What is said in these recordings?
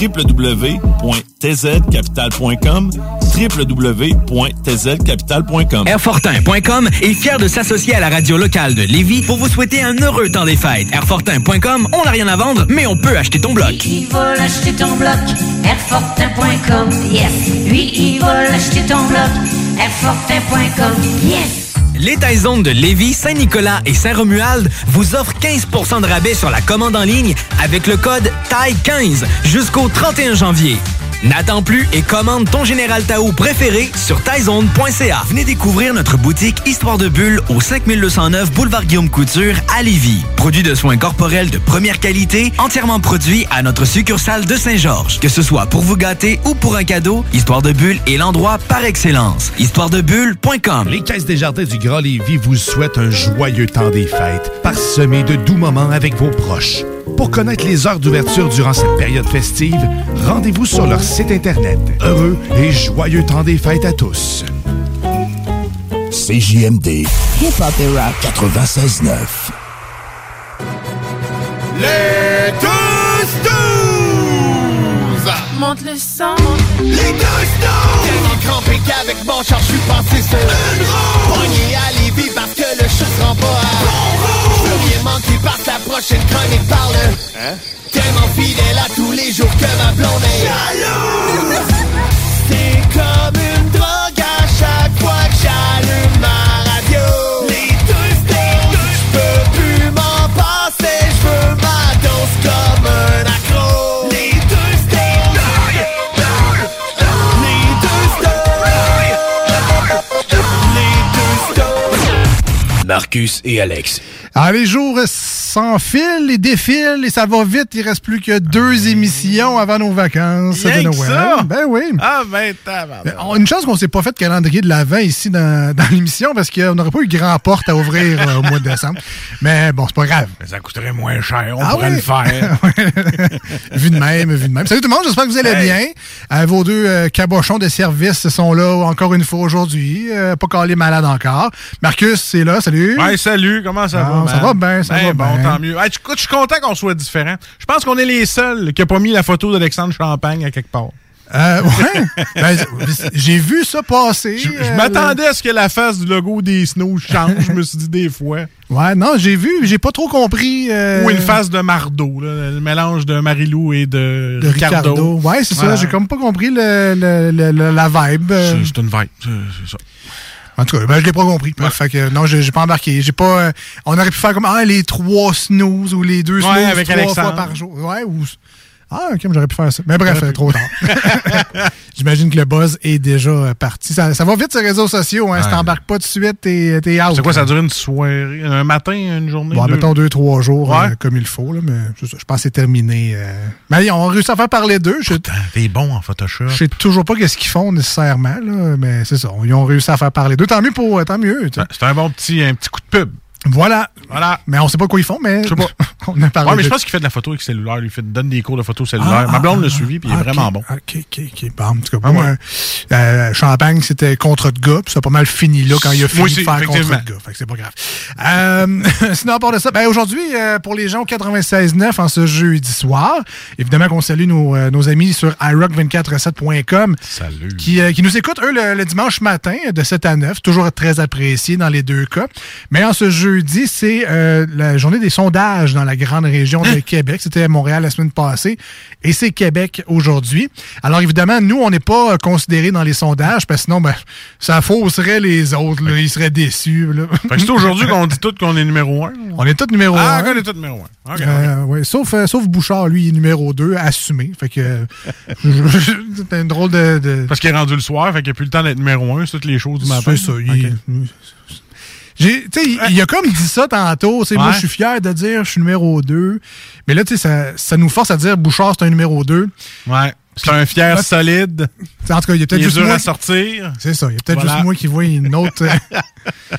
www.tzcapital.com www.tzcapital.com Airfortin.com est fier de s'associer à la radio locale de Lévis pour vous souhaiter un heureux temps des fêtes. Airfortin.com, on n'a rien à vendre, mais on peut acheter ton bloc. Il va l'acheter ton bloc? Airfortin.com, yes. Lui, il va l'acheter ton bloc. Airfortin.com, yes. Les Taizones de Lévis, Saint-Nicolas et Saint-Romuald vous offrent 15% de rabais sur la commande en ligne avec le code TAI15 jusqu'au 31 janvier. N'attends plus et commande ton Général Tao préféré sur taizone.ca. Venez découvrir notre boutique Histoire de Bulle au 5209 Boulevard Guillaume Couture à Lévis. Produit de soins corporels de première qualité, entièrement produit à notre succursale de Saint-Georges. Que ce soit pour vous gâter ou pour un cadeau, Histoire de Bulle est l'endroit par excellence. Histoiredebulle.com Les Caisses des Jardins du Grand Lévis vous souhaitent un joyeux temps des fêtes, parsemé de doux moments avec vos proches. Pour connaître les heures d'ouverture durant cette période festive, rendez-vous sur leur site Internet. Heureux et joyeux temps des fêtes à tous. CJMD Hip-hop et rap. 96.9 Les snooze! Monte le sang. Les deux snooze! Tellement crampé qu'avec mon char, je suis passé sur une roue! Pogné à Lévis parce que le chat se rend pas à bon manquer parce que la prochaine chronique parle Hein? Tellement fidèle à tous les jours que ma blonde est jalouse! C'est comme Marcus et Alex. Ah, les jours s'enfilent et défilent et ça va vite. Il reste plus que deux émissions avant nos vacances Rien de Noël. ça? Ben oui. Ah, ben, a Une chance qu'on s'est pas fait de calendrier de l'avant ici dans, dans l'émission parce qu'on n'aurait pas eu grand porte à ouvrir euh, au mois de décembre. Mais bon, c'est pas grave. Mais ça coûterait moins cher, on Ah pourrait oui? le faire. vu de même, vu de même. Salut tout le monde, j'espère que vous allez Hey. bien. Euh, vos deux euh, cabochons de service sont là encore une fois aujourd'hui. Euh, pas calés malades encore. Marcus, c'est là, salut. Ouais, salut, comment ça Ah, va? ça va bien, ça Ben va bon, bien. Tant mieux. Hey, je suis content qu'on soit différents. Je pense qu'on est les seuls qui n'ont pas mis la photo d'Alexandre Champagne à quelque part. Euh, ouais. Ben, J'ai vu ça passer. Je, je euh, m'attendais à ce que la face du logo des Snows change, je me suis dit des fois. Ouais, non, j'ai vu, j'ai pas trop compris. euh, Ou une face de Mardo, là, le mélange de Marilou et de, de Ricardo. Ouais, c'est ça. J'ai comme pas compris le, le- le- le- la vibe. C'est une vibe, c'est ça. En tout cas, ben, je l'ai pas compris. Fait que non, j'ai pas embarqué. J'ai pas. euh, on aurait pu faire comme ah, les trois snooze ou les deux Ouais, snooze avec trois Alexandre. fois par jour. Ouais, ou. Ah, ok, j'aurais pu faire ça. Mais bref, euh, trop tard. J'imagine que le buzz est déjà euh, parti. Ça, ça va vite les réseaux sociaux. Hein. Si Ouais. t'embarques pas tout de suite, t'es t'es out. C'est quoi, ça duré une soirée, un matin, une journée? Bon, deux? mettons deux, trois jours Ouais. euh, comme il faut, là, mais c'est ça, je pense que c'est terminé. euh. Mais on a réussi à faire parler d'eux. T'es bon en Photoshop. je sais toujours pas qu'est-ce qu'ils font nécessairement, là, mais c'est ça. Ils ont réussi à faire parler d'eux. Tant mieux pour, tant mieux. sais. C'est un bon petit, un petit coup de pub. Voilà. Voilà. Mais on sait pas quoi ils font, mais. Je sais pas. On a parlé Ouais, mais je pense qu'il fait de la photo avec cellulaire. Il fait, donne des cours de photo cellulaire. Ah, Ma blonde ah, l'a suivi, puis il est ah, vraiment bon. OK, OK, OK. Bon, en tout cas, Ah, moi, ouais. euh, Champagne, c'était contre de gars, puis ça a pas mal fini là quand il a fini de faire contre de gars. Fait que c'est pas grave. Euh, sinon, à part de ça, ben, aujourd'hui, euh, pour les gens au 96.9 en ce jeudi soir, évidemment qu'on salue nos, nos amis sur iRock247.com Salut. qui, qui nous écoutent, eux, le, le dimanche matin de 7 à 9. Toujours très apprécié dans les deux cas. Mais en ce jeudi, c'est la journée des sondages dans la grande région de Québec. C'était Montréal la semaine passée et c'est Québec aujourd'hui. Alors évidemment, nous, on n'est pas euh, considérés dans les sondages parce que sinon, ben, ça fausserait les autres. là. Ils seraient déçus. là. Fait que c'est aujourd'hui qu'on dit tout qu'on est numéro un. On est tous numéro Ah, un. on est tout numéro un. Ouais, sauf, euh, sauf Bouchard, lui, il est numéro 2, assumé. Fait que euh, c'était une drôle de- de, Parce qu'il est rendu le soir, fait qu'il n'a plus le temps d'être numéro un sur toutes les choses du matin. C'est ça. il-. J'ai- tu sais, il, il a comme dit ça tantôt. tu sais, Moi, Ouais. je suis fier de dire je suis numéro 2. Mais là, tu sais, ça, ça nous force à dire Bouchard, c'est un numéro 2. Ouais. C'est un fier solide. En tout cas, il y a peut-être juste dur moi. à sortir. C'est ça. Il y a peut-être Voilà. juste moi qui vois une autre, euh,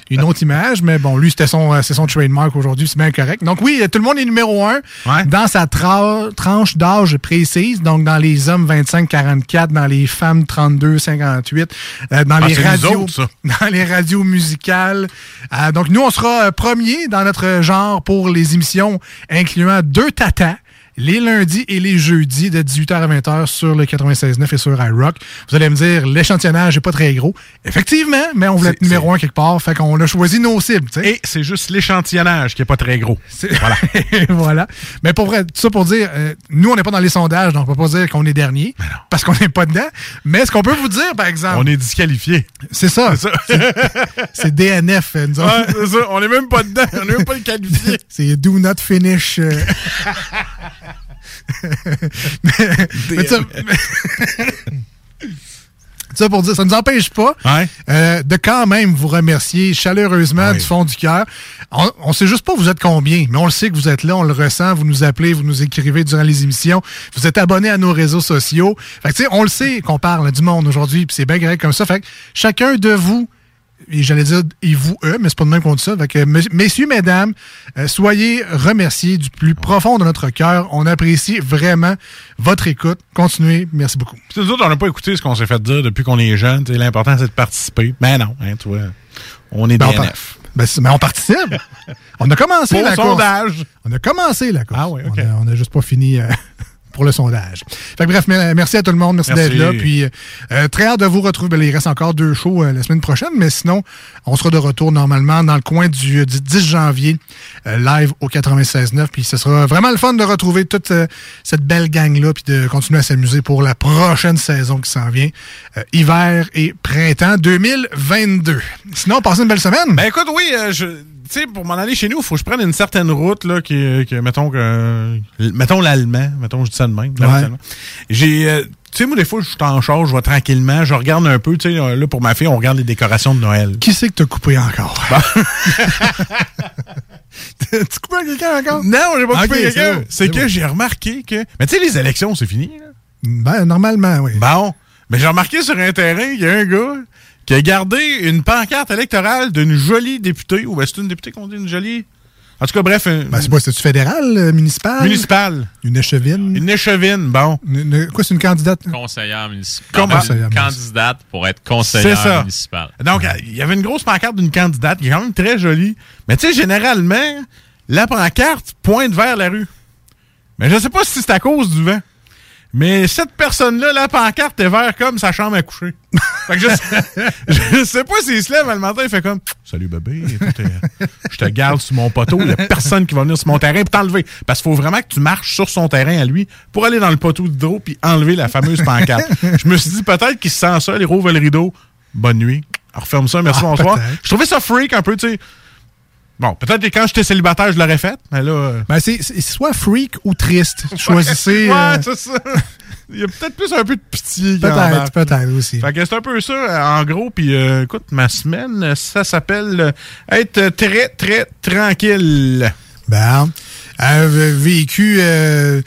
une autre image. Mais bon, lui, c'était son, euh, c'est son trademark aujourd'hui. C'est bien correct. Donc oui, tout le monde est numéro 1 Ouais. dans sa tra- tranche d'âge précise. Donc dans les hommes 25-44, dans les femmes 32-58, euh, dans Ah, les radios, autres, dans les radios musicales. Euh, donc nous, on sera euh, premier dans notre genre pour les émissions incluant deux tatas. Les lundis et les jeudis de 18h à 20h sur le 96.9 et sur iRock. Vous allez me dire, l'échantillonnage n'est pas très gros. Effectivement, mais on voulait être numéro un quelque part. Fait qu'on a choisi nos cibles. Et c'est juste l'échantillonnage qui est pas très gros. C'est- Voilà. Mais pour vrai, tout ça pour dire, euh, nous, on n'est pas dans les sondages, donc on peut pas dire qu'on est dernier, parce qu'on n'est pas dedans. Mais ce qu'on peut vous dire, par exemple, On est disqualifié. c'est ça. C'est DNF, euh, nous. Ouais, c'est ça. On est même pas dedans. On est même pas qualifié. C'est do not finish. euh. mais, mais ça, ça pour dire, ça ne nous empêche pas Ouais. euh, de quand même vous remercier chaleureusement du fond du cœur. On, on sait juste pas vous êtes combien, mais on le sait que vous êtes là, on le ressent, vous nous appelez, vous nous écrivez durant les émissions, vous êtes abonnés à nos réseaux sociaux. Fait que on le sait qu'on parle du monde aujourd'hui, puis c'est bien correct comme ça. Fait que chacun de vous j'allais dire et vous, eux, mais c'est pas de même qu'on dit ça. Fait que, mes- messieurs, mesdames, euh, soyez remerciés du plus profond de notre cœur. On apprécie vraiment votre écoute. Continuez. Merci beaucoup. Puis nous autres, on n'a pas écouté ce qu'on s'est fait dire depuis qu'on est jeune. L'important, c'est de participer. Mais non, hein, tu vois. On est Ben, DNF. ben, mais on participe. on a commencé Pour la le course. sondage. On a commencé la course. Ah oui. On a- On juste pas fini euh, pour le sondage. Fait que bref, mer- merci à tout le monde. Merci, Merci. d'être là. Puis euh, très hâte de vous retrouver. Ben, il reste encore deux shows euh, la semaine prochaine, mais sinon, on sera de retour normalement dans le coin du, du 10 janvier, euh, live au 96.9. Puis ce sera vraiment le fun de retrouver toute euh, cette belle gang-là, puis de continuer à s'amuser pour la prochaine saison qui s'en vient, euh, hiver et printemps 2022. Sinon, passez une belle semaine. Ben écoute, oui, euh, je, tu sais, pour m'en aller chez nous, il faut que je prenne une certaine route, là, qui, qui mettons que, euh, mettons l'allemand, mettons, je dis ça de même. Ouais. J'ai, euh, tu sais, moi, des fois, je suis en charge, je vais tranquillement, je regarde un peu, tu sais, euh, là, pour ma fille, on regarde les décorations de Noël. Qui c'est que t'as coupé encore? tu coupé quelqu'un encore? Non, j'ai pas Ok, coupé quelqu'un. bon, C'est que bon. j'ai remarqué que, mais tu sais, les élections, c'est fini, là. Ben, normalement, oui. Bon. Mais j'ai remarqué sur un terrain qu'il y a un gars qui a gardé une pancarte électorale d'une jolie députée, ou ben, c'est une députée qu'on dit, une jolie? En tout cas, bref, un- Ben, c'est pas, c'est-tu fédéral, euh, municipal? municipale. Une échevine? Une échevine, bon. Une- une- quoi, c'est une candidate? conseillère municipale. Comment- Conseillère Candidate pour être C'est conseillère ça. municipale. Donc, il y avait une grosse pancarte d'une candidate qui est quand même très jolie. Mais tu sais, généralement, la pancarte pointe vers la rue. Mais je sais pas si c'est à cause du vent. Mais cette personne-là, la pancarte est vers comme sa chambre à coucher. fait que je, sais, je sais pas s'il se lève le matin et fait comme Salut bébé, euh, je te garde sur mon poteau, il y a personne qui va venir sur mon terrain pour t'enlever. Parce qu'il faut vraiment que tu marches sur son terrain à lui pour aller dans le poteau d'hydro puis enlever la fameuse pancarte. je me suis dit peut-être qu'il se sent seul, il rouvre le rideau. Bonne nuit. On referme ça, merci, Ah, bonsoir. Je trouvais ça freak un peu, tu sais. Bon, peut-être que quand j'étais célibataire, je l'aurais fait, mais là. euh, Ben, c'est, soit freak ou triste. Choisissez. Ouais, euh, c'est ça. Il y a peut-être plus un peu de pitié peut-être, peut-être aussi. Fait que c'est un peu ça, euh, en gros. Puis, euh, écoute, ma semaine, ça s'appelle être très, très tranquille. Ben, vécu euh,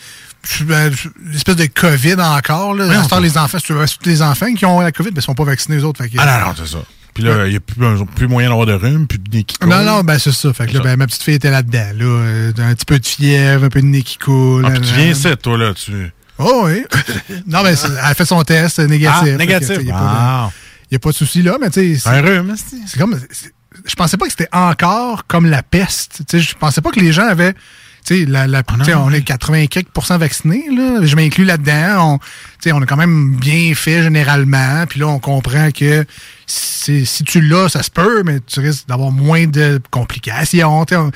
ben, l'espèce de COVID encore. Là. Temps, les enfants, les enfants qui ont la COVID, mais ils sont pas vaccinés, eux autres. Fait que, Ah non, non, c'est ça. Puis là, il n'y a plus, plus moyen d'avoir de rhume, plus de nez qui coule. Non, non, ben c'est ça. Fait que là, ben, ma petite fille était là-dedans. Là, Euh, un petit peu de fièvre, un peu de nez qui coule. Ah, puis tu Euh, viens ici, toi, là. Tu... Oh oui. non, mais c'est- elle a fait son test euh, négatif. Ah, négatif. Il n'y a, pas de- y a pas de souci là, mais tu sais. Un c'est- rhume, C'est comme. Je pensais pas que c'était encore comme la peste. Tu sais, je pensais pas que les gens avaient. Tu sais, la, la, sais, on est 80 vaccinés, là. Je m'inclus là-dedans. On, tu sais, on est quand même bien fait généralement. Puis là, on comprend que si, si tu l'as, ça se peut, mais tu risques d'avoir moins de complications. on-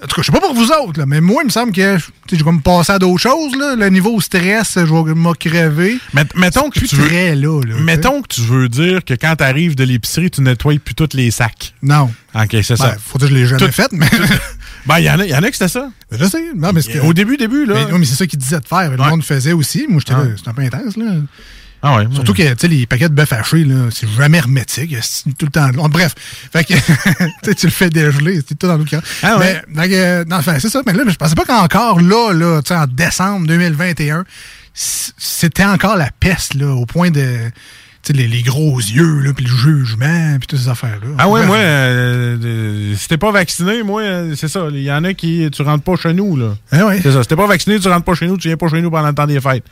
en tout cas, je sais pas pour vous autres, là, mais moi, il me semble que j'ai comme passé à d'autres choses. Là. Le niveau stress, je vais me crever. mettons que tu veux- très là. là Mettons que tu veux dire que quand tu arrives de l'épicerie, tu nettoies plus tous les sacs. Non. OK, c'est ça. Ben, faut dire que je l'ai jamais Tout- fait, mais. Ben, il y en a, y en a que c'était ça. Je sais. Non, mais Au début, début, là. Mais, oui, mais c'est ça qu'ils disaient de faire. Le Ouais. monde faisait aussi. Moi, j'étais Ah. là. C'était un peu intense, là. Ah ouais. Surtout que, les paquets de bœuf haché, c'est jamais hermétique. C'est tout le temps. Bref. Fait que, tu le fais dégeler. C'est tout dans le cas. Ah ouais. Mais, enfin, c'est ça. Mais là, je pensais pas qu'encore là, là, en décembre 2021, c- c'était encore la peste, là, au point de, les, les gros yeux, là, puis le jugement, puis toutes ces affaires-là. Ah ouais, moi, euh, euh, si t'es pas vacciné, moi, euh, c'est ça. Il y en a qui, tu rentres pas chez nous, là. Ah ouais. C'est ça. Si t'es pas vacciné, tu rentres pas chez nous, tu viens pas chez nous pendant le temps des fêtes.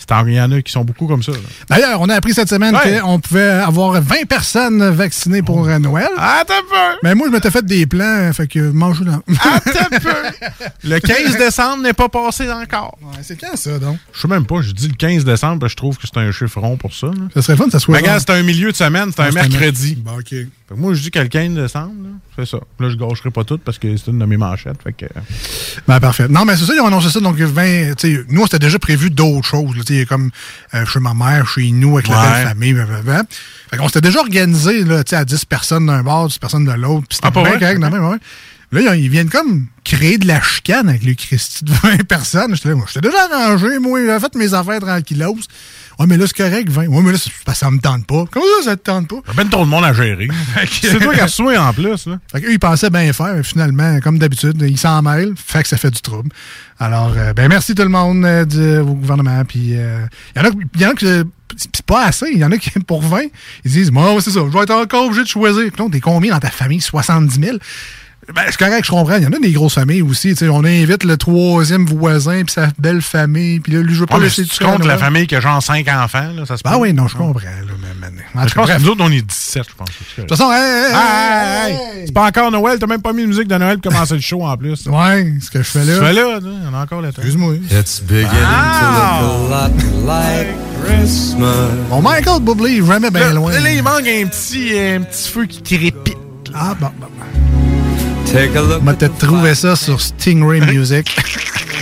C'est en- Il y en a qui sont beaucoup comme ça. D'ailleurs, on a appris cette semaine Ouais. qu'on pouvait avoir 20 personnes vaccinées pour euh, Noël. Attends un peu! Mais moi, je m'étais fait des plans, fait que mange dans. Attends un peu! Le 15 décembre n'est pas passé encore. c'est quand ça, donc? Je sais même pas. Je dis le 15 décembre, parce que je trouve que c'est un chiffre rond pour ça. là. Ça serait fun que ça soit. Mais regarde, c'est un milieu de semaine, c'est un mercredi. Bon, OK. Fait que moi, je dis que le 15 décembre, là, c'est ça. Là, je gâcherai pas tout parce que c'est une de mes manchettes. Fait que... Ben, parfait. Non, mais c'est ça, ils ont annoncé ça. Donc, 20. tu sais, nous, on s'était déjà prévu d'autres choses. là, sais, comme euh, chez ma mère, chez nous, avec la Ouais. belle famille. Fait qu'on s'était déjà organisé là, tu sais, à 10 personnes d'un bord, 10 personnes de l'autre. Puis c'était Ah, pas bien vrai? correct, ouais. Là, ils- viennent comme créer de la chicane avec les Christy de 20 personnes. J'étais là, moi, j'étais déjà arrangé, moi, j'avais fait mes affaires tranquillos. Ouais, mais là, c'est correct, 20. Ouais, mais là, que ça me tente pas. Comment ça, ça te tente pas? Y a ben trop de monde à gérer. c'est toi qui as reçu en plus. Là. Fait qu'eux, ils pensaient bien faire, mais finalement, comme d'habitude, ils s'en mêlent, fait que ça fait du trouble. Alors, euh, ben merci tout le monde euh, du, au gouvernement. Puis, euh, il y en a, y en a que c'est pas assez. Il y en a qui, pour 20, ils disent, moi, c'est ça, je vais être encore obligé de choisir. Donc, t'es combien dans ta famille? 70 000? Ben, c'est correct, je comprends. Il y en a des grosses familles aussi. Tu sais, on invite le troisième voisin, puis sa belle famille, puis là, lui, je veux pas Ah, mais laisser si tout tu comptes la Noël. famille qui a genre 5 enfants, là, ça se Ben peut. oui, non, je comprends. Là, mais, mais- en Mais tout je pense que nous autres, on est 17, je pense. De toute façon, hey, hey, Ah, hey, hey, hey. C'est pas encore Noël, t'as même pas mis de musique de Noël pour commencer le show en plus. Ouais, ce que je fais là. Tu fais là, on a encore le temps. Excuse-moi. It's beginning Ah! to look a lot like Christmas. Bon, Michael Bublé, il jamais bien loin. là, il manque un petit, un petit feu qui crépite. Ah, bon, bon. Look On m'a peut-être trouvé ça sur Stingray Music.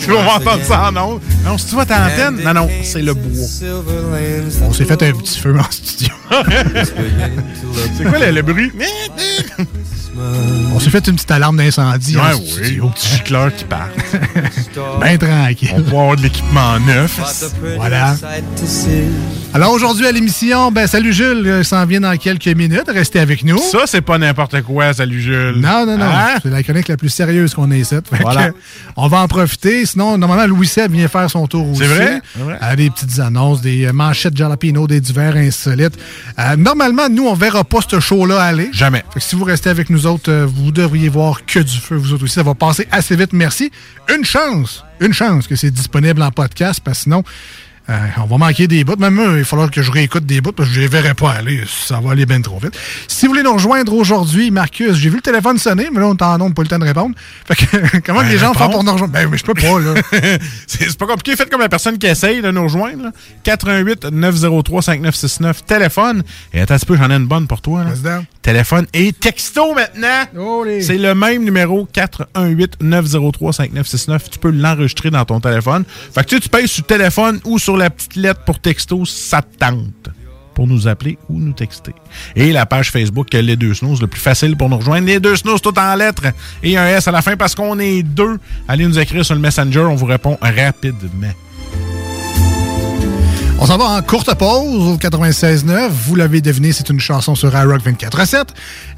Tu vas entendre ça en ondes. Non, si tu vois ta antenne, non, non, c'est le bois. On s'est fait un petit feu en studio. C'est quoi le, le bruit? On s'est fait une petite alarme d'incendie Ouais, oui, studio. au petit gicleur qui part. Ben tranquille. On peut avoir de l'équipement neuf. Voilà. Alors aujourd'hui à l'émission, ben salut Jules, euh, s'en vient dans quelques minutes. Restez avec nous. Ça, c'est pas n'importe quoi, salut Jules. Non, non, non. Hein? C'est la chronique la plus sérieuse qu'on ait ici. Fait Voilà. que, on va en profiter. Sinon, normalement, Louis Seb vient faire son tour aussi. C'est vrai? C'est vrai? Euh, des petites annonces, des euh, manchettes jalapeno, des divers insolites. Euh, normalement, nous, on verra pas ce show-là aller. Jamais. Fait que si vous restez avec nous euh, vous devriez voir que du feu, vous autres aussi. Ça va passer assez vite, merci. Une chance, une chance que c'est disponible en podcast, parce que sinon, euh, on va manquer des bouts. Même moi, il va falloir que je réécoute des bouts, parce que je les verrai pas aller. Ça va aller bien trop vite. Si vous voulez nous rejoindre aujourd'hui, Marcus, j'ai vu le téléphone sonner, mais là, on est en onde, pas le temps de répondre. Fait que, comment Ben, les gens font pour nous rejoindre? Ben, mais je peux pas, là. c'est pas compliqué. Faites comme la personne qui essaye de nous rejoindre. là. 88 903 5969 téléphone. Et attends un petit peu, j'en ai une bonne pour toi. là. Téléphone et texto maintenant. C'est le même numéro 418 903 5969. Tu peux l'enregistrer dans ton téléphone. Fait que tu sais, tu payes sur le téléphone ou sur la petite lettre pour texto, ça te tente pour nous appeler ou nous texter. Et la page Facebook Les Deux Snooze, le plus facile pour nous rejoindre. Les Deux Snooze, tout en lettres et un S à la fin parce qu'on est deux. Allez nous écrire sur le Messenger, on vous répond rapidement. On s'en va en courte pause au 96.9. Vous l'avez deviné, c'est une chanson sur iRock 24.7.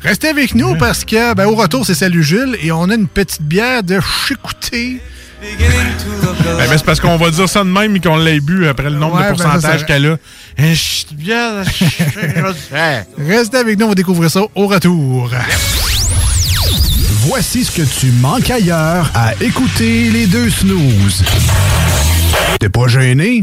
Restez avec nous parce que, ben, au retour, c'est Salut Jules et on a une petite bière de Chicouté Ben, ben, c'est parce qu'on va dire ça de même et qu'on l'ait bu après le nombre Ouais, de ben, pourcentage ça, ça- qu'elle a. Bien, Restez avec nous, on va découvrir ça au retour. Voici ce que tu manques ailleurs à écouter les deux snooze. T'es pas gêné?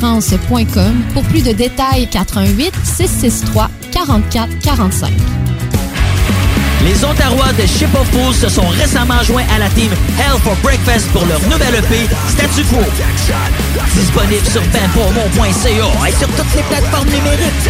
pour plus de détails 88 663 44 45. Les Ontarois de Ship of Fools se sont récemment joints à la team Hell for Breakfast pour leur nouvelle EP Statu Quo. Disponible sur benpourmont.ca et sur toutes les plateformes numériques.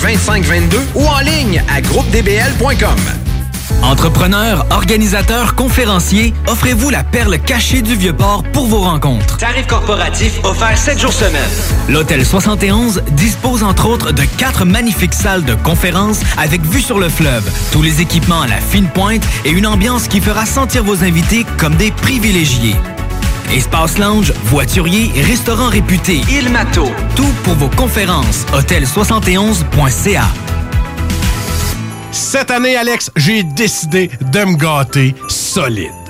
2522 ou en ligne à groupedbl.com. Entrepreneurs, organisateurs, conférenciers, offrez-vous la perle cachée du Vieux-Port pour vos rencontres. Tarif corporatif offert 7 jours semaine. L'Hôtel 71 dispose entre autres de quatre magnifiques salles de conférences avec vue sur le fleuve, tous les équipements à la fine pointe et une ambiance qui fera sentir vos invités comme des privilégiés. Espace lounge, voiturier, restaurant réputé, Il Mato, tout pour vos conférences. Hôtel71.ca. Cette année, Alex, j'ai décidé de me gâter solide.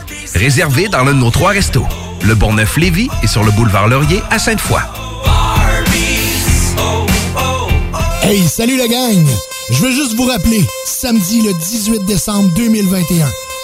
Réservé dans l'un de nos trois restos. Le Bonneuf-Lévis et sur le boulevard Laurier à Sainte-Foy. Hey, salut la gang! Je veux juste vous rappeler, samedi le 18 décembre 2021,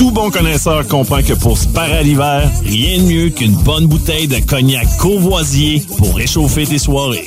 Tout bon connaisseur comprend que pour se parer à l'hiver, rien de mieux qu'une bonne bouteille de cognac courvoisier pour réchauffer tes soirées.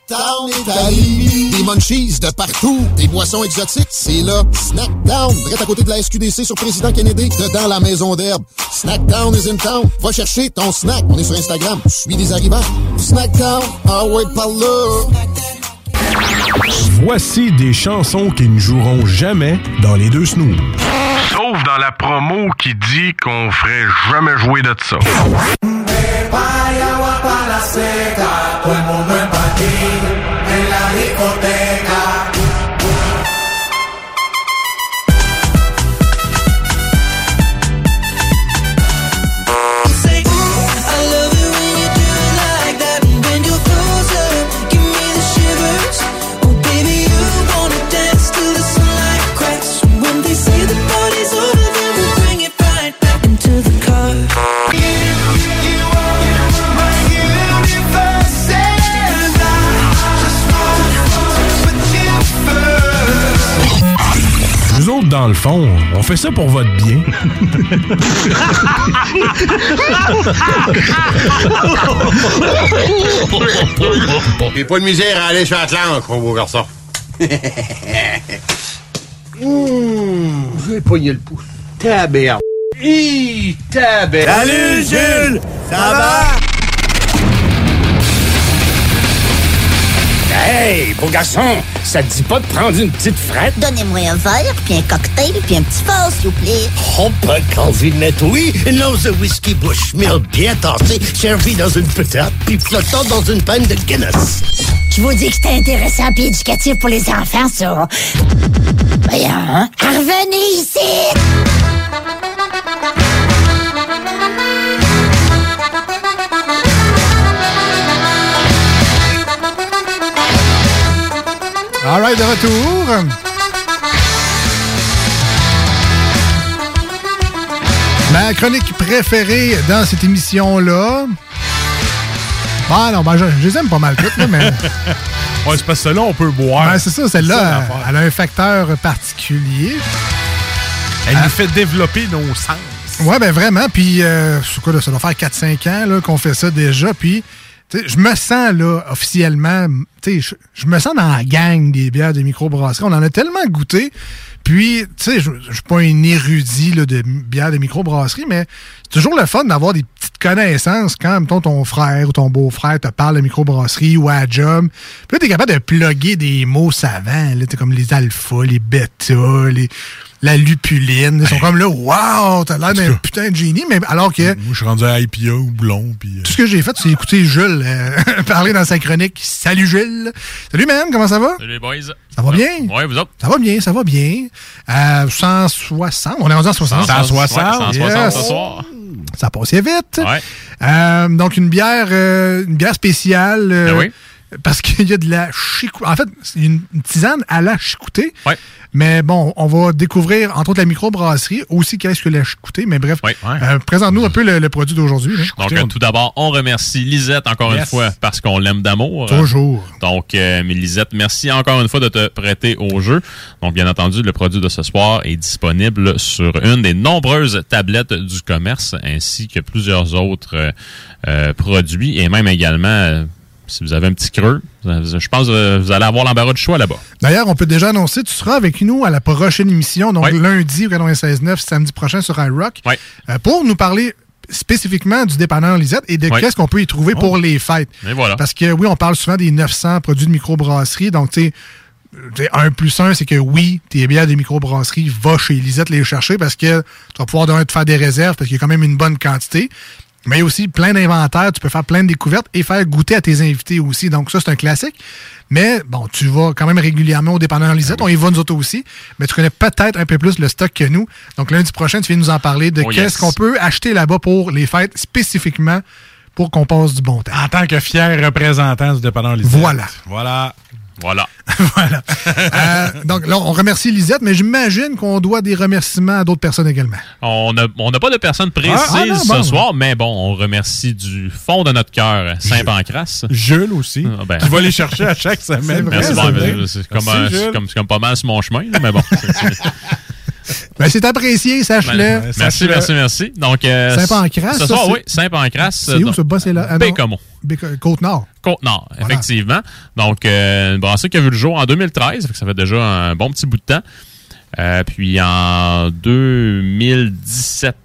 Snackdown Italie. Des munchies de partout. Des boissons exotiques. C'est là. Snackdown. Direct à côté de la SQDC sur Président Kennedy. Dedans la maison d'herbe. Snackdown is in town. Va chercher ton snack. On est sur Instagram. Suis des arrivants. Snackdown. Ah ouais, par là. Voici des chansons qui ne joueront jamais dans les deux snooze. Sauf dans la promo qui dit qu'on ferait jamais jouer de ça. en la discoteca. Fond, on fait ça pour votre bien. J'ai pas de misère à aller sur Atlantique, mon beau garçon. Mmh, j'ai pogné le pouce. Taberde. Hi, taberde. Salut, Jules! Ça va? Hey, beau garçon, ça te dit pas de prendre une petite frette? Donnez-moi un verre, puis un cocktail, puis un petit fort, s'il vous plaît. Oh, pas de calvinette, oui. Une once de whisky Bushmill bien tassé, servi dans une patate, puis flottant dans une panne de Guinness. Je vous dis que c'était intéressant puis éducatif pour les enfants, ça. Voyons, hein? Revenez ici! All right, de retour. Ma chronique préférée dans cette émission-là. Ah non, ben, je, je les aime pas mal toutes, là, mais. Ouais, c'est parce que là, on peut boire. Ben, c'est ça, C'est celle-là, elle, elle a un facteur particulier. Elle Ah. nous fait développer nos sens. Ouais, ben vraiment. Puis, euh, quoi, là, ça doit faire 4-5 ans qu'on fait ça déjà. Puis, je me sens, là, officiellement, tu je, me sens dans la gang des bières de microbrasserie. On en a tellement goûté. Puis, tu sais, je je suis pas un érudit là, de bières de microbrasserie, mais c'est toujours le fun d'avoir des petites connaissances quand, mettons, ton frère ou ton beau-frère te parle de microbrasserie ou à job. Puis là, t'es capable de plugger des mots savants. Là, comme les alphas, les bêtas, les la lupuline. Ils sont comme là, wow, t'as l'air d'un putain de génie, mais alors que. Moi, je suis rendu à IPA ou blond, puis... euh, Tout ce que j'ai fait, c'est écouter Jules euh, parler dans sa chronique. Salut Jules. Salut man, comment ça va? Salut les boys. Ça va bien? Ouais, vous autres? Ça va bien, ça va bien. Euh, 160, on est rendu en 60. 160, ouais, 160 Yes. ce soir. Ça passait vite. Ouais. Euh, donc une bière, euh, une bière spéciale. euh, Ben oui. Parce qu'il y a de la chicou. En fait, c'est une, une tisane à la chicoutée. Ouais. Mais bon, on va découvrir, entre autres, la microbrasserie, aussi qu'est-ce que la chicoutée. Mais bref, Ouais. euh, présente-nous un peu le, le produit d'aujourd'hui. Donc, tout d'abord, on remercie Lisette encore une fois parce qu'on l'aime d'amour. Toujours. Donc, euh, mais Lisette, merci encore une fois de te prêter au jeu. Donc, bien entendu, le produit de ce soir est disponible sur une des nombreuses tablettes du commerce ainsi que plusieurs autres euh, euh, produits et même également, euh, si vous avez un petit creux, euh, je pense que vous allez avoir l'embarras du choix là-bas. D'ailleurs, on peut déjà annoncer, tu seras avec nous à la prochaine émission, donc lundi au 96.9, samedi prochain sur iRock, euh, pour nous parler spécifiquement du dépanneur Lisette et de qu'est-ce qu'on peut y trouver pour les fêtes. Et voilà. Parce que oui, on parle souvent des 900 produits de microbrasserie, donc tu sais, tu sais, un plus un, c'est que oui, tes bières de microbrasserie, va chez Lisette les chercher parce que tu vas pouvoir te faire des réserves parce qu'il y a quand même une bonne quantité. Mais il y a aussi plein d'inventaires, tu peux faire plein de découvertes et faire goûter à tes invités aussi. Donc ça, c'est un classique. Mais bon, tu vas quand même régulièrement au dépanneur Lisette. On y va nous autres aussi. Mais tu connais peut-être un peu plus le stock que nous. Donc lundi prochain, tu viens nous en parler de Oh, qu'est-ce yes. qu'on peut acheter là-bas pour les fêtes spécifiquement pour qu'on passe du bon temps. En tant que fier représentant du dépanneur Lisette. Voilà. Voilà. Voilà. Euh, donc là, on remercie Lisette, mais j'imagine qu'on doit des remerciements à d'autres personnes également. On n'a on n'a pas de personnes précises Ah, ah, non, ce bon. soir, mais bon, on remercie du fond de notre cœur Saint-Pancras. Jules aussi. Ah, ben. Qui va les chercher à chaque semaine. Merci, C'est bon, vrai. ben, c'est comme, comme, pas mal sur mon chemin, là, mais bon. Ben, c'est apprécié, sache-le. Ben, merci, merci, merci. Donc, euh, Saint-Pancras, Ce soir, c'est- oui, Saint-Pancras. C'est où, ce bas, c'est là? Ah, Côte-Nord. Côte-Nord, effectivement. Donc, euh, une brasserie qui a vu le jour en 2013, fait que ça fait déjà un bon petit bout de temps. Euh, puis en 2017,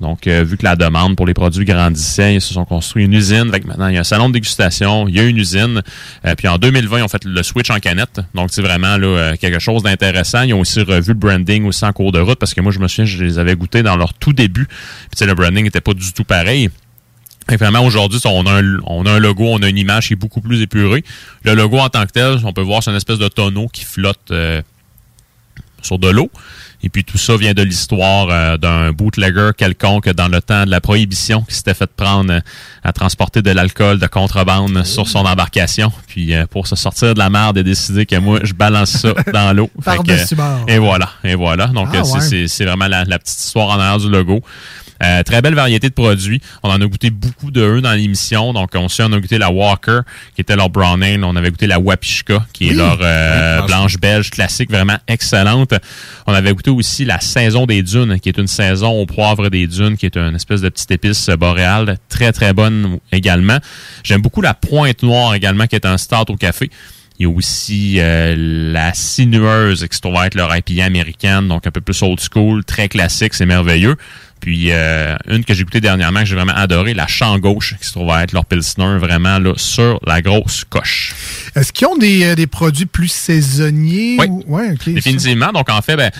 donc euh, vu que la demande pour les produits grandissait, ils se sont construits une usine. Fait que maintenant, il y a un salon de dégustation, il y a une usine. Euh, puis en 2020, ils ont fait le switch en canette. Donc, c'est vraiment là, euh, quelque chose d'intéressant. Ils ont aussi revu le branding aussi en cours de route parce que moi, je me souviens, je les avais goûtés dans leur tout début. Puis, le branding n'était pas du tout pareil. Que vraiment, aujourd'hui, on a, un, on a un logo, on a une image qui est beaucoup plus épurée. Le logo en tant que tel, on peut voir, c'est une espèce de tonneau qui flotte euh, sur de l'eau. Et puis tout ça vient de l'histoire euh, d'un bootlegger quelconque dans le temps de la prohibition qui s'était fait prendre euh, à transporter de l'alcool de contrebande sur son embarcation. Puis euh, pour se sortir de la merde, il a décidé que moi, je balance ça dans l'eau. Par-dessus bord. Et voilà, et voilà. Donc Ah, c'est- ouais. c'est c'est vraiment la, la petite histoire en arrière du logo. Euh, très belle variété de produits. On en a goûté beaucoup de eux dans l'émission. Donc, on sait, on a goûté la Walker, qui était leur brown ale. On avait goûté la Wapishka, qui est Oui. leur euh, Oui, blanche belge classique, vraiment excellente. On avait goûté aussi la saison des dunes, qui est une saison au poivre des dunes, qui est une espèce de petite épice boréale, très très bonne également. J'aime beaucoup la pointe noire également, qui est un start au café. Il y a aussi euh, la sinueuse qui se trouve être leur IPA américaine, donc un peu plus old school, très classique, c'est merveilleux. Puis euh, une que j'ai goûtée dernièrement que j'ai vraiment adoré, la champ gauche qui se trouve être leur pilsner, vraiment là sur la grosse coche. Est-ce qu'ils ont des, euh, des produits plus saisonniers? Oui. ou- Ouais, ok. Définitivement. Donc, en fait, ben,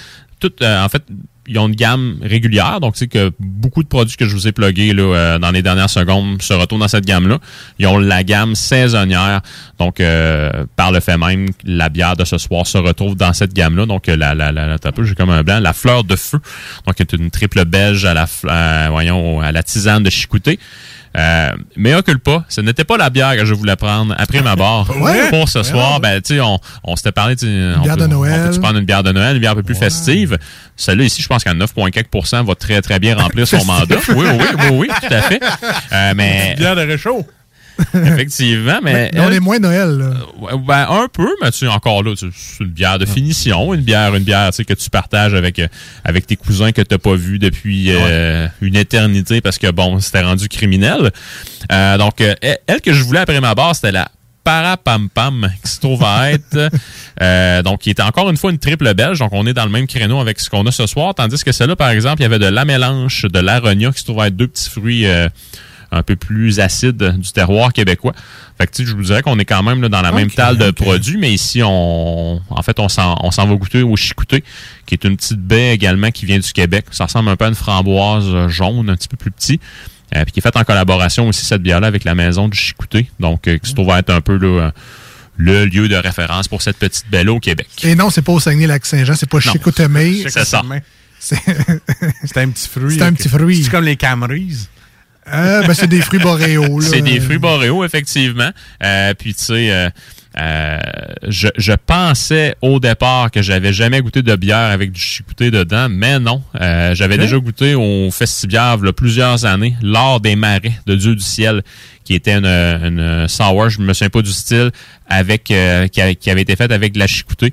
tout, euh, en fait, ils ont une gamme régulière. Donc, sais que beaucoup de produits que je vous ai plugués là, euh, dans les dernières secondes se retrouvent dans cette gamme-là. Ils ont la gamme saisonnière. Donc, euh, par le fait même, la bière de ce soir se retrouve dans cette gamme-là. Donc, euh, la, la, la, j'ai comme un blanc, la fleur de feu. Donc, c'est une triple belge à la, fl- euh, voyons, à la tisane de chicouté. Euh, mais occupe pas, ce n'était pas la bière que je voulais prendre après ma barre Ouais. pour ce Ouais. soir. Ben, tu sais, on, on s'était parlé, tu on bière peut- de Noël. On peut prendre une bière de Noël, une bière un peu plus festive. Celle-là ici, je pense qu'à 9,4% va très très bien remplir son mandat. Oui, oui, oui, oui, tout à fait. Euh, mais Bière de réchaud. effectivement, mais Mais on elle- est moins Noël, là. Ouais, Ben, un peu, mais tu sais, encore là, c'est une bière de finition, une bière, une bière, tu sais, que tu partages avec, euh, avec tes cousins que t'as pas vus depuis euh, une éternité parce que bon, c'était rendu criminel. Euh, donc, euh, elle, elle que je voulais après ma barre, c'était la Parapampam, qui se trouve à être, euh, donc, qui était encore une fois une triple belge. Donc, on est dans le même créneau avec ce qu'on a ce soir. Tandis que celle-là, par exemple, il y avait de la mélange, de l'aronia, qui se trouve à être deux petits fruits, euh, un peu plus acides du terroir québécois. Fait que, tu sais, je vous dirais qu'on est quand même là, dans la même Ok, table de produits, mais ici, on, en fait, on s'en, on s'en va goûter au chicouté, qui est une petite baie également qui vient du Québec. Ça ressemble un peu à une framboise euh, jaune, un petit peu plus petit. Euh, puis qui est faite en collaboration aussi, cette bière-là, avec la maison du chicouté. Donc, euh, qui se trouve être un peu là, le lieu de référence pour cette petite belle au Québec. Et non, c'est pas au Saguenay-Lac-Saint-Jean, c'est pas. Chicoutimi. C'est ça. C'est C'est un petit fruit. C'est un petit fruit. C'est comme les Camrys. Euh, ben, c'est des fruits boréaux. là. C'est des fruits boréaux, effectivement. Euh, puis, tu sais, euh, euh, je, je pensais au départ que j'avais jamais goûté de bière avec du chicouté dedans, mais non. Euh, j'avais déjà goûté au Festibière il plusieurs années, lors des marais de Dieu du ciel, qui était une, une sour, je me souviens pas du style, avec euh, qui, avait, qui avait été faite avec de la chicouté.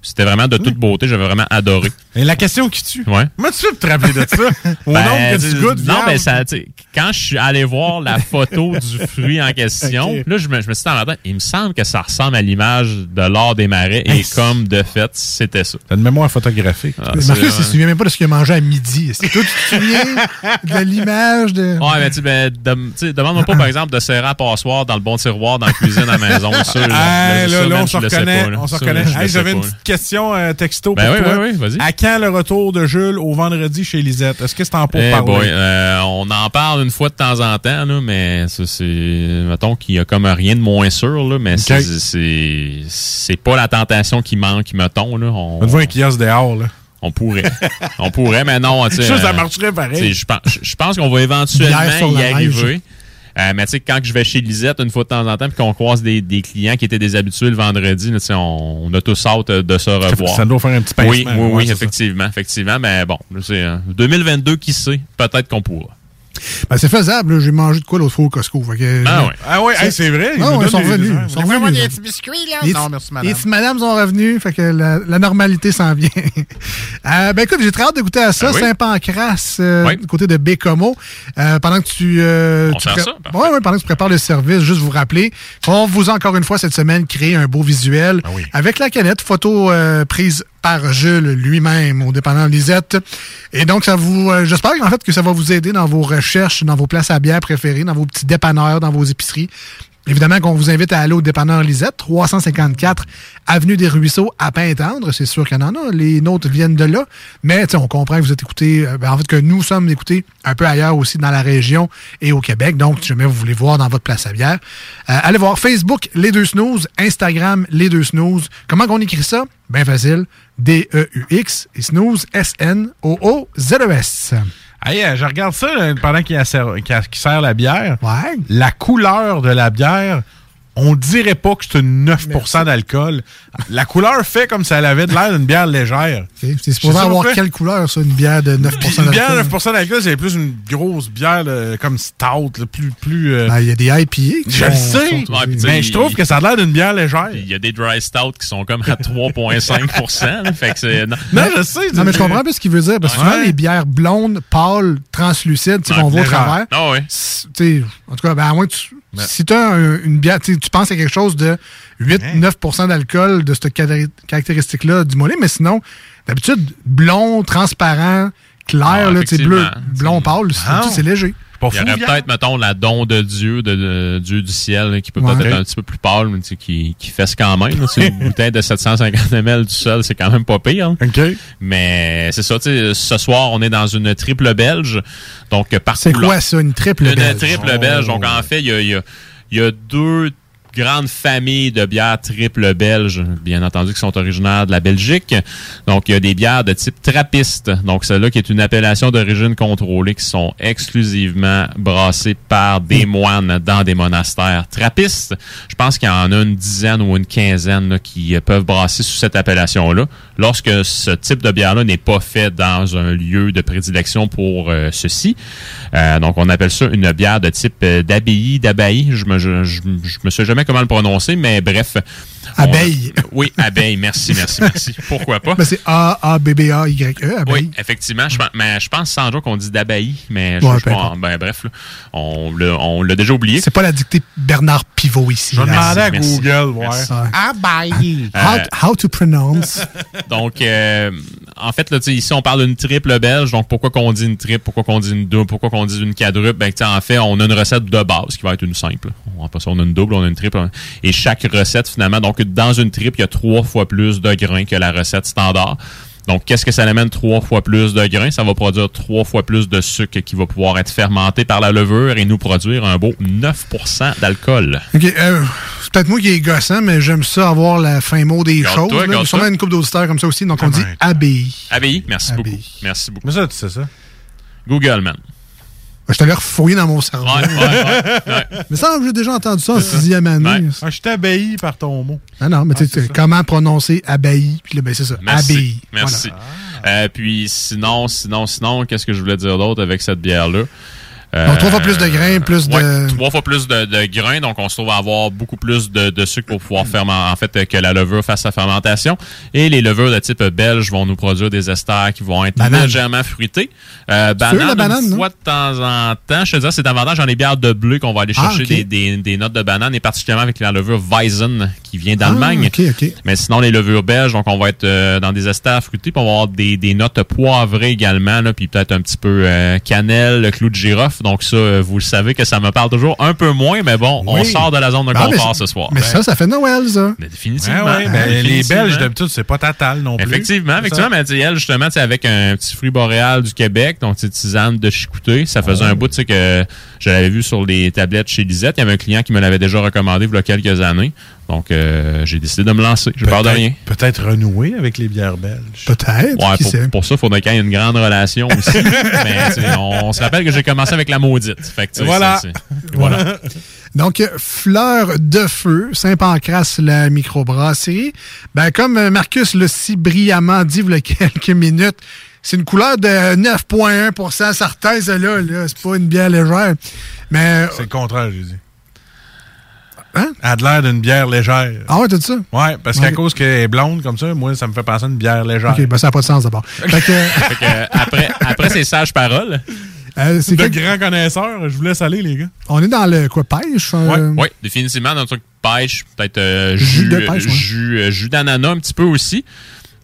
C'était vraiment de toute beauté, j'avais vraiment adoré. Et la question qui tue. Ouais. Comment tu pour te rappeler de ça? Au Ben, nombre que tu goûtes, non, mais ça, tu sais, quand je suis allé voir la photo du fruit en question, là, je me, je me suis dit tête, il me semble que ça ressemble à l'image de l'or des marais, et comme de fait, c'était ça. T'as une mémoire photographique. Ah, c'est- Marcus, il se souvient même pas de ce qu'il a mangé à midi. Que toi, tu te souviens de l'image de. Ouais, mais tu sais, ben, sais, demande-moi pas, par exemple, de serrer à passoire dans le bon tiroir dans la cuisine à la maison. Ça, là, ça, là, là, on se reconnaît. On se Ça, reconnaît. J'avais une question euh, texto Ben pour oui, toi. oui, oui, vas-y. À quand le retour de Jules au vendredi chez Lisette? Est-ce que c'est en pour Eh parler? euh, on en parle une fois de temps en temps, là, mais c'est. Mettons qu'il y a comme rien de moins sûr, là, mais c'est- c'est c'est pas la tentation qui manque, mettons. Là. On, On voit un kiosque dehors, là. on pourrait. on pourrait, mais non. sais, Ça, ça euh, marcherait pareil. Je pense, je- je pense qu'on va éventuellement y arriver. Euh, mais tu sais, quand je vais chez Lisette une fois de temps en temps, puis qu'on croise des, des clients qui étaient déshabitués le vendredi, là, on, on a tous hâte de se revoir. ça doit faire un petit pincement, Oui, oui, oui, ça. effectivement, effectivement. Mais bon, c'est euh, 2022, qui sait, peut-être qu'on pourra. Ben, c'est faisable. J'ai mangé de quoi l'autre fois au Costco. fait que- Ah ouais. Ah ouais, hey, c'est vrai. ils Ah ouais, ils sont revenus. Ils sont revenus, des petits biscuits, là? Les Non, petits- merci, Les madame. petites madames sont revenues, fait que la, la normalité s'en vient. Euh, ben écoute, j'ai très hâte de goûter à ça. Ah oui? Saint-Pancras, euh, du côté de Bécomo. Euh, pendant que tu... euh, On tu sert pré- ça? Ouais, ouais, pendant que tu prépares le service, juste vous rappeler, on vous a encore une fois cette semaine créé un beau visuel Ah avec la canette, photo euh, prise Jules lui-même au dépendant Lisette. Et donc, ça vous, euh, j'espère en fait que ça va vous aider dans vos recherches, dans vos places à bière préférées, dans vos petits dépanneurs, dans vos épiceries. Évidemment qu'on vous invite à aller au dépanneur Lisette, 354 Avenue des Ruisseaux à Pintendre. C'est sûr qu'il y en a. Les nôtres viennent de là. Mais on comprend que vous êtes écoutés, euh, ben, en fait que nous sommes écoutés un peu ailleurs aussi dans la région et au Québec. Donc, si jamais vous voulez voir dans votre place à bière, euh, allez voir Facebook Les Deux Snooze, Instagram Les Deux Snooze. Comment qu'on écrit ça? Bien facile. D-E-U-X et snooze, S-N-O-O-Z-E-S. Hey, euh, je regarde ça là, pendant qu'il sert la bière. Ouais. La couleur de la bière, on dirait pas que c'est une 9% d'alcool. La couleur fait comme si elle avait de l'air d'une bière légère. C'est Je sais supposé pas avoir quelle couleur, ça, une bière de 9% Une bière d'alcool? 9% d'alcool, c'est plus une grosse bière là, comme stout, là, plus... plus euh, Ben, Il y a des IPA. qui je le sais, sont- Ouais, mais je trouve que ça a l'air d'une bière légère. Il y a des dry stout qui sont comme à 3,5 là, Fait que c'est. Non, Non, je sais. Non, mais je comprends un peu ce qu'il veut dire. Parce que souvent, Ouais. les bières blondes, pâles, translucides, tu sais, Ouais, qu'on voit au travers. Ah ouais. c'est- tu sais, En tout cas, ben, à moins que tu. Si tu as une bière, tu penses à quelque chose de 8-9% d'alcool de cette caractéri- caractéristique-là du mollet, mais sinon, d'habitude, blond, transparent, clair, Ah, là, tu sais, bleu, blond pâle, c'est- Ah. c'est léger. Pas Il y aurait peut-être, mettons, la don de Dieu, de, de Dieu du ciel, là, qui peut Ouais. peut-être être un petit peu plus pâle, mais tu sais, qui, qui fesse quand même. là. C'est une bouteille de 750 ml du sol, c'est quand même pas pire. hein. OK. Mais c'est ça, tu sais, ce soir, on est dans une triple belge. Donc, par C'est quoi ça, une triple Une belge? triple Oh. belge. Donc, en fait, il y a, il y a- il y a deux grandes familles de bières triple belges, bien entendu, qui sont originaires de la Belgique. Donc, il y a des bières de type trappiste. Donc, celle-là qui est une appellation d'origine contrôlée qui sont exclusivement brassées par des moines dans des monastères trappistes. Je pense qu'il y en a une dizaine ou une quinzaine là, qui peuvent brasser sous cette appellation-là. Lorsque ce type de bière-là n'est pas fait dans un lieu de prédilection pour euh, ceci. Euh, donc, on appelle ça une bière de type euh, d'abbaye, d'abbaye. Je me, je, je, je me sais jamais comment le prononcer, mais bref. On- Abeille. oui, abeille. Merci, merci, merci. Pourquoi pas? Ben, c'est A-A-B-B-A-Y-E, abeille. Oui, effectivement. Je, pense- mais je pense sans doute qu'on dit d'abbaye, mais je, Ouais, je- importe. ben, bref, là, on l'a déjà oublié. C'est pas la dictée Bernard Pivot ici. Je demander à merci. Google, ouais. Abaye. Euh, How, how to pronounce. Donc, euh, en fait, là, ici, on parle d'une triple belge. Donc, pourquoi qu'on dit une triple, pourquoi qu'on dit une double, pourquoi qu'on dit une quadruple? Ben, en fait, on a une recette de base qui va être une simple. On ça, on a une double, on a une triple. Et chaque recette, finalement, donc, dans une triple, il y a trois fois plus de grains que la recette standard. Donc, qu'est-ce que ça amène trois fois plus de grains? Ça va produire trois fois plus de sucre qui va pouvoir être fermenté par la levure et nous produire un beau 9% d'alcool. OK, euh, c'est peut-être moi qui est gossant, mais j'aime ça avoir la fin mot des choses. là. Il y a garde-toi. sûrement une couple d'auditeurs comme ça aussi, donc on dit abbaye. Abbaye, merci beaucoup. Merci beaucoup. Mais ça, tu sais ça. Google, man. Je t'allais refouiller dans mon cerveau. Ouais, ouais, ouais, ouais. Mais ça, j'ai déjà entendu ça en sixième année. Ah, je t'ai abbailli par ton mot. Ah non, mais tu sais, comment prononcer abbaye? Puis là, ben, c'est ça. Merci. Abbaye. Merci. Euh, puis sinon, sinon, sinon, qu'est-ce que je voulais dire d'autre avec cette bière-là? Euh, Donc, trois fois plus de grains, plus ouais, de- Trois fois plus de, de grains, donc on se trouve à avoir beaucoup plus de, de sucre pour pouvoir faire en fait euh, que la levure fasse sa fermentation. Et les levures de type belge vont nous produire des esters qui vont être Banane. légèrement fruités. Euh, eux, la banane, banane, une fois de temps en temps. Je te dis, c'est davantage dans les bières de bleu qu'on va aller Ah, chercher des, des, des notes de banane, et particulièrement avec la levure Weizen qui vient Ah, d'Allemagne. OK, OK. Mais sinon, les levures belges, donc on va être euh, dans des esters fruités, puis on va avoir des, des notes poivrées également, là, puis peut-être un petit peu euh, cannelle, clou de girofle. Neuf. Donc ça, euh, vous le savez que ça me parle toujours un peu moins, mais bon, on sort de la zone de Ah, mais confort ce soir. Mais ça, ça fait Noël, ça. Mais définitivement. Ouais, ouais, ben, les Définitivement. Belges, d'habitude, c'est pas Tatal non plus. Effectivement, effectivement, mais elle, justement, avec un petit fruit boréal du Québec, donc sais, tisane de chicouté, ça faisait un bout, tu sais, que je l'avais vu sur les tablettes chez Lisette. Il y avait un client qui me l'avait déjà recommandé il y a quelques années. Donc, euh, j'ai décidé de me lancer. J'ai peur de Peut-être- rien. Peut-être renouer avec les bières belges. Peut-être. Ouais, pour, sait? pour ça, il faudrait qu'il y ait une grande relation aussi. mais on, on se rappelle que j'ai commencé avec la maudite. Fait que, Voilà. voilà. Donc, euh, Fleur de Feu, Saint-Pancras, la microbrasserie. Ben, comme euh, Marcus l'a si brillamment dit il y a quelques minutes, c'est une couleur de 9,1% certain, celle-là. Là. C'est pas une bière légère. Mais. C'est le contraire, j'ai dit. Hein? Elle a de l'air d'une bière légère. Ah ouais, dit ça? Ouais, parce qu'à cause qu'elle est blonde comme ça, moi, ça me fait penser à une bière légère. OK, ben ça n'a pas de sens d'abord. Que, euh, après, après ces sages paroles, euh, c'est de que- grands connaisseurs, je vous laisse aller, les gars. on est dans le quoi, pêche? euh, Oui, définitivement, dans un truc pêche, peut-être euh, Jus de pêche, ouais. jus, euh, jus d'ananas un petit peu aussi.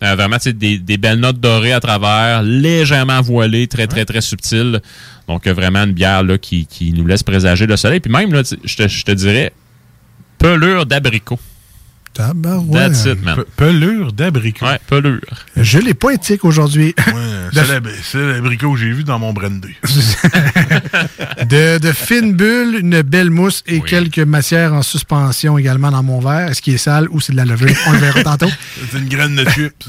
Euh, vraiment, tu sais, des, des belles notes dorées à travers, légèrement voilées, très, très, très subtiles. Donc, euh, vraiment une bière là, qui, qui nous laisse présager le soleil. Puis même, là, tu sais, je te, je te dirais, pelure d'abricot. Tabarouette. That's it, man. Pe- pelure d'abricot. Ouais, pelure. Je l'ai pas éthique aujourd'hui. C'est la- c'est l'abricot que j'ai vu dans mon brandy. de, de fines bulles, une belle mousse et quelques matières en suspension également dans mon verre. Est-ce qu'il est sale ou c'est de la levure? On le verra tantôt. C'est une graine de chips.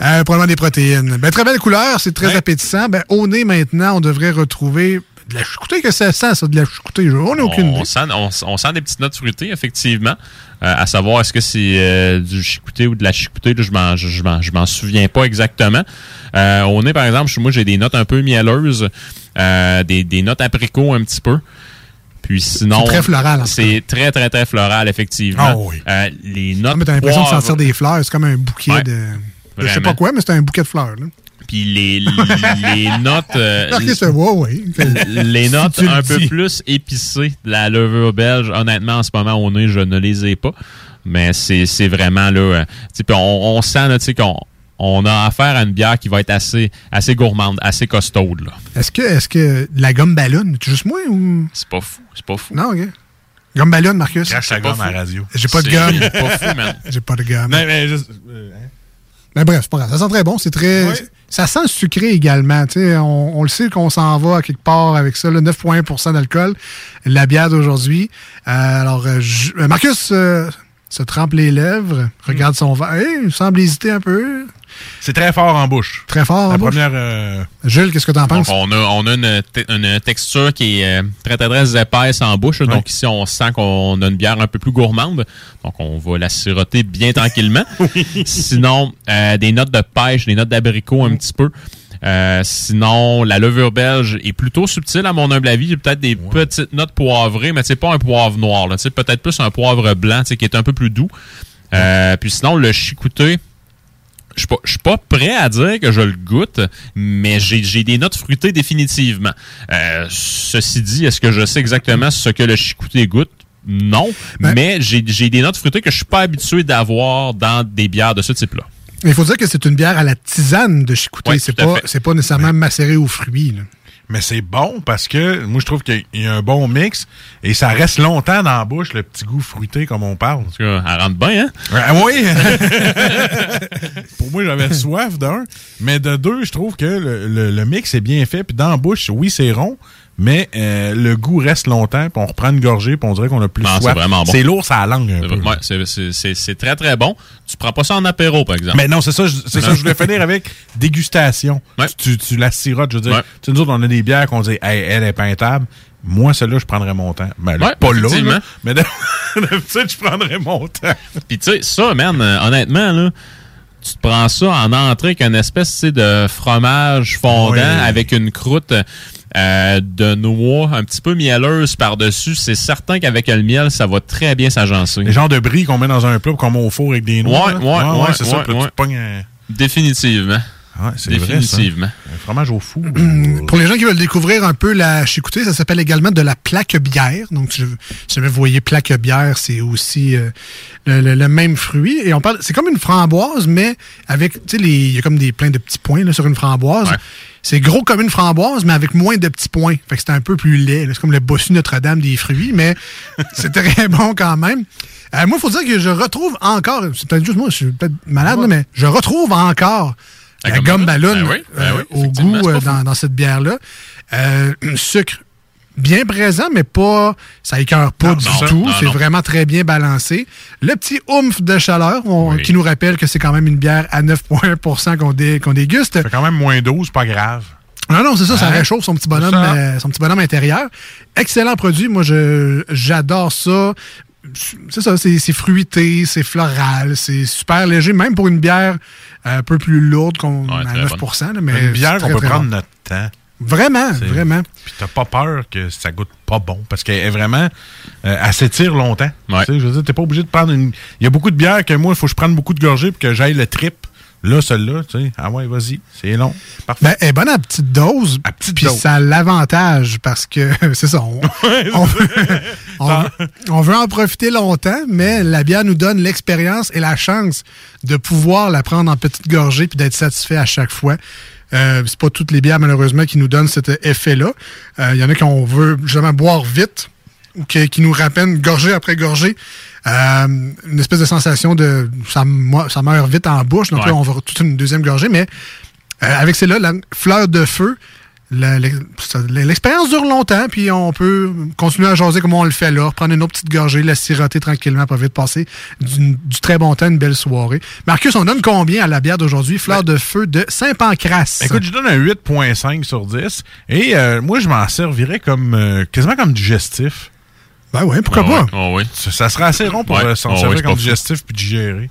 Euh, probablement des protéines. Ben, très belle couleur, c'est très appétissant. Ben, au nez, maintenant, on devrait retrouver de la choucoutée que ça sent, ça, de la choucoutée. On n'a aucune on, idée. sent, on, on sent des petites notes fruitées, effectivement. Euh, à savoir, est-ce que c'est euh, du chicouté ou de la chicouté, là, je m'en, je, m'en, je m'en souviens pas exactement. Euh, au nez, par exemple, moi, j'ai des notes un peu mielleuses, euh, des, des notes apricots un petit peu. Puis sinon, C'est très floral, en C'est très, très, très floral, effectivement. Ah oui. Les notes Ah, mais t'as l'impression de sentir des fleurs. C'est comme un bouquet Ouais, de. Je sais vraiment. pas quoi, mais c'est un bouquet de fleurs. Là. Puis les, les notes... euh, les notes un peu dis. plus épicées de la levure belge, honnêtement, en ce moment, au nez, je ne les ai pas. Mais c'est c'est vraiment là. euh, tu sais, puis on, on sent là, tu sais, qu'on on a affaire à une bière qui va être assez, assez gourmande, assez costaude. là. Est-ce que, est que la gomme ballonne, c'est juste moi ou? C'est pas fou. C'est pas fou. Non, ok. Gomme ballonne, Marcus. Crache ta gomme à la radio. J'ai pas de gomme. J'ai pas de gomme. Non, mais juste- euh, hein? Mais bref, c'est pas grave. Ça sent très bon. C'est très. Ça sent sucré également. Tu sais, on, on le sait qu'on s'en va à quelque part avec ça. là, 9,1% d'alcool. La bière d'aujourd'hui. Euh, alors, euh, je- euh, Marcus euh, se trempe les lèvres, regarde son verre. Hey, il semble hésiter un peu. C'est très fort en bouche. Très fort en La bouche? première. euh, Jules, qu'est-ce que t'en Donc, penses? on a, on a une, te- une texture qui est euh, très, très, très épaisse en bouche. Donc, ici, on sent qu'on a une bière un peu plus gourmande. Donc, on va la siroter bien tranquillement. Sinon, euh, des notes de pêche, des notes d'abricot un petit peu. Euh, sinon, la levure belge est plutôt subtile à mon humble avis. Il y a peut-être des petites notes poivrées, mais c'est pas un poivre noir. Tu sais, Peut-être plus un poivre blanc tu qui est un peu plus doux. Euh, puis sinon, le chicouté, je suis pas- je suis pas prêt à dire que je le goûte, mais j'ai des notes fruitées définitivement. Euh, ceci dit, est-ce que je sais exactement ce que le chicouté goûte? Non, Ben- mais j'ai des notes fruitées que je suis pas habitué d'avoir dans des bières de ce type-là. Il faut dire que c'est une bière à la tisane de chicouté. Ouais, c'est pas, pas nécessairement macéré aux fruits. là. Mais c'est bon parce que moi, je trouve qu'il y a un bon mix et ça reste longtemps dans la bouche, le petit goût fruité, comme on parle. Elle rentre bien, hein? Ah oui! Pour moi, j'avais soif d'un. Mais de deux, je trouve que le, le- le mix est bien fait. Puis dans la bouche, oui, c'est rond, mais euh, le goût reste longtemps. Puis on reprend une gorgée, puis on dirait qu'on a plus Non, soif. c'est vraiment bon. C'est lourd, ça a la langue un peu. Ouais, c'est- très très bon. Tu prends pas ça en apéro, par exemple. Mais non, c'est ça, c'est ça, je voulais finir avec dégustation. Tu, tu la sirotes, je veux dire. Ouais. Tu sais, nous autres, on a des bières qu'on dit, hey, elle est peintable. Moi, celle-là, je prendrais mon temps. Ben, là, Ouais, pas là, là, mais d'habitude, je prendrais mon temps. Puis tu sais, ça, man, euh, honnêtement, là, tu te prends ça en entrée avec une espèce tu sais, de fromage fondant Oui. avec une croûte euh, de noix un petit peu mielleuse par-dessus. C'est certain qu'avec le miel, ça va très bien s'agencer. Les genres de brie qu'on met dans un plat qu'on met au four avec des noix. Ouais, là. ouais, ouais, c'est ça. ouais, puis là, ouais. tu pognes un- Définitivement. Ouais, c'est vrai, ça. Définitivement. Un fromage au four. Pour les gens qui veulent découvrir un peu la chicouté, ça s'appelle également de la plaque bière. Donc, si jamais vous voyez plaque bière, c'est aussi euh, le, le- le même fruit. Et on parle, c'est comme une framboise, mais avec, tu sais, les- il y a comme des plein de petits points là, sur une framboise. C'est gros comme une framboise, mais avec moins de petits points. Fait que c'est un peu plus laid. C'est comme le bossu Notre-Dame des fruits, mais c'est très bon quand même. Euh, moi, il faut dire que je retrouve encore, c'est peut-être juste moi, je suis peut-être malade, mais je retrouve encore La la, gomme ballon? Ben oui, ben oui, au goût euh, dans, dans cette bière-là. Euh, sucre bien présent, mais pas. Ça écœure pas Non, du non, tout. C'est vraiment très bien balancé. Le petit oomph de chaleur on- qui nous rappelle que c'est quand même une bière à 9,1 qu'on dé- qu'on déguste. C'est quand même moins 12, pas grave. Non, non, c'est ça, ça Hein? réchauffe son petit bonhomme, euh, son petit bonhomme intérieur. Excellent produit. Moi, je j'adore ça. C'est ça, c'est fruité, c'est floral, c'est super léger, même pour une bière euh, un peu plus lourde qu'on à très 9 bonne. là, mais Une bière qu'on peut très prendre bon. notre temps. Vraiment, vraiment. Puis t'as pas peur que ça goûte pas bon. Parce qu'elle est vraiment. euh, elle s'étire longtemps. Tu sais, je veux dire, t'es pas obligé de prendre une. Il y a beaucoup de bières que moi, il faut que je prenne beaucoup de gorgées pour que j'aille le trip. Là, celle-là, tu sais. Ah ouais, vas-y. C'est long. Parfait. Ben, elle est bonne à petite dose. Puis dose. ça a l'avantage parce que, c'est ça, on, on veut, on veut- on veut en profiter longtemps, mais la bière nous donne l'expérience et la chance de pouvoir la prendre en petite gorgée puis d'être satisfait à chaque fois. Euh, c'est pas toutes les bières, malheureusement, qui nous donnent cet effet-là. Euh, Il y en a qu'on veut justement boire vite ou qui, qui nous rappellent gorgée après gorgée. euh, une espèce de sensation de ça, mo- ça meurt vite en bouche, donc Ouais. là on va toute une deuxième gorgée, mais euh, avec celle-là, la fleur de feu, l'expérience dure longtemps, puis on peut continuer à jaser comme on le fait là, prendre une autre petite gorgée, la siroter tranquillement pour vite passer du, du très bon temps, une belle soirée. Marcus, on donne combien à la bière d'aujourd'hui? Fleur de feu de Saint-Pancras. Écoute, je donne un 8.5 sur 10. Et euh, moi, je m'en servirais comme euh, quasiment comme digestif. Ben ouais, pourquoi Ah pas? ah ouais. Ça, ça serait assez rond pour Ouais, euh, s'en ah servir comme pas digestif puis digérer.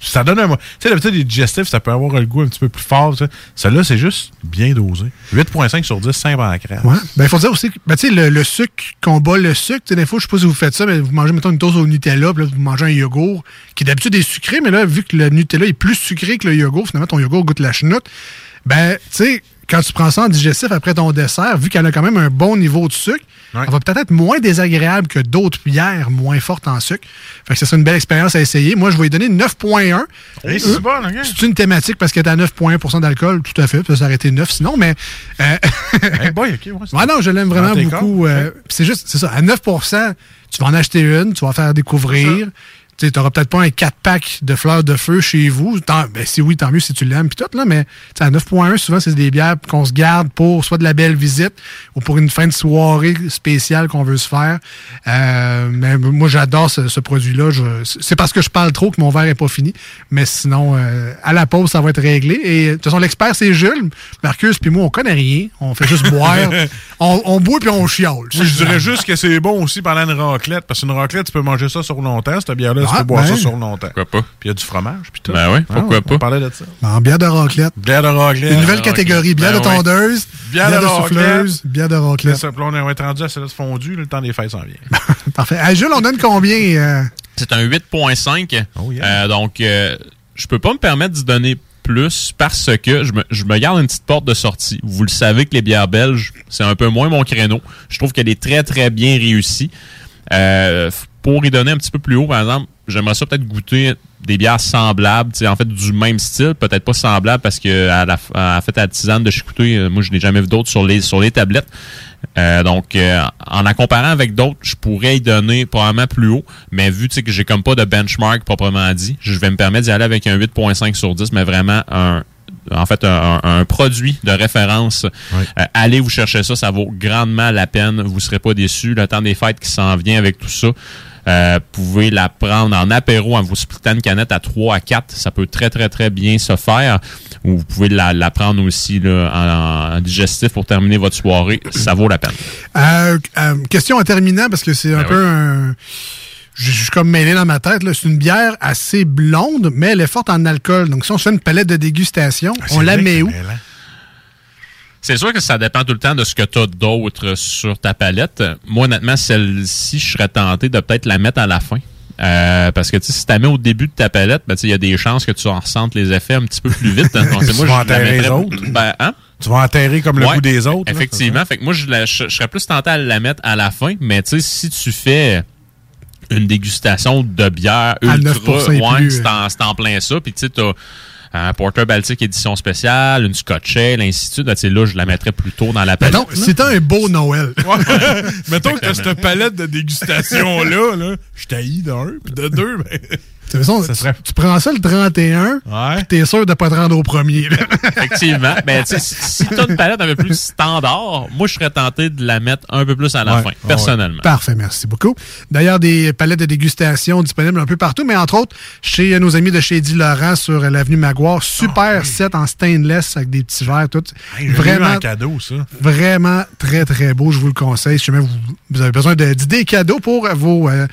Ça donne un... Tu sais, d'habitude, les digestifs, ça peut avoir le goût un petit peu plus fort. Celui-là, c'est juste bien dosé. 8.5 sur 10, 5 en crème. Ouais. Ben, il faut dire aussi que, ben, tu sais, le, le sucre, qu'on bat le sucre, tu sais, des fois, je sais pas si vous faites ça, mais vous mangez, mettons, une toast au Nutella, puis là, vous mangez un yogourt, qui d'habitude est sucré, mais là, vu que le Nutella est plus sucré que le yogourt, finalement, ton yogourt goûte la chenoute, ben, tu sais, quand tu prends ça en digestif après ton dessert, vu qu'elle a quand même un bon niveau de sucre, elle va peut-être être moins désagréable que d'autres bières moins fortes en sucre. Fait que ça serait une belle expérience à essayer. Moi, je vais lui donner 9.1. Hey, c'est bon, ok. C'est une thématique parce qu'elle est à 9,1% d'alcool, tout à fait. Ça aurait été 9 sinon, mais. euh, Hey boy, ouais, c'est- Ouais, non, je l'aime vraiment beaucoup. euh, c'est juste, c'est ça, à 9% tu vas en acheter une, tu vas faire découvrir. Tu n'auras peut-être pas un 4-pack de fleurs de feu chez vous. Tant- ben, si oui, tant mieux si tu l'aimes, puis tout, là, mais à 9.1, souvent, c'est des bières qu'on se garde pour soit de la belle visite ou pour une fin de soirée spéciale qu'on veut se faire. Euh, mais moi, j'adore ce, ce produit-là. C'est parce que je parle trop que mon verre n'est pas fini. Mais sinon, euh, à la pause, ça va être réglé. Et de toute façon, l'expert, c'est Jules. Marcus, puis moi, on connaît rien. On fait juste boire. on, on boit puis on chiale. Je dirais juste que c'est bon aussi pendant une raclette, parce qu'une raclette, tu peux manger ça sur longtemps. Cette bière-là, tu Ah, peux boire ben. ça sur longtemps. Pourquoi pas? Puis il y a du fromage, puis tout. Ben oui, Ah pourquoi pas? On parlait de ça. En bière de raclette. Bière de raclette. Une nouvelle catégorie. Bière Ben de tondeuse, Bière, bière de, souffleuse, bière de raclette. C'est ça, puis là, on va être rendu à celle de fondue, le temps des fêtes s'en vient. Parfait. Hey, Jules, on donne combien? euh? C'est un 8.5. Oh, Euh, donc, euh, je peux pas me permettre d'y donner plus parce que je me, je me garde une petite porte de sortie. Vous le savez que les bières belges, c'est un peu moins mon créneau. Je trouve qu'elle est très, très bien réussie. Euh, pour y donner un petit peu plus haut, par exemple, j'aimerais ça peut-être goûter des bières semblables, en fait du même style, peut-être pas semblables parce que à la, à, en à la tisane de Chicouteux, euh, moi je n'ai jamais vu d'autres sur les sur les tablettes. Euh, donc euh, en la comparant avec d'autres, je pourrais y donner probablement plus haut, mais vu que j'ai comme pas de benchmark proprement dit, je vais me permettre d'y aller avec un 8.5 sur 10, mais vraiment un en fait un, un- un produit de référence. Euh, allez vous chercher ça, ça vaut grandement la peine. Vous serez pas déçus. Le temps des fêtes qui s'en vient avec tout ça. Euh, vous pouvez la prendre en apéro en vous splittant une canette à 3 à 4. Ça peut très, très, très bien se faire. Ou vous pouvez la, la prendre aussi là, en, en digestif pour terminer votre soirée. Ça vaut la peine. Euh, euh, question en terminant, parce que c'est un Ben peu un. Je suis comme mêlé dans ma tête. là. C'est une bière assez blonde, mais elle est forte en alcool. Donc, si on se fait une palette de dégustation, Ah, on la met où? C'est sûr que ça dépend tout le temps de ce que tu as d'autre sur ta palette. Moi, honnêtement, celle-ci, je serais tenté de peut-être la mettre à la fin. Euh, parce que tu sais, si tu la mets au début de ta palette, ben, il y a des chances que tu en ressentes les effets un petit peu plus vite. hein. Donc, Tu moi, vas je la enterrer les autres. Ben, hein? Tu vas enterrer comme le Ouais, goût des autres. là, Effectivement. Fait que moi, je, la- je- je serais plus tenté à la mettre à la fin. Mais tu sais, si tu fais une dégustation de bière ultra, 9% et ouais, plus, c'est en, c'est en plein ça. Puis tu sais, t'as un Porter Baltic édition spéciale, une Scotch Ale, ainsi de suite. Tu sais, là, je la mettrais plutôt dans la palette. Non, c'était un beau Noël. Mettons que cette palette de dégustation-là, là, je t'haïs d'un, puis de deux, ben... De toute façon, tu prends ça le 31, puis t'es sûr de pas te rendre au premier. là. Effectivement. Ben, tu sais, si, si t'as une palette un peu plus standard, moi, je serais tenté de la mettre un peu plus à la Ouais. fin, Ah ouais. personnellement. Parfait, merci beaucoup. D'ailleurs, des palettes de dégustation disponibles un peu partout, mais entre autres, chez nos amis de chez Eddie Laurent sur l'avenue Maguire, super set en stainless avec des petits verres, tout. Hey, un cadeau, ça. Vraiment très, très beau. Je vous le conseille. Si jamais vous, vous avez besoin d'idées cadeaux pour vos, euh,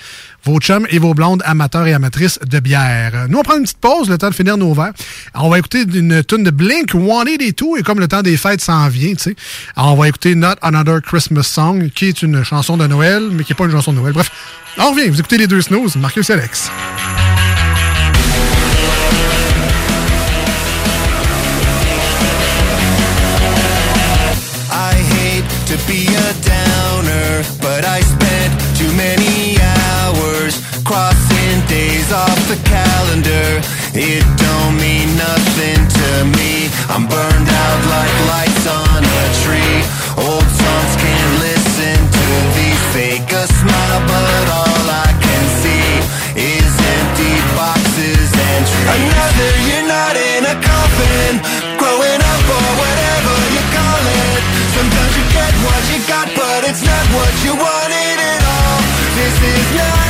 vos chums et vos blondes amateurs et amatrices de bière. Nous, on prend une petite pause, le temps de finir nos verres. On va écouter une tune de Blink, One et tout, et comme le temps des fêtes s'en vient, tu sais, on va écouter Not Another Christmas Song, qui est une chanson de Noël, mais qui n'est pas une chanson de Noël. Bref, on revient. Vous écoutez les deux snooze, Marcus Alex. I hate to be a downer, but I spent It don't mean nothing to me. I'm burned out like lights on a tree. Old songs can't listen to these fake a smile, but all I can see is empty boxes and trees. Another year not in a coffin, growing up or whatever you call it. Sometimes you get what you got, but it's not what you wanted at all. This is not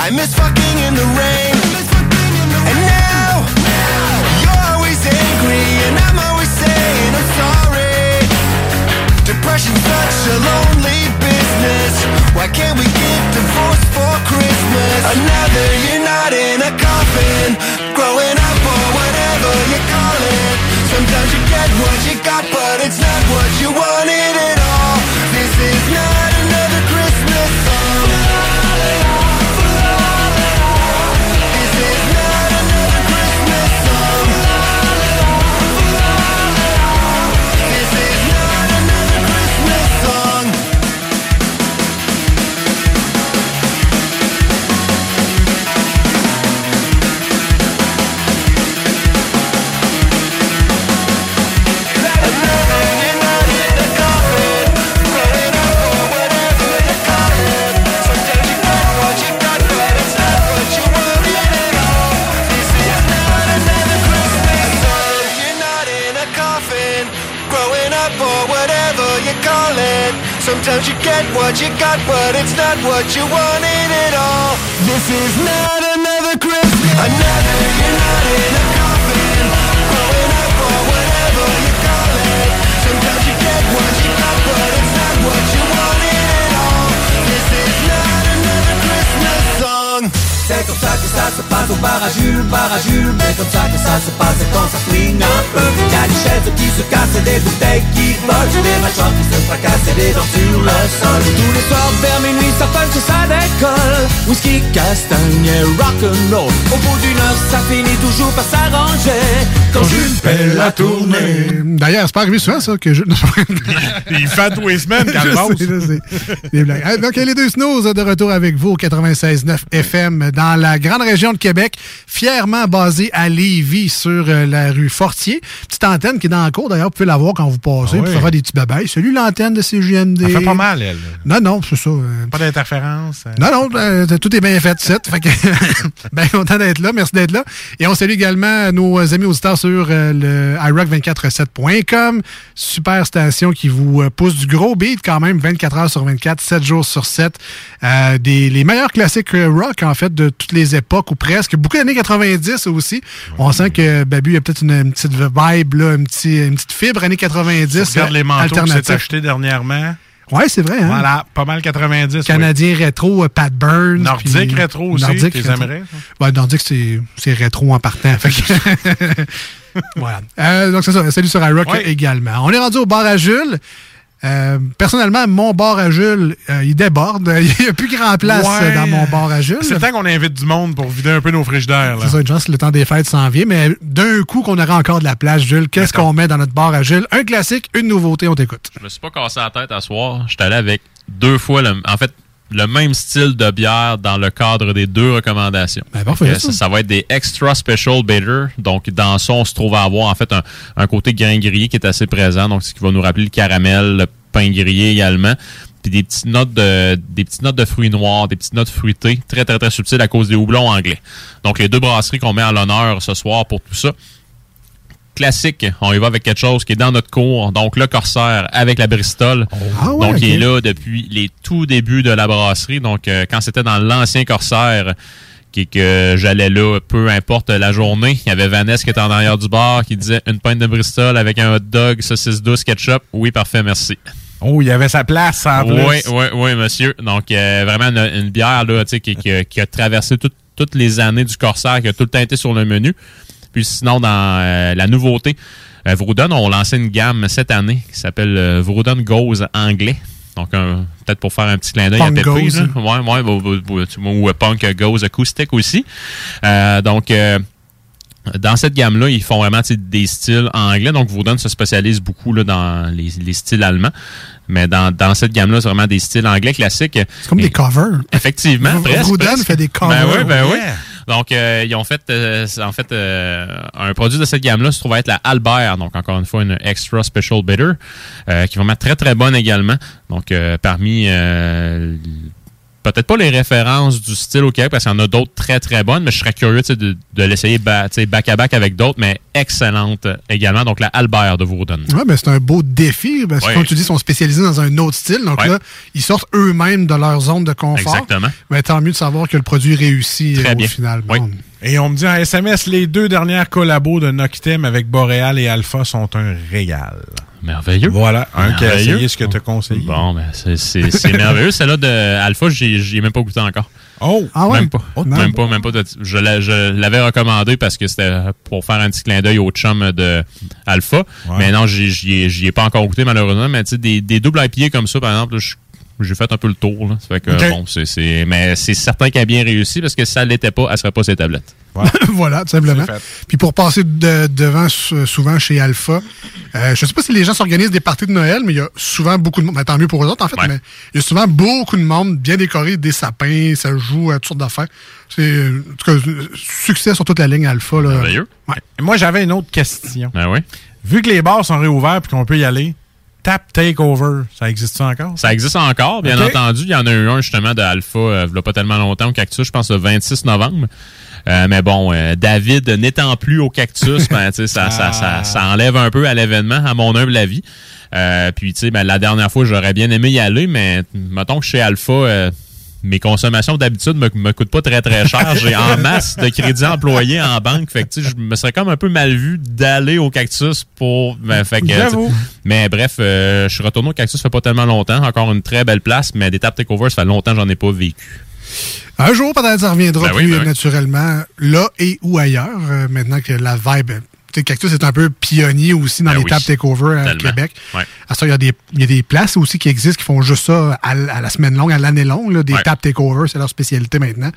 I miss fucking in the rain. And now, you're always angry, and I'm always saying I'm sorry. Depression's such a lonely business. Why can't we get divorced for Christmas? Another year not in a coffin, growing up or whatever you call it. Sometimes you get what you got, but it's not what you wanted get what you got, but it's not what you wanted at all. This is not another Christmas. Another you're not in a coffin, growing up or whatever you call it. Sometimes you get what you got, but C'est comme ça que ça se passe au bar à Jules, bar à Jules Mais comme ça que ça se passe quand ça flingue un peu Y'a des chaises qui se cassent et des bouteilles qui volent Des mâchoires qui se fracassent et des dents sur le sol Tous les soirs vers minuit ça punch et ça décolle Whisky, castagne et rock'n'roll Au bout d'une heure ça finit toujours par s'arranger Quand Jules paie la tournée D'ailleurs, c'est pas arrivé souvent, ça, que je. Il fait tous les semaines, Je Calvas. sais, je sais. Des blagues. Donc, les deux snows de retour avec vous au 96.9 FM dans la grande région de Québec, fièrement basé à Lévis sur euh, la rue Fortier. Petite antenne qui est dans la cour, d'ailleurs, vous pouvez la voir quand vous passez, Ah puis oui. ça fait des petits babayes. Salut l'antenne de CGMD. Elle fait pas mal, elle. Non, non, c'est ça. euh, Pas d'interférence. euh. non, non, tout est bien fait, c'est. Fait que, ben content d'être là. Merci d'être là. Et on salue également nos amis auditeurs sur le iRock247.com. Super station qui vous pousse du gros beat quand même, 24 heures sur 24, 7 jours sur 7. Euh, des, les meilleurs classiques rock, en fait, de toutes les époques ou presque. Beaucoup d'années 90 aussi. On sent que Babu a peut-être une, une petite vibe, là, une, petit- une petite fibre années 90. Tu regardes les manteaux que s'est acheté dernièrement? Ouais, c'est vrai. Hein? Voilà, pas mal 90. oui. Canadien rétro, euh, Pat Burns. Nordique puis- rétro aussi, Nordique rétro. aimerais, Ouais, Nordique, c'est c'est rétro en partant. Fait que- voilà. Euh, donc, c'est ça. Salut sur iRock également. On est rendu au bar à Jules. Euh, personnellement, mon bar à Jules, euh, il déborde. Il n'y a plus grand place Ouais. dans mon bar à Jules. C'est le temps qu'on invite du monde pour vider un peu nos frigidaires. là. C'est ça, une chance, le temps des fêtes s'en vient. Mais d'un coup qu'on aura encore de la place, Jules, qu'est-ce qu'on met dans notre bar à Jules? Un classique, une nouveauté, on t'écoute. Je me suis pas cassé la tête à soir. J'étais allé avec deux fois, le, en fait, le même style de bière dans le cadre des deux recommandations. parfait, que ça. ça, ça va être des Extra Special Bitter. Donc, dans ça, on se trouve à avoir en fait un, un côté grain grillé qui est assez présent. Donc, ce qui va nous rappeler le caramel, le pain grillé également. Puis des petites notes de des petites notes de fruits noirs, des petites notes fruitées, très très très subtiles à cause des houblons anglais. Donc les deux brasseries qu'on met à l'honneur ce soir pour tout ça. Classique, on y va avec quelque chose qui est dans notre cours. Donc le Corsair avec la Bristol. Ah ouais, donc il est là depuis les tout débuts de la brasserie. Donc euh, quand c'était dans l'ancien Corsair qui que j'allais là, peu importe la journée. Il y avait Vanessa qui était en arrière du bar qui disait une pinte de Bristol avec un hot dog, saucisse douce, ketchup. Oui, parfait, merci. Oh, il y avait sa place en plus. Oui, oui, oui, monsieur. Donc, euh, vraiment une, une bière là, qui, qui a- qui a traversé tout- toutes les années du Corsair, qui a tout le temps été sur le menu. Puis sinon, dans euh, la nouveauté, euh, Vroudon ont lancé une gamme cette année qui s'appelle euh, Vroudon Goes anglais. Donc, peut-être pour faire un petit clin d'œil à Punk Pépé. Goes. là. Ouais, ouais, ou, ou- ou Punk Goes acoustique aussi. Euh, donc, euh, dans cette gamme-là, ils font vraiment des styles anglais. Donc, Vaudon se spécialise beaucoup là, dans les, les styles allemands. Mais dans, dans cette gamme-là, c'est vraiment des styles anglais classiques. C'est comme des covers. Effectivement. V- presque, Vroudon presque. fait des covers. Ben oui, ben oui. Donc, euh, ils ont fait, euh, en fait, euh, un produit de cette gamme-là se trouve être la Albert. Donc, encore une fois, une Extra Special Bitter, qui est vraiment très, très bonne également. Donc, parmi, peut-être pas les références du style au Québec, parce qu'il y en a d'autres très, très bonnes, mais je serais curieux de, de l'essayer ba- tu sais, back-à-back avec d'autres, mais excellente également. Donc, la Albert de Vaudon. Ouais, ben c'est un beau défi parce que, Ouais. comme tu dis, ils sont spécialisés dans un autre style. Donc Ouais. là, ils sortent eux-mêmes de leur zone de confort. Exactement. Mais tant mieux de savoir que le produit réussit Très euh, au bien. final. Oui. Bon. Et on me dit en SMS, les deux dernières collabos de Noctem avec Boréal et Alpha sont un régal. Merveilleux. Voilà, un qui a Merveilleux. essayé ce que tu as conseillé. Bon, ben, c'est- merveilleux. Celle-là de Alpha, j'ai j'ai même pas goûté encore. Oh! Ah ouais? Même pas. Oh, même pas, même pas. de- je l'a- je l'avais recommandé parce que c'était pour faire un petit clin d'œil au chum de Alpha. Mais non, j'y- ai, ai pas encore goûté malheureusement. Mais tu sais, des, des doubles IPA comme ça, par exemple, là, je- j'ai fait un peu le tour. Là. Ça fait que, bon, c'est, c'est- mais c'est certain qu'elle a bien réussi parce que si ça l'était pas, elle serait pas ses tablettes. voilà, tout simplement. Puis pour passer de- devant sou- souvent chez Alpha, euh, je sais pas si les gens s'organisent des parties de Noël, mais il y a souvent beaucoup de monde. Ben, tant mieux pour eux autres, en fait, mais il y a souvent beaucoup de monde bien décoré, des sapins, ça joue à toutes sortes d'affaires. C'est, en tout cas, euh, succès sur toute la ligne Alpha. Là. Ouais. Moi, j'avais une autre question. Ben oui? Vu que les bars sont réouverts et qu'on peut y aller, Tap Takeover, ça existe encore? Ça existe encore, bien entendu. Il y en a eu un justement de Alpha, euh, il y a pas tellement longtemps au Cactus, je pense le 26 novembre. Euh, mais bon, euh, David n'étant plus au Cactus, ben, tu sais, ça, ça, ça, ça enlève un peu à l'événement, à mon humble avis. Euh, puis, tu sais, ben, la dernière fois, j'aurais bien aimé y aller, mais mettons que chez Alpha, euh, mes consommations d'habitude me, me coûtent pas très très cher. J'ai en masse de crédits employés en banque. Fait que je me serais comme un peu mal vu d'aller au cactus pour. ben, fait que, mais bref, euh, je suis retourné au cactus ça fait pas tellement longtemps. Encore une très belle place, mais des tap takeovers, ça fait longtemps que j'en ai pas vécu. Un jour, peut-être, ça reviendra Ben oui, plus ben oui. naturellement, là et ou ailleurs, euh, maintenant que la vibe. Cactus est un peu pionnier aussi dans Ben les oui. tap takeover à Tellement. Québec. Ouais. À ça, il y, a des- il y a des places aussi qui existent qui font juste ça à, la semaine longue, à l'année longue, là, des Ouais. tap takeovers, c'est leur spécialité maintenant.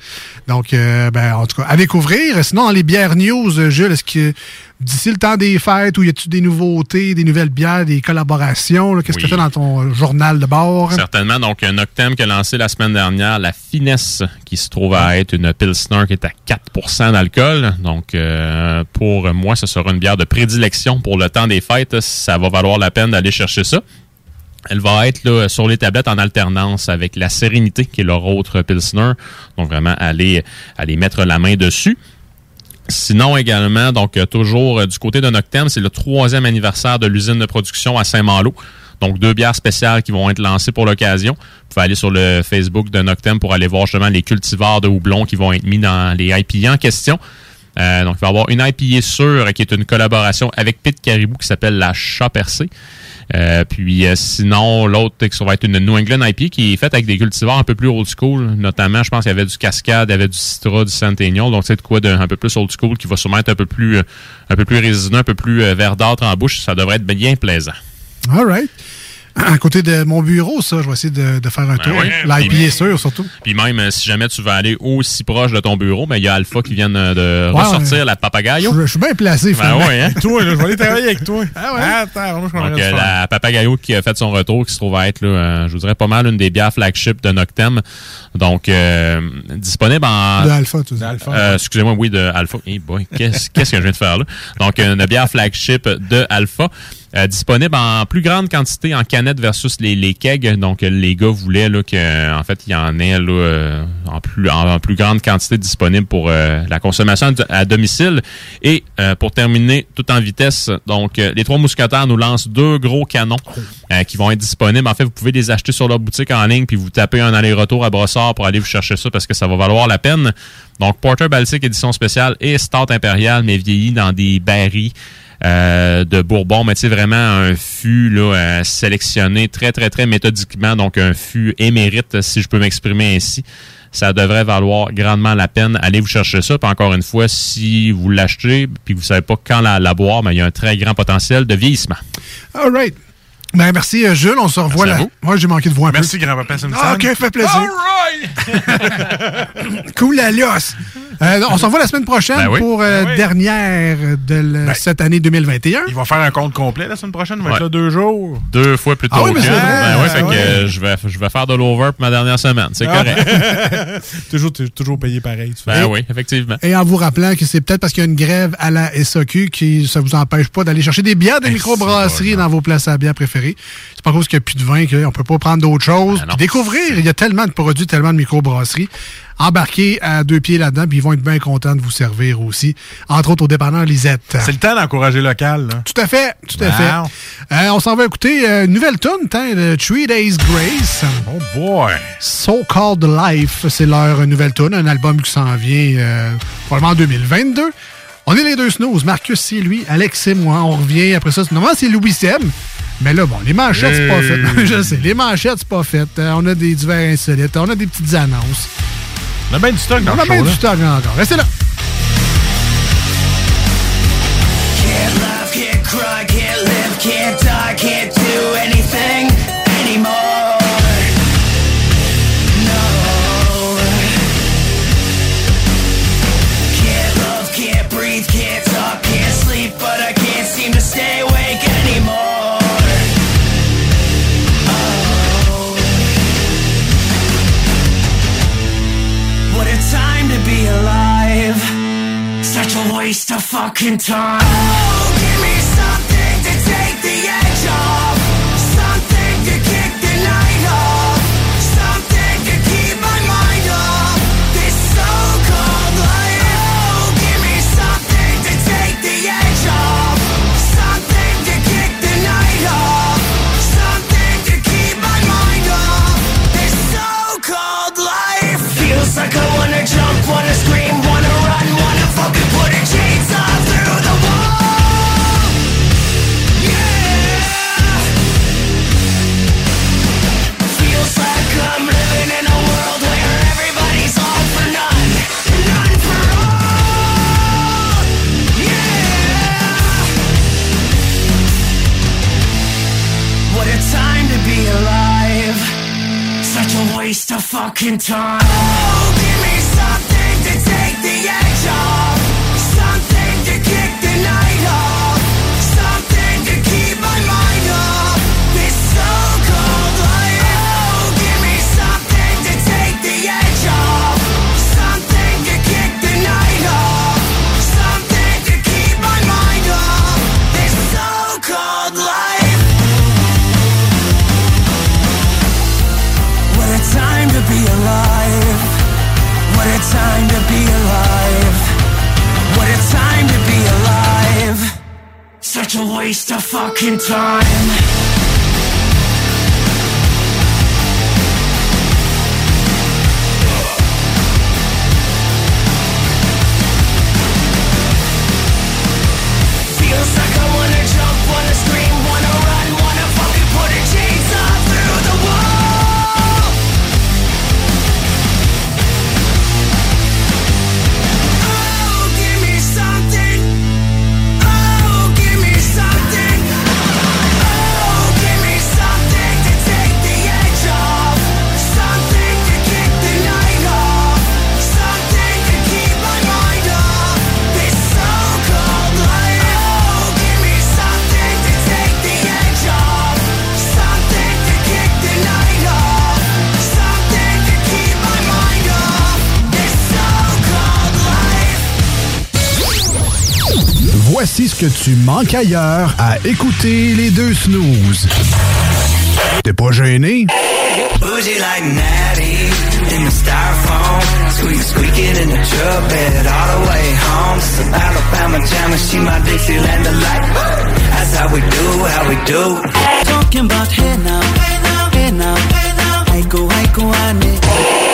Donc, euh, ben, en tout cas, à découvrir. Sinon, dans les bières news, euh, Jules, est-ce que d'ici le temps des fêtes, où y a-tu des nouveautés, des nouvelles bières, des collaborations, là, qu'est-ce que tu as dans ton journal de bord? Certainement. Donc, un Noctem qui a lancé la semaine dernière, la Finesse, qui se trouve à être une Pilsner qui est à 4% d'alcool. Donc, euh, pour moi, ce sera une bière de prédilection pour le temps des fêtes. Ça va valoir la peine d'aller chercher ça. Elle va être là, sur les tablettes en alternance avec la Sérénité, qui est leur autre Pilsner. Donc, vraiment, aller, aller mettre la main dessus. Sinon également, donc euh, toujours euh, du côté de Noctem, c'est le troisième anniversaire de l'usine de production à Saint-Malo. Donc deux bières spéciales qui vont être lancées pour l'occasion. Vous pouvez aller sur le Facebook de Noctem pour aller voir justement les cultivars de houblon qui vont être mis dans les IPA en question. Euh, donc il va y avoir une IPA sûre qui est une collaboration avec Pit Caribou qui s'appelle la Chat Percé. Euh, puis euh, sinon, l'autre ça va être une New England IP qui est faite avec des cultivars un peu plus old school. Notamment, je pense qu'il y avait du Cascade, il y avait du Citra, du Centennial. Donc c'est de quoi d'un un peu plus old school qui va sûrement être un peu plus, euh, un peu plus résineux, un peu plus euh, verdâtre en bouche. Ça devrait être bien plaisant. All right. À côté de mon bureau, ça, je vais essayer de, de faire un tour. oui. L'IP est sûr, surtout. Puis même euh, si jamais tu veux aller aussi proche de ton bureau, mais il y a Alpha qui vient de, de Ouais, ressortir ouais. la Papagayo. Je, je suis bien placé, Ben finalement. ouais, hein? Toi, là, je vais aller travailler avec toi. Ah ouais? Attends, moi, je Donc, euh, la Papagayo qui a fait son retour, qui se trouve à être, là, euh, je vous dirais, pas mal une des bières flagship de Noctem. Donc, euh, disponible en... De Alpha, tu dis. Euh, Excusez-moi, oui, de Alpha. Hey boy, qu'est-ce qu'est-ce que je viens de faire là? Donc, une bière flagship de Alpha. Euh, disponible en plus grande quantité en canette versus les, les kegs. Donc, euh, les gars voulaient là, que, en fait, il y en ait là, euh, en, plus, en, plus grande quantité disponible pour euh, la consommation à- domicile. Et euh, pour terminer, tout en vitesse, donc euh, les trois mousquetaires nous lancent deux gros canons euh, qui vont être disponibles. En fait, vous pouvez les acheter sur leur boutique en ligne, puis vous tapez un aller-retour à Brossard pour aller vous chercher ça parce que ça va valoir la peine. Donc, Porter Baltic édition spéciale et Stout impérial, mais vieilli dans des barils euh, de Bourbon, mais tu sais, vraiment un fût là, euh, sélectionné très, très, très méthodiquement. Donc, un fût émérite, si je peux m'exprimer ainsi. Ça devrait valoir grandement la peine. Allez vous chercher ça. Puis encore une fois, si vous l'achetez puis vous savez pas quand la, la boire, mais il y a un très grand potentiel de vieillissement. All right. Ben, merci, euh, Jules. On se revoit Merci là. vous. Moi, j'ai manqué de voir un Merci, peu. grand-papa Simpson. Ah, OK, fait plaisir. cool, la losse. Euh, on se revoit la semaine prochaine Ben oui. pour euh, Ben oui. dernière de le- Ben. cette année 2021. Il va faire un compte complet la semaine prochaine. Il va Ouais. être là deux jours. Deux fois plus tôt Ah oui, mais que-. Ben ouais, fait Ah que ouais. euh, je vais, je vais faire de l'over pour ma dernière semaine. C'est Ah. correct. toujours, toujours payé pareil. tu fais. Ben oui, effectivement. Et en vous rappelant que c'est peut-être parce qu'il y a une grève à la SAQ qui ça vous empêche pas d'aller chercher des bières de microbrasserie dans vos places à bière préférées. C'est pas cause qu'il n'y a plus de vin qu'on peut pas prendre d'autres choses. Ben Puis découvrir, il y a tellement de produits, tellement de microbrasseries. Embarquez à deux pieds là-dedans, puis ils vont être bien contents de vous servir aussi. Entre autres au dépanneur Lisette. C'est le temps d'encourager local. Là. Tout à fait, tout à fait. Euh, on s'en va écouter euh, une nouvelle tune, de Three Days Grace. Oh boy! So Called Life, c'est leur nouvelle tune, un album qui s'en vient euh, probablement en 2022. On est les deux snooze, Marcus c'est lui, Alex c'est moi. On revient après ça. Normalement c'est Louis Sem. Mais là, bon, les manchettes, c'est pas fait. Je sais, les manchettes, c'est pas fait. Euh, on a des divers insolites, on a des petites annonces. On a bien du stock dans On le a bien du stock encore. Restez là. Can't laugh, can't cry, can't live, can't die, can't waste of fucking time. Oh, give me something to take the edge off. Something to kick the night off. Something to keep my mind off. This so-called life. Oh, give me something to take the edge off. Something to kick the night off. Something to keep my mind off. This so-called life. Feels like I fucking time. in time. Que tu manques ailleurs à écouter les deux snooze. T'es pas gêné? Bougie like Natty in the styrofoam. Squeak squeaking in the truck bed all the way home. Some Alabama jammer, she my Dixieland delight. That's how we do, how we do. Talking about hey now, hey now, hey now, hey now. Aiko, aiko, ane. It's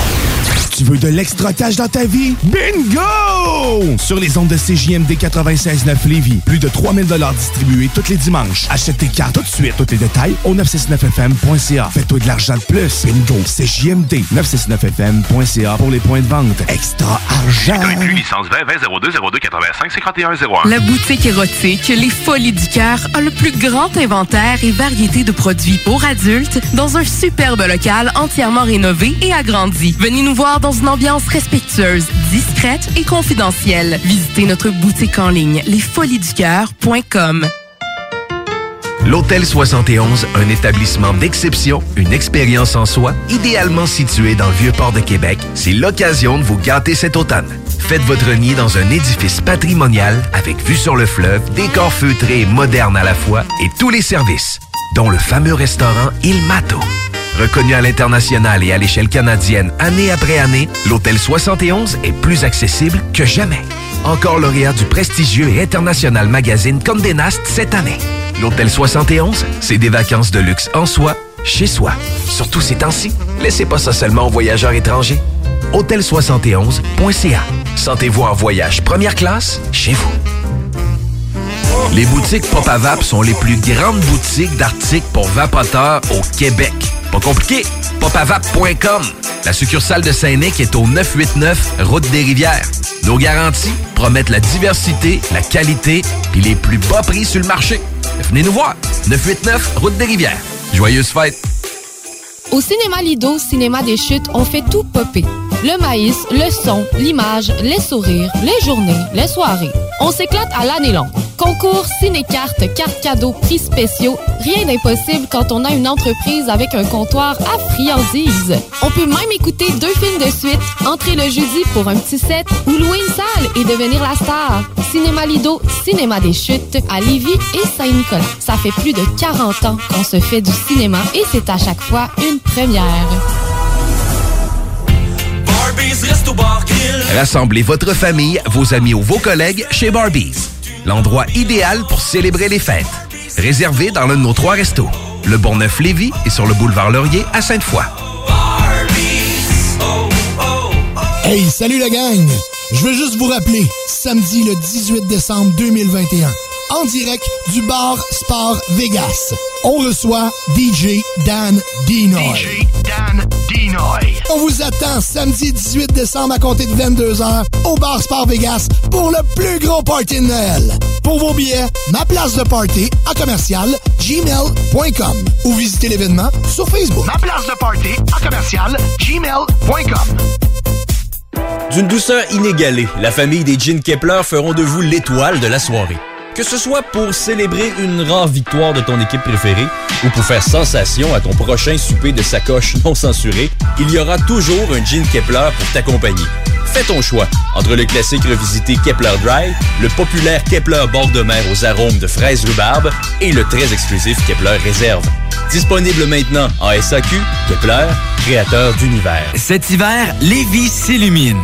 Tu veux de l'extra cash dans ta vie? Bingo! Sur les ondes de CJMD 96.9 Lévis, plus de 3000 distribués tous les dimanches. Achète tes cartes tout de suite. Tous les détails au 969FM.ca. Fais-toi de l'argent de plus. Bingo! CJMD 969FM.ca pour les points de vente. Extra argent! licence 20 20 02 02 85 51 01. La boutique érotique Les Folies du Cœur a le plus grand inventaire et variété de produits pour adultes dans un superbe local entièrement rénové et agrandi. Venez nous voir dans une ambiance respectueuse, discrète et confidentielle. Visitez notre boutique en ligne lesfoliesducoeur.com. L'Hôtel 71, un établissement d'exception, une expérience en soi, idéalement situé dans le Vieux-Port de Québec, c'est l'occasion de vous gâter cet automne. Faites votre nid dans un édifice patrimonial avec vue sur le fleuve, décor feutré et moderne à la fois et tous les services, dont le fameux restaurant Il Mato. Reconnu à l'international et à l'échelle canadienne année après année, l'Hôtel 71 est plus accessible que jamais. Encore lauréat du prestigieux et international magazine Condé Nast cette année. L'Hôtel 71, c'est des vacances de luxe en soi, chez soi. Surtout ces temps-ci, laissez pas ça seulement aux voyageurs étrangers. Hôtel71.ca. Sentez-vous en voyage première classe chez vous. Les boutiques Pop sont les plus grandes boutiques d'articles pour vapoteurs au Québec. Pas compliqué, popavap.com. La succursale de Saint-Nic est au 989 Route des Rivières. Nos garanties promettent la diversité, la qualité puis les plus bas prix sur le marché. Venez nous voir. 989 Route des Rivières. Joyeuses fêtes. Au cinéma Lido, cinéma des chutes, on fait tout popper. Le maïs, le son, l'image, les sourires, les journées, les soirées. On s'éclate à l'année longue. Concours, ciné-cartes, cartes cadeaux, prix spéciaux, rien d'impossible quand on a une entreprise avec un comptoir à friandises. On peut même écouter deux films de suite, entrer le jeudi pour un petit set ou louer une salle et devenir la star. Cinéma Lido, cinéma des chutes à Lévis et Saint-Nicolas. Ça fait plus de 40 ans qu'on se fait du cinéma et c'est à chaque fois une première. Rassemblez votre famille, vos amis ou vos collègues chez Barbies. L'endroit idéal pour célébrer les fêtes. Réservé dans l'un de nos trois restos. Le Bonneuf-Lévis et sur le boulevard Laurier à Sainte-Foy. Hey, salut la gang! Je veux juste vous rappeler, samedi le 18 décembre 2021, en direct du bar Sport Vegas, on reçoit DJ Dan Dinoy. DJ Dan Dinoy. On vous attend samedi 18 décembre à compter de 22h au bar Sport Vegas pour le plus gros party de Noël. Pour vos billets, ma place de party à commercial gmail.com ou visitez l'événement sur Facebook. Ma place de party à commercial gmail.com. D'une douceur inégalée, la famille des Jeans Kepler feront de vous l'étoile de la soirée. Que ce soit pour célébrer une rare victoire de ton équipe préférée ou pour faire sensation à ton prochain souper de sacoche non censuré, il y aura toujours un Jean Kepler pour t'accompagner. Fais ton choix entre le classique revisité Kepler Dry, le populaire Kepler bord de mer aux arômes de fraises rhubarbe et le très exclusif Kepler Réserve. Disponible maintenant en SAQ, Kepler, créateur d'univers. Cet hiver, Lévis s'illumine.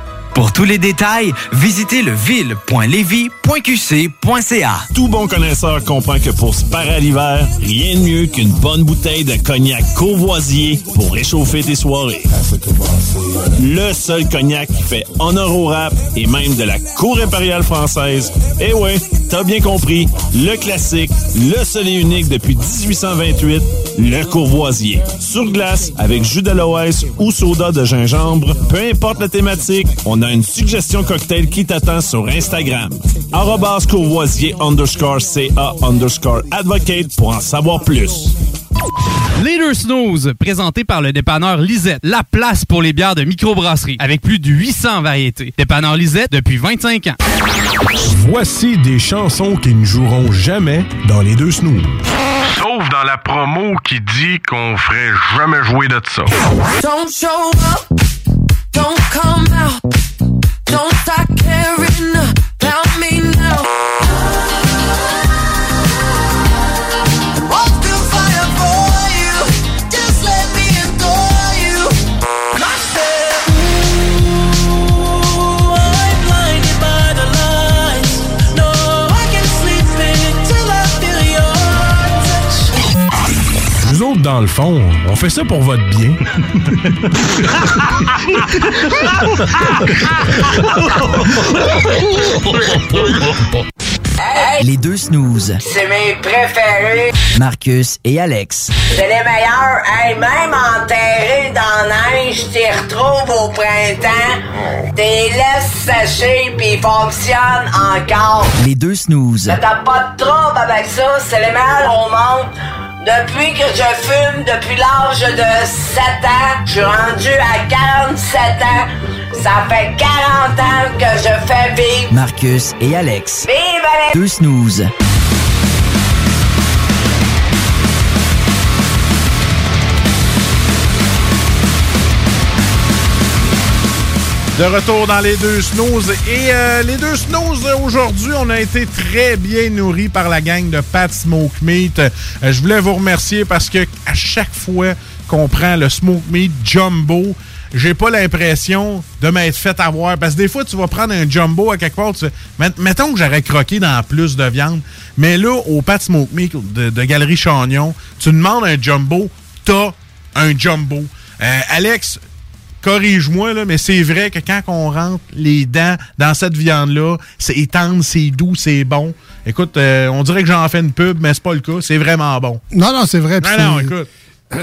Pour tous les détails, visitez leville.levy.qc.ca. Tout bon connaisseur comprend que pour se parer à l'hiver, rien de mieux qu'une bonne bouteille de cognac Courvoisier pour réchauffer tes soirées. Le seul cognac qui fait honneur au rap et même de la cour impériale française. Eh ouais, t'as bien compris, le classique, le seul et unique depuis 1828, le Courvoisier. Sur glace, avec jus d'aloès ou soda de gingembre, peu importe la thématique, on a une suggestion cocktail qui t'attend sur Instagram. Arrobas Courvoisier underscore CA underscore advocate pour en savoir plus. Leader Snooze, présenté par le dépanneur Lisette, la place pour les bières de microbrasserie, avec plus de 800 variétés. Dépanneur Lisette depuis 25 ans. Voici des chansons qui ne joueront jamais dans les deux snooze. Sauf dans la promo qui dit qu'on ferait jamais jouer de ça. Don't show up, don't come out, don't start fait ça pour votre bien. Les deux snooze. C'est mes préférés. Marcus et Alex. C'est les meilleurs. Hey, même enterrés dans la neige, t'y retrouves au printemps. T'es laisses sécher puis ils fonctionnent encore. Les deux snooze. Mais T'as pas de trouble avec ça. C'est les meilleurs au monde. Depuis que je fume, depuis l'âge de 7 ans, je suis rendu à 47 ans. Ça fait 40 ans que je fais vivre. Marcus et Alex. Vive les... Deux snooze. De retour dans les deux snooze. Et euh, les deux snooze, aujourd'hui, on a été très bien nourris par la gang de Pat Smoke Meat. Euh, je voulais vous remercier parce que à chaque fois qu'on prend le Smoke Meat Jumbo, j'ai pas l'impression de m'être fait avoir. Parce que des fois, tu vas prendre un jumbo à quelque part. tu- Met- mettons que j'aurais croqué dans plus de viande. Mais là, au Pat Smoke Meat de, de Galerie Chagnon, tu demandes un jumbo, t'as un jumbo. Euh, Alex, corrige-moi, là, mais c'est vrai que quand on rentre les dents dans cette viande-là, c'est tendre, c'est doux, c'est bon. Écoute, euh, on dirait que j'en fais une pub, mais c'est pas le cas. C'est vraiment bon. Non, non, c'est vrai. Non, non, écoute.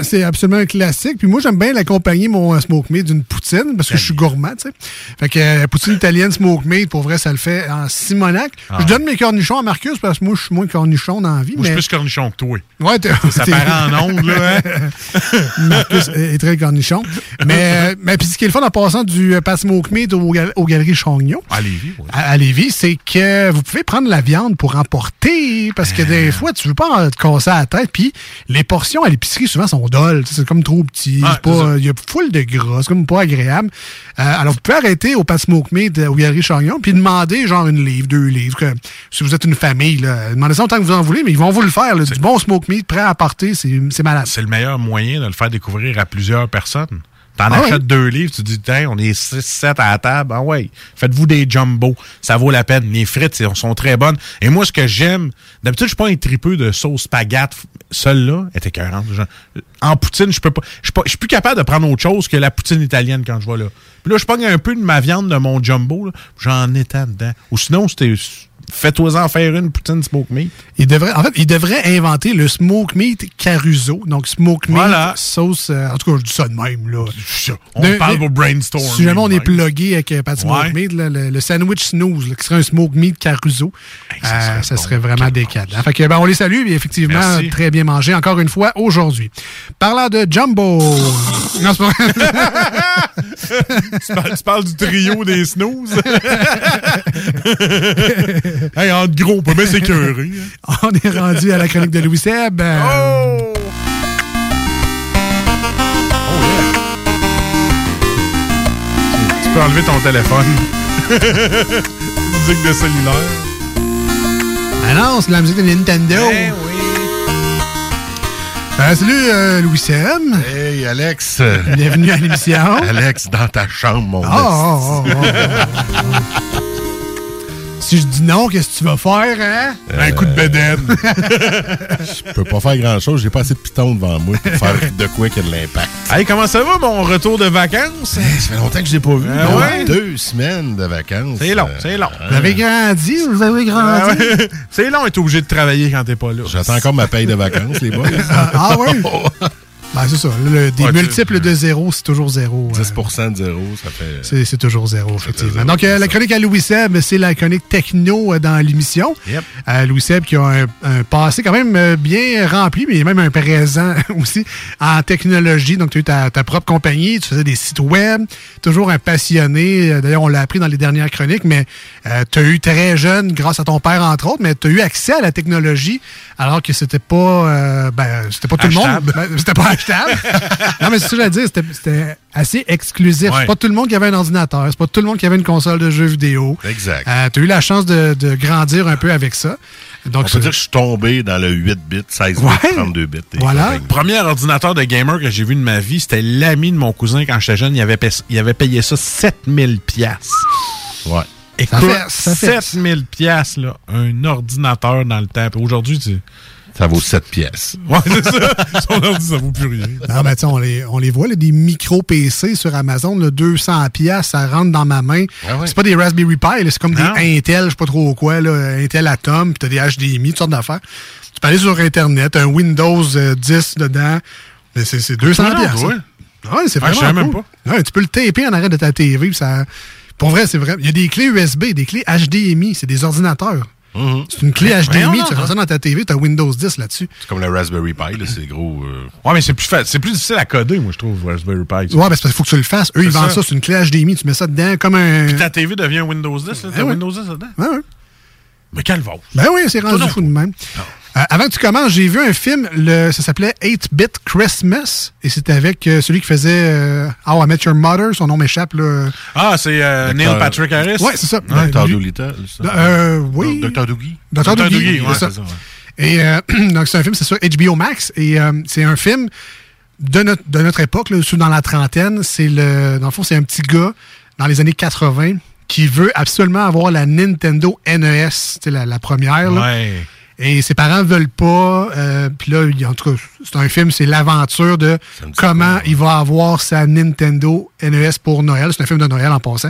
C'est absolument un classique. Puis moi, j'aime bien l'accompagner, mon euh, smoke meat, d'une poutine, parce que je suis gourmand, tu sais. Fait que euh, poutine italienne, smoke meat, pour vrai, ça le fait en Simonac. Ah. Je donne mes cornichons à Marcus, parce que moi, je suis moins cornichon dans la vie. Moi, je mais... suis plus cornichon que toi. Ouais, t'es- Ça paraît en ondes, là, hein? Marcus est très cornichon. mais, euh, mais puis ce qui est le fun en passant du euh, Pat Smoke Meat gal- aux Galeries Chagnon, À Lévis, oui. à, à Lévis, c'est que vous pouvez prendre la viande pour emporter, parce que des fois, tu veux pas te casser la tête, puis les portions à l'épicerie, souvent, sont C'est comme trop petit. Ah, pas- Il y a full de gras. C'est comme pas agréable. Euh, alors, vous pouvez arrêter au Pat Smoke Meat euh, au Galerie Chagnon, puis demander genre une livre, deux livres. que- si vous êtes une famille, là, demandez ça autant que vous en voulez, mais ils vont vous le faire. là. Du bon smoke meat prêt à apporter, c'est malade. C'est le meilleur moyen de le faire découvrir à plusieurs personnes. T'en Ah achètes ouais. deux livres, tu dis, Tiens, on est 6, 7 à la table. Ah ouais, faites-vous des jumbo. Ça vaut la peine. Les frites sont très bonnes. Et moi, ce que j'aime, d'habitude, je suis pas un tripeux de sauce spaghetti. Celle-là est écœurante. En poutine, je peux pas. Je suis plus capable de prendre autre chose que la poutine italienne quand je vais là. Puis là, je pogne un peu de ma viande de mon jumbo. J'en étends dedans. Ou sinon, c'était. Fais-toi-en faire une poutine smoke meat. Il devrait, en fait, il devrait inventer le smoke meat Caruso. Donc, smoke meat, Voilà. sauce. euh, en tout cas, je dis ça de même. Là. On De- parle de- pour brainstorm. Si jamais on est plugué avec euh, Pat Smoke Ouais. Meat, là, le, le sandwich snooze, là, qui serait un smoke meat Caruso, euh, ça serait, vraiment décadent. Fait que, ben, on les salue, et effectivement, Merci. très bien mangé, encore une fois, aujourd'hui. Parlant de Jumbo. non, c'est pas vrai. tu, parles, tu parles du trio des snooze? hey, en gros, on peut bien s'écœurer. hein. on est rendu à la chronique de Louis Seb. Euh, Oh! Tu peux enlever ton téléphone. Musique de cellulaire. Ah non, c'est la musique de Nintendo. Eh Euh, salut, euh, Louis Sem. Hey, Alex. Bienvenue à l'émission. Alex, dans ta chambre, mon ah. Si je dis non, qu'est-ce que tu vas faire, hein? Un coup de bedaine. Je peux pas faire grand-chose. J'ai pas assez de pitons devant moi pour faire de quoi qu'il y a de l'impact. Hey, comment ça va, mon retour de vacances? ça fait longtemps que je l'ai pas vu. Ah ouais? Deux semaines de vacances. C'est long, Euh, c'est long. Vous avez grandi, vous avez Ah grandi? ouais. C'est long, être obligé de travailler quand t'es pas là. J'attends encore ma paye de vacances, les boys. Ah, ah ouais? Ben, c'est ça. Le- des Ouais, multiples de zéro, c'est toujours zéro. 10% de zéro, ça fait. C'est c'est toujours zéro, effectivement. zéro, Donc, euh, la chronique à Louis Seb, c'est la chronique techno euh, dans l'émission. Yep. Euh, Louis Seb qui a un, un passé quand même euh, bien rempli, mais même un présent aussi en technologie. Donc, tu as eu ta, ta propre compagnie, tu faisais des sites web, toujours un passionné. Euh, D'ailleurs, on l'a appris dans les dernières chroniques, mais tu as eu très jeune, grâce à ton père, entre autres, mais tu as eu accès à la technologie alors que c'était pas, euh, ben, c'était pas tout le monde. Ben, c'était pas achetable. non, mais c'est ça que je veux dire, c'était- assez exclusif. Ouais. C'est pas tout le monde qui avait un ordinateur, c'est pas tout le monde qui avait une console de jeux vidéo. Exact. tu as eu la chance de, de grandir un peu avec ça. Donc, On peut dire que je suis tombé dans le 8 bits, 16 bits, Ouais. 32 bits. Voilà. compagnie. Premier ordinateur de gamer que j'ai vu de ma vie, c'était l'ami de mon cousin quand j'étais jeune. Il avait, payé- il avait payé ça 7000 pièces. Ouais. Écoute, fait- ça fait- 7000 pièces là, un ordinateur dans le temps. Puis Aujourd'hui, tu... Ça vaut 7 pièces. Ouais, c'est ça. Son ordi, ça vaut plus rien. Non, ben, tu sais, on les, on les voit, là, des micro-PC sur Amazon, là, 200 pièces, ça rentre dans ma main. Ah ouais. C'est pas des Raspberry Pi, là, c'est comme Non. des Intel, je sais pas trop quoi, là, Intel Atom, puis t'as des HDMI, toutes sortes d'affaires. Tu peux aller sur Internet, un Windows euh, 10 dedans, mais c'est c'est 200 Ah non, pièces. ouais. Ouais, c'est Ah, je vraiment savais même cool. Ouais, tu peux le taper en arrêt de ta TV, ça... Pour vrai, c'est vrai. Il y a des clés USB, des clés HDMI, c'est des ordinateurs. Mhm. C'est une clé Mais HDMI, tu fais ça dans ta TV, tu as Windows 10 là-dessus. C'est comme le Raspberry Pi, là, c'est gros. euh, Ouais, mais c'est plus, c'est plus difficile à coder, moi, je trouve, Raspberry Pi. Ouais, ben c'est parce qu'il faut que tu le fasses. Eux, ils vendent ça. c'est une clé HDMI, tu mets ça dedans comme un. Puis ta TV devient Windows 10, là. T'as Eh ouais. Windows 10 dedans? Ouais, ouais. Mais va? Ben oui, c'est rendu fou de même. Euh, avant que tu commences, j'ai vu un film, le, ça s'appelait 8-Bit Christmas, et c'était avec euh, celui qui faisait euh, How I Met Your Mother, son nom m'échappe. là. Ah, c'est euh, Neil Docteur- Patrick Harris? Ouais, c'est ça. Dr. Ben, lui- Doolittle, ça. Euh, oui. Dr. Doogie. Dr. Dr. Doogie, Doogie, ouais, c'est ça. c'est ça, ouais. Et euh, donc, c'est un film, c'est sur HBO Max. Et euh, c'est un film de notre, de notre époque, là, sous dans la trentaine. C'est le, dans le fond, c'est un petit gars dans les années 80 qui veut absolument avoir la Nintendo NES, c'est la, la première. là. Ouais. Et ses parents veulent pas. euh, Puis là, en tout c'est un film, c'est l'aventure de comment il va avoir sa Nintendo NES pour Noël. C'est un film de Noël en passant.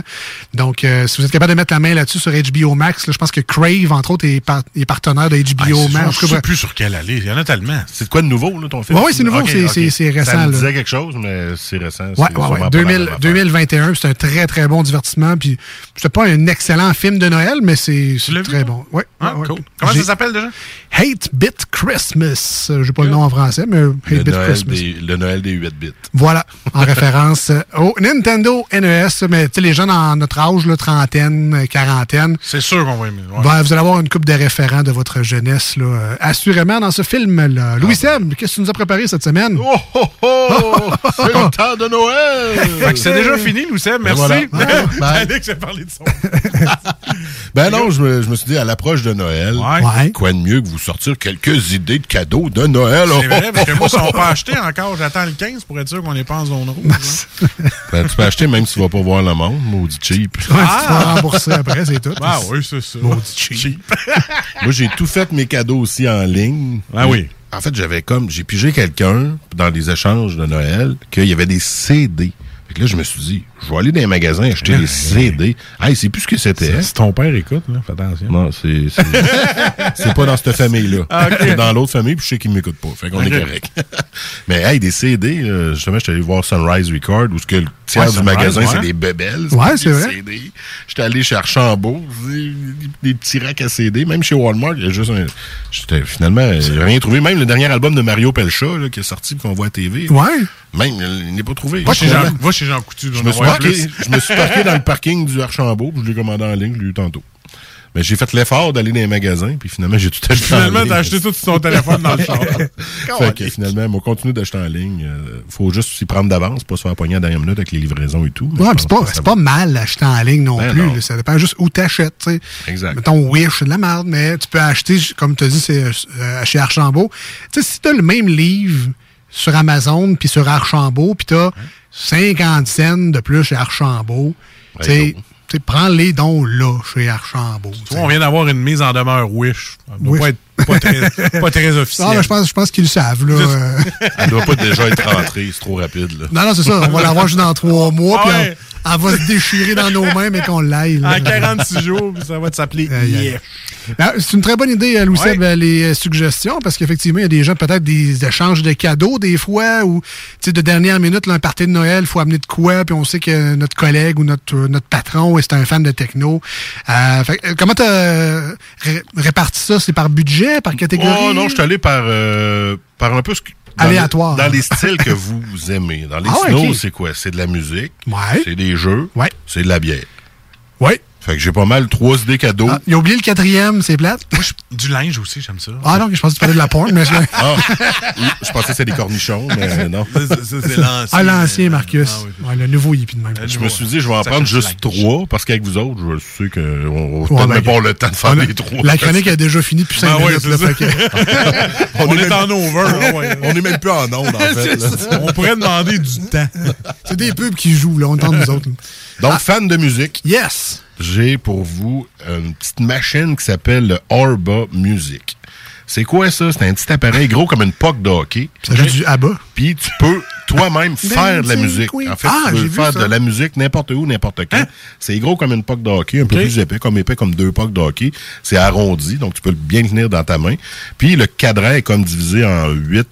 Donc, euh, si vous êtes capable de mettre la main là-dessus sur HBO Max, là, je pense que Crave, entre autres, est, par- est partenaire de Ah, HBO c'est Max. sûr, Je cas, sais plus sur quelle aller. Il y en a tellement. C'est de quoi de nouveau, là, ton film? Ouais, ouais, c'est nouveau, c'est- récent, Ça me là. disait quelque chose, mais c'est récent. Ouais, c'est ouais, sûrement ouais. pas la 2000 même affaire. 2021, c'est un très, très bon divertissement. Puis, c'était pas un excellent film de Noël, mais c'est vu, très bon. Ouais, Ah, cool. Comment ça s'appelle déjà? Hate Bit Christmas. Euh, J'ai pas le nom en français, mais Le Bit Noël, Christmas. des, le Noël des 8 bits. Voilà, en référence au Nintendo NES. Mais tu sais, les gens dans notre âge, là, trentaine, quarantaine, C'est sûr qu'on va aimer. ouais. ben, vous allez avoir une coupe de référents de votre jeunesse, là, euh, assurément, dans ce film-là. Louis Seb, qu'est-ce que tu nous as préparé cette semaine? Oh, oh, oh! c'est le temps de Noël! C'est déjà fini, Louis Seb. Merci. voilà. Ouais, bye. Alex a parlé de son. Ben non, je me, je me suis dit, à l'approche de Noël, Ouais. Quoi de mieux que vous sortir quelques idées de cadeaux de Noël? C'est vrai, parce que moi, si on peut acheter encore, j'attends le 15 pour être sûr qu'on n'est pas en zone rouge. hein. Ben, tu peux acheter même si tu vas pas voir le monde, maudit cheap. Ouais, Tu vas rembourser après, c'est tout. Ah oui, c'est ça. Maudit cheap. Moi, j'ai tout fait mes cadeaux aussi en ligne. Ah oui. En fait, j'avais comme, j'ai pigé quelqu'un dans des échanges de Noël qu'il y avait des CD. Fait que là, je me suis dit, je vais aller dans les magasins acheter des CD. Hey, c'est plus ce que c'était. Si ton père écoute, là, fais attention. Non, c'est c'est pas dans cette famille-là. Ah, ok. C'est dans l'autre famille, puis je sais qu'ils m'écoutent pas. Fait qu'on est correct. Mais hey, des CD, là, justement, j'étais allé voir Sunrise Record, où ce que le tiers Ouais, du Sunrise, magasin, ouais. c'est des bebelles. Ouais, c'est vrai. CD. J'étais allé chez Archambault, des, des petits racks à CD. Même chez Walmart, il y a juste un... J'étais finalement, j'ai rien trouvé. Même le dernier album de Mario Pelcha, là, qui est sorti, qu'on voit à TV. Ouais. Même, il n'est pas trouvé. Va chez Jean, va chez Jean Coutu. je me, suis parqué, je me suis parqué dans le parking du Archambault, puis je l'ai commandé en ligne, je l'ai eu tantôt. Mais j'ai fait l'effort d'aller dans les magasins, puis finalement, j'ai tout acheté Finalement, t'as acheté tout sur ton téléphone dans le char. fait que finalement, on continue d'acheter en ligne. Euh, faut juste s'y prendre d'avance, pas se faire pogner à la dernière minute avec les livraisons et tout. Mais Ouais, c'est pas, ça mal d'acheter en ligne non Ben plus. non. là. Ça dépend juste où t'achètes. tu sais. Exact. Mettons Wish, c'est de la merde, mais tu peux acheter, comme tu as dit, c'est euh, chez Archambault. Tu sais, si t'as le même livre sur Amazon puis sur Archambault, puis t'as 50 cents de plus chez Archambault, tu sais, tu sais, prends-les donc là, chez Archambault. Tu vois, on vient d'avoir une mise en demeure Wish. Ça doit Wish. pas être pas très, pas très officiel. Ah, mais je pense, je pense qu'ils le savent. Là. euh. Elle doit pas déjà être rentrée, c'est trop rapide. Là. Non, non, c'est ça. On va l'avoir juste dans trois mois, Ah puis ouais. Elle, va se déchirer dans nos mains, mais qu'on l'aille. là. En 46 jours, ça va s'appeler. Yeah. Ben, C'est une très bonne idée, euh, Louis-Seb, euh, les euh, suggestions, parce qu'effectivement, il y a des gens, peut-être des échanges de cadeaux des fois, ou tu sais, de dernière minute, là, un party de Noël, il faut amener de quoi, puis on sait que notre collègue ou notre, notre patron est un fan de techno. Euh, fait comment tu as réparti ça? C'est par budget, par catégorie? Oh non, je suis allé par, euh, par un peu ce que- Aléatoire. Dans les styles que vous aimez. Dans les Ah ouais, snows, c'est quoi? C'est de la musique? Ouais. C'est des jeux? Ouais. C'est de la bière? Ouais. Fait que j'ai pas mal trois idées cadeaux. Ah, il a oublié le quatrième, c'est plate? Du linge aussi, j'aime ça. Ah non, je pensais que tu parlais de la porn, mais je... Ah, oui, je pensais que c'était des cornichons, mais non. c'est l'ancien. Ah, l'ancien Marcus. Ouais, le nouveau hippie de même. Je me suis dit, je vais en Ça prendre juste trois, parce qu'avec vous autres, je sais qu'on va Ouais, ben, pas avoir le temps de faire on a- les trois. La chronique a déjà fini depuis 5 Ben ouais, minutes. c'est là, ça. fait que- On, est, même- en over. là, ouais. On est même plus en onde, en fait. On pourrait demander du temps. C'est des pubs qui jouent, là. On entend nous autres. Donc, fan de musique. Yes! J'ai pour vous une petite machine qui s'appelle le Orba Music. C'est quoi ça? C'est un petit appareil gros comme une poque de hockey. Ça joue du ABBA? Puis tu peux toi-même faire de la musique. oui. En fait, Ah, tu peux faire ça. Hein? de la musique n'importe où, n'importe quand. C'est gros comme une poque de hockey, un peu plus épais, comme épais comme deux poques de hockey. C'est arrondi, donc tu peux bien le tenir dans ta main. Puis le cadran est comme divisé en huit,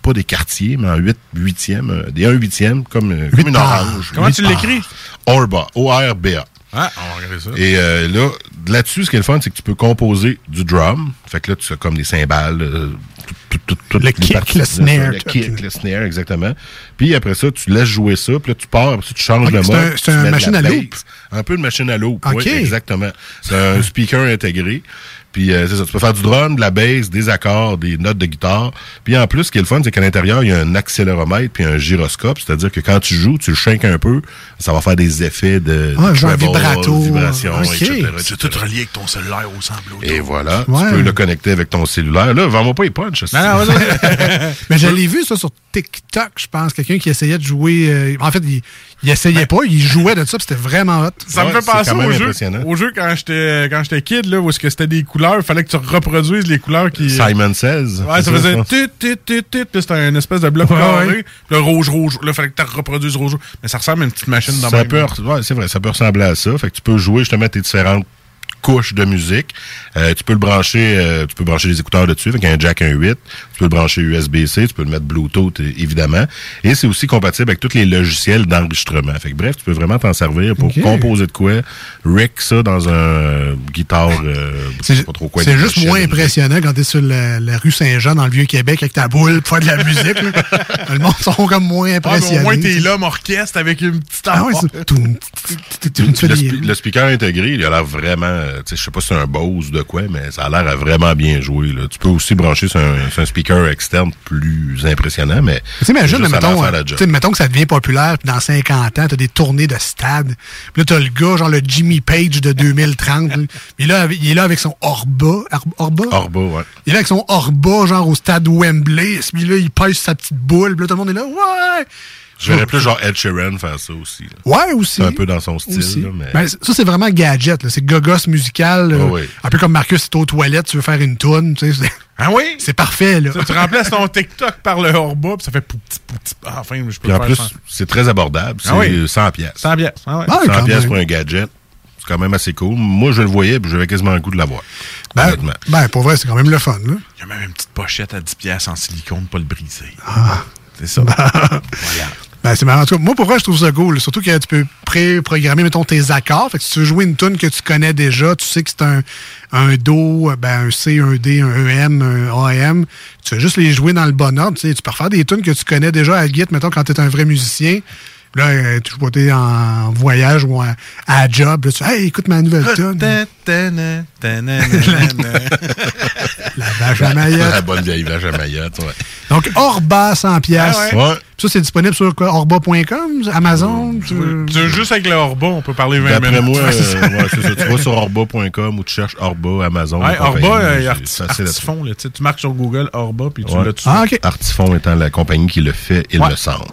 pas des quartiers, mais en huit huitièmes, euh, des un huitième, comme, euh, comme une orange. Comment tu l'écris? Orba, O-R-B-A. Ah, on va regarder ça. Et euh, là, là-dessus, ce qui est le fun, c'est que tu peux composer du drum. Fait que là, tu as comme des cymbales. euh, tout- tout- tout- toutes Le les kick, parties le snare, Le kick, le snare, exactement. Puis après ça, tu laisses jouer ça. Puis là, tu pars. Après ça, tu changes le c'est mode. un- c'est une machine à loop. Un peu une machine à loop, Ok. oui, exactement. C'est un speaker intégré. Puis euh, c'est ça, tu peux faire du drum, de la bass, des accords, des notes de guitare. Puis en plus, ce qui est le fun, c'est qu'à l'intérieur, il y a un accéléromètre puis un gyroscope. C'est-à-dire que quand tu joues, tu le shakes un peu, ça va faire des effets de, Ah, de genre treble, vibrato. vibrations, Ok. etc. C'est tout relié avec ton cellulaire au semble. Et voilà, Ouais. tu peux le connecter avec ton cellulaire. Là, vends-moi pas les punch. Non, non. Mais je l'ai vu, ça, sur TikTok, je pense. Quelqu'un qui essayait de jouer. euh, en fait, il, il essayait pas, il jouait de ça, puis c'était vraiment hot. Ça me fait penser au jeu, au jeu quand j'étais quand j'étais kid là où est-ce que c'était des couleurs, il fallait que tu reproduises les couleurs qui Simon 16. Ouais, ça faisait tit tit tit, là, c'était une espèce de bloc Ouais, carré, le rouge rouge, là il fallait que tu reproduises rouge, rouge. mais ça ressemble à une petite machine dans Ça peut, ouais, c'est vrai, ça peut ressembler à ça. Fait que tu peux jouer justement tes différentes couches de musique. Euh, tu peux le brancher, euh, tu peux brancher les écouteurs dessus avec un jack 1.8. Tu peux le brancher USB-C, tu peux le mettre Bluetooth évidemment. Et c'est aussi compatible avec tous les logiciels d'enregistrement. Fait que bref, tu peux vraiment t'en servir pour composer de quoi, rig ça dans un euh, guitare, euh, je sais pas trop quoi. C'est juste moins impressionnant quand t'es sur la, la rue Saint-Jean dans le Vieux-Québec avec ta boule pour faire de la musique. là. le monde sont comme moins Ah, mais impressionnés. au moins t'es l'homme orchestre avec une petite Ah ouais, c'est le, speaker intégré, il a l'air vraiment, je sais pas si c'est un Bose de quoi, mais ça a l'air à vraiment bien jouer. Là. Tu peux aussi brancher sur un, sur un speaker externe plus impressionnant, mais Tu sais, imagine, l'air mettons, euh, job. tu sais, mettons que ça devient populaire, puis dans 50 ans, t'as des tournées de stade. Puis là, t'as le gars, genre le Jimmy Page de 2030. là. Puis là, il est là avec son Orba. Orba? Orba, ouais. Il est là avec son Orba, genre au stade Wembley. Puis là, il pèse sa petite boule. Puis là, tout le monde est là, ouais! Je verrais plus genre Ed Sheeran faire ça aussi. là. Ouais, aussi. C'est un peu dans son style, là, mais... Ben, ça, c'est vraiment gadget. C'est gogos musical. Ah oui. Un peu comme Marcus, est aux toilettes, tu veux faire une toune. tu sais, Ah oui? C'est parfait, là. Tu, remplaces ton TikTok par le Orba, puis ça fait pouti pouti. Ah, enfin, je peux Puis en plus, c'est très abordable. C'est Ah oui. 100 pièces. 100 pièces. Ah ouais. 100 pièces pour un gadget. C'est quand même assez cool. Moi, je le voyais, puis j'avais quasiment le goût de l'avoir. Ben, honnêtement. ben, pour vrai, c'est quand même le fun. Là. Il y a même une petite pochette à 10 pièces en silicone, pas le briser. Ah. C'est ça. Ben, c'est marrant. En tout cas, moi, pour vrai, je trouve ça cool? Surtout que tu peux pré-programmer, mettons, tes accords. Fait que si tu veux jouer une tune que tu connais déjà, tu sais que c'est un, un Do, ben, un C, un D, un EM, un AM. Tu vas juste les jouer dans le bon ordre. Tu sais, tu peux refaire des tunes que tu connais déjà à guitare, mettons, quand tu es un vrai musicien. Là, euh, tu joues t'es en voyage ou à la job. Là, tu dis, hey, écoute ma nouvelle tune. Tana, tana, La vache à Mayotte. La bonne vieille vache à Mayotte, ouais. Donc, Orba 100 pièces. Ah ouais. Ouais. Ça, c'est disponible sur orba.com, Amazon? sur- C'est juste avec le Orba, on peut parler 20 D'après minutes. moi, Ouais, c'est ça. euh, ouais, c'est ça. Tu vas sur orba.com ou tu cherches Orba, Amazon. Et Orba, euh, à Artifon, là, tu tu marques sur Google Orba, puis tu Ouais. l'as dessus. Ah, Artifon étant la compagnie qui le fait, il Ouais. me semble.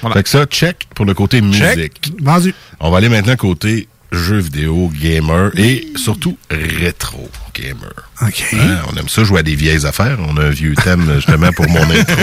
Voilà. Fait que ça, check pour le côté musique. Vendu. On va aller maintenant côté jeux vidéo, gamer et surtout rétro gamer. OK. Hein, on aime ça jouer à des vieilles affaires. On a un vieux thème justement pour mon intro.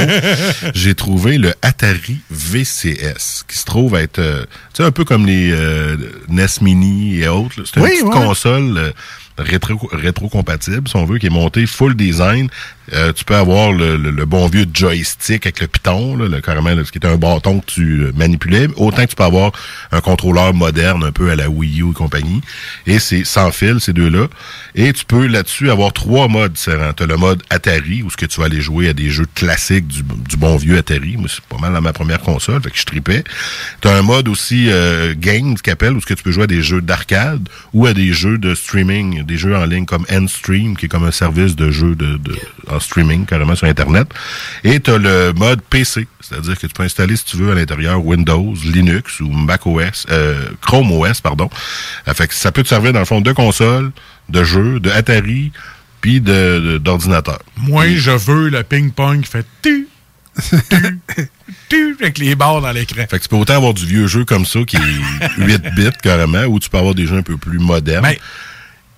J'ai trouvé le Atari VCS qui se trouve être euh, tu sais, un peu comme les euh, NES Mini et autres. C'est une Oui, petite ouais. console euh, rétro, rétro-compatible, si on veut, qui est montée full design. Euh, tu peux avoir le, le- le bon vieux joystick avec le piton, là, le, carrément, là, ce qui est un bâton que tu euh, manipulais. Autant que tu peux avoir un contrôleur moderne, un peu à la Wii U et compagnie. Et c'est sans fil, ces deux-là. Et tu peux là-dessus avoir trois modes différents. Tu as le mode Atari, où ce que tu vas aller jouer à des jeux classiques du, du bon vieux Atari. Moi, c'est pas mal dans ma première console, fait que je tripais. Tu as un mode aussi euh, Games, qui appelle, où ce que tu peux jouer à des jeux d'arcade ou à des jeux de streaming, des jeux en ligne comme Endstream, qui est comme un service de jeux de, de- streaming, carrément sur Internet. Et tu as le mode PC, c'est-à-dire que tu peux installer, si tu veux, à l'intérieur Windows, Linux ou Mac OS, euh, Chrome OS, pardon. Fait que ça peut te servir, dans le fond, de console, de jeux, de Atari, puis de- de- d'ordinateur. Moi, je veux le ping-pong qui fait tu, tu, tu, avec les barres dans l'écran. Fait que tu peux autant avoir du vieux jeu comme ça, qui est 8 bits carrément, ou tu peux avoir des jeux un peu plus modernes. Ben,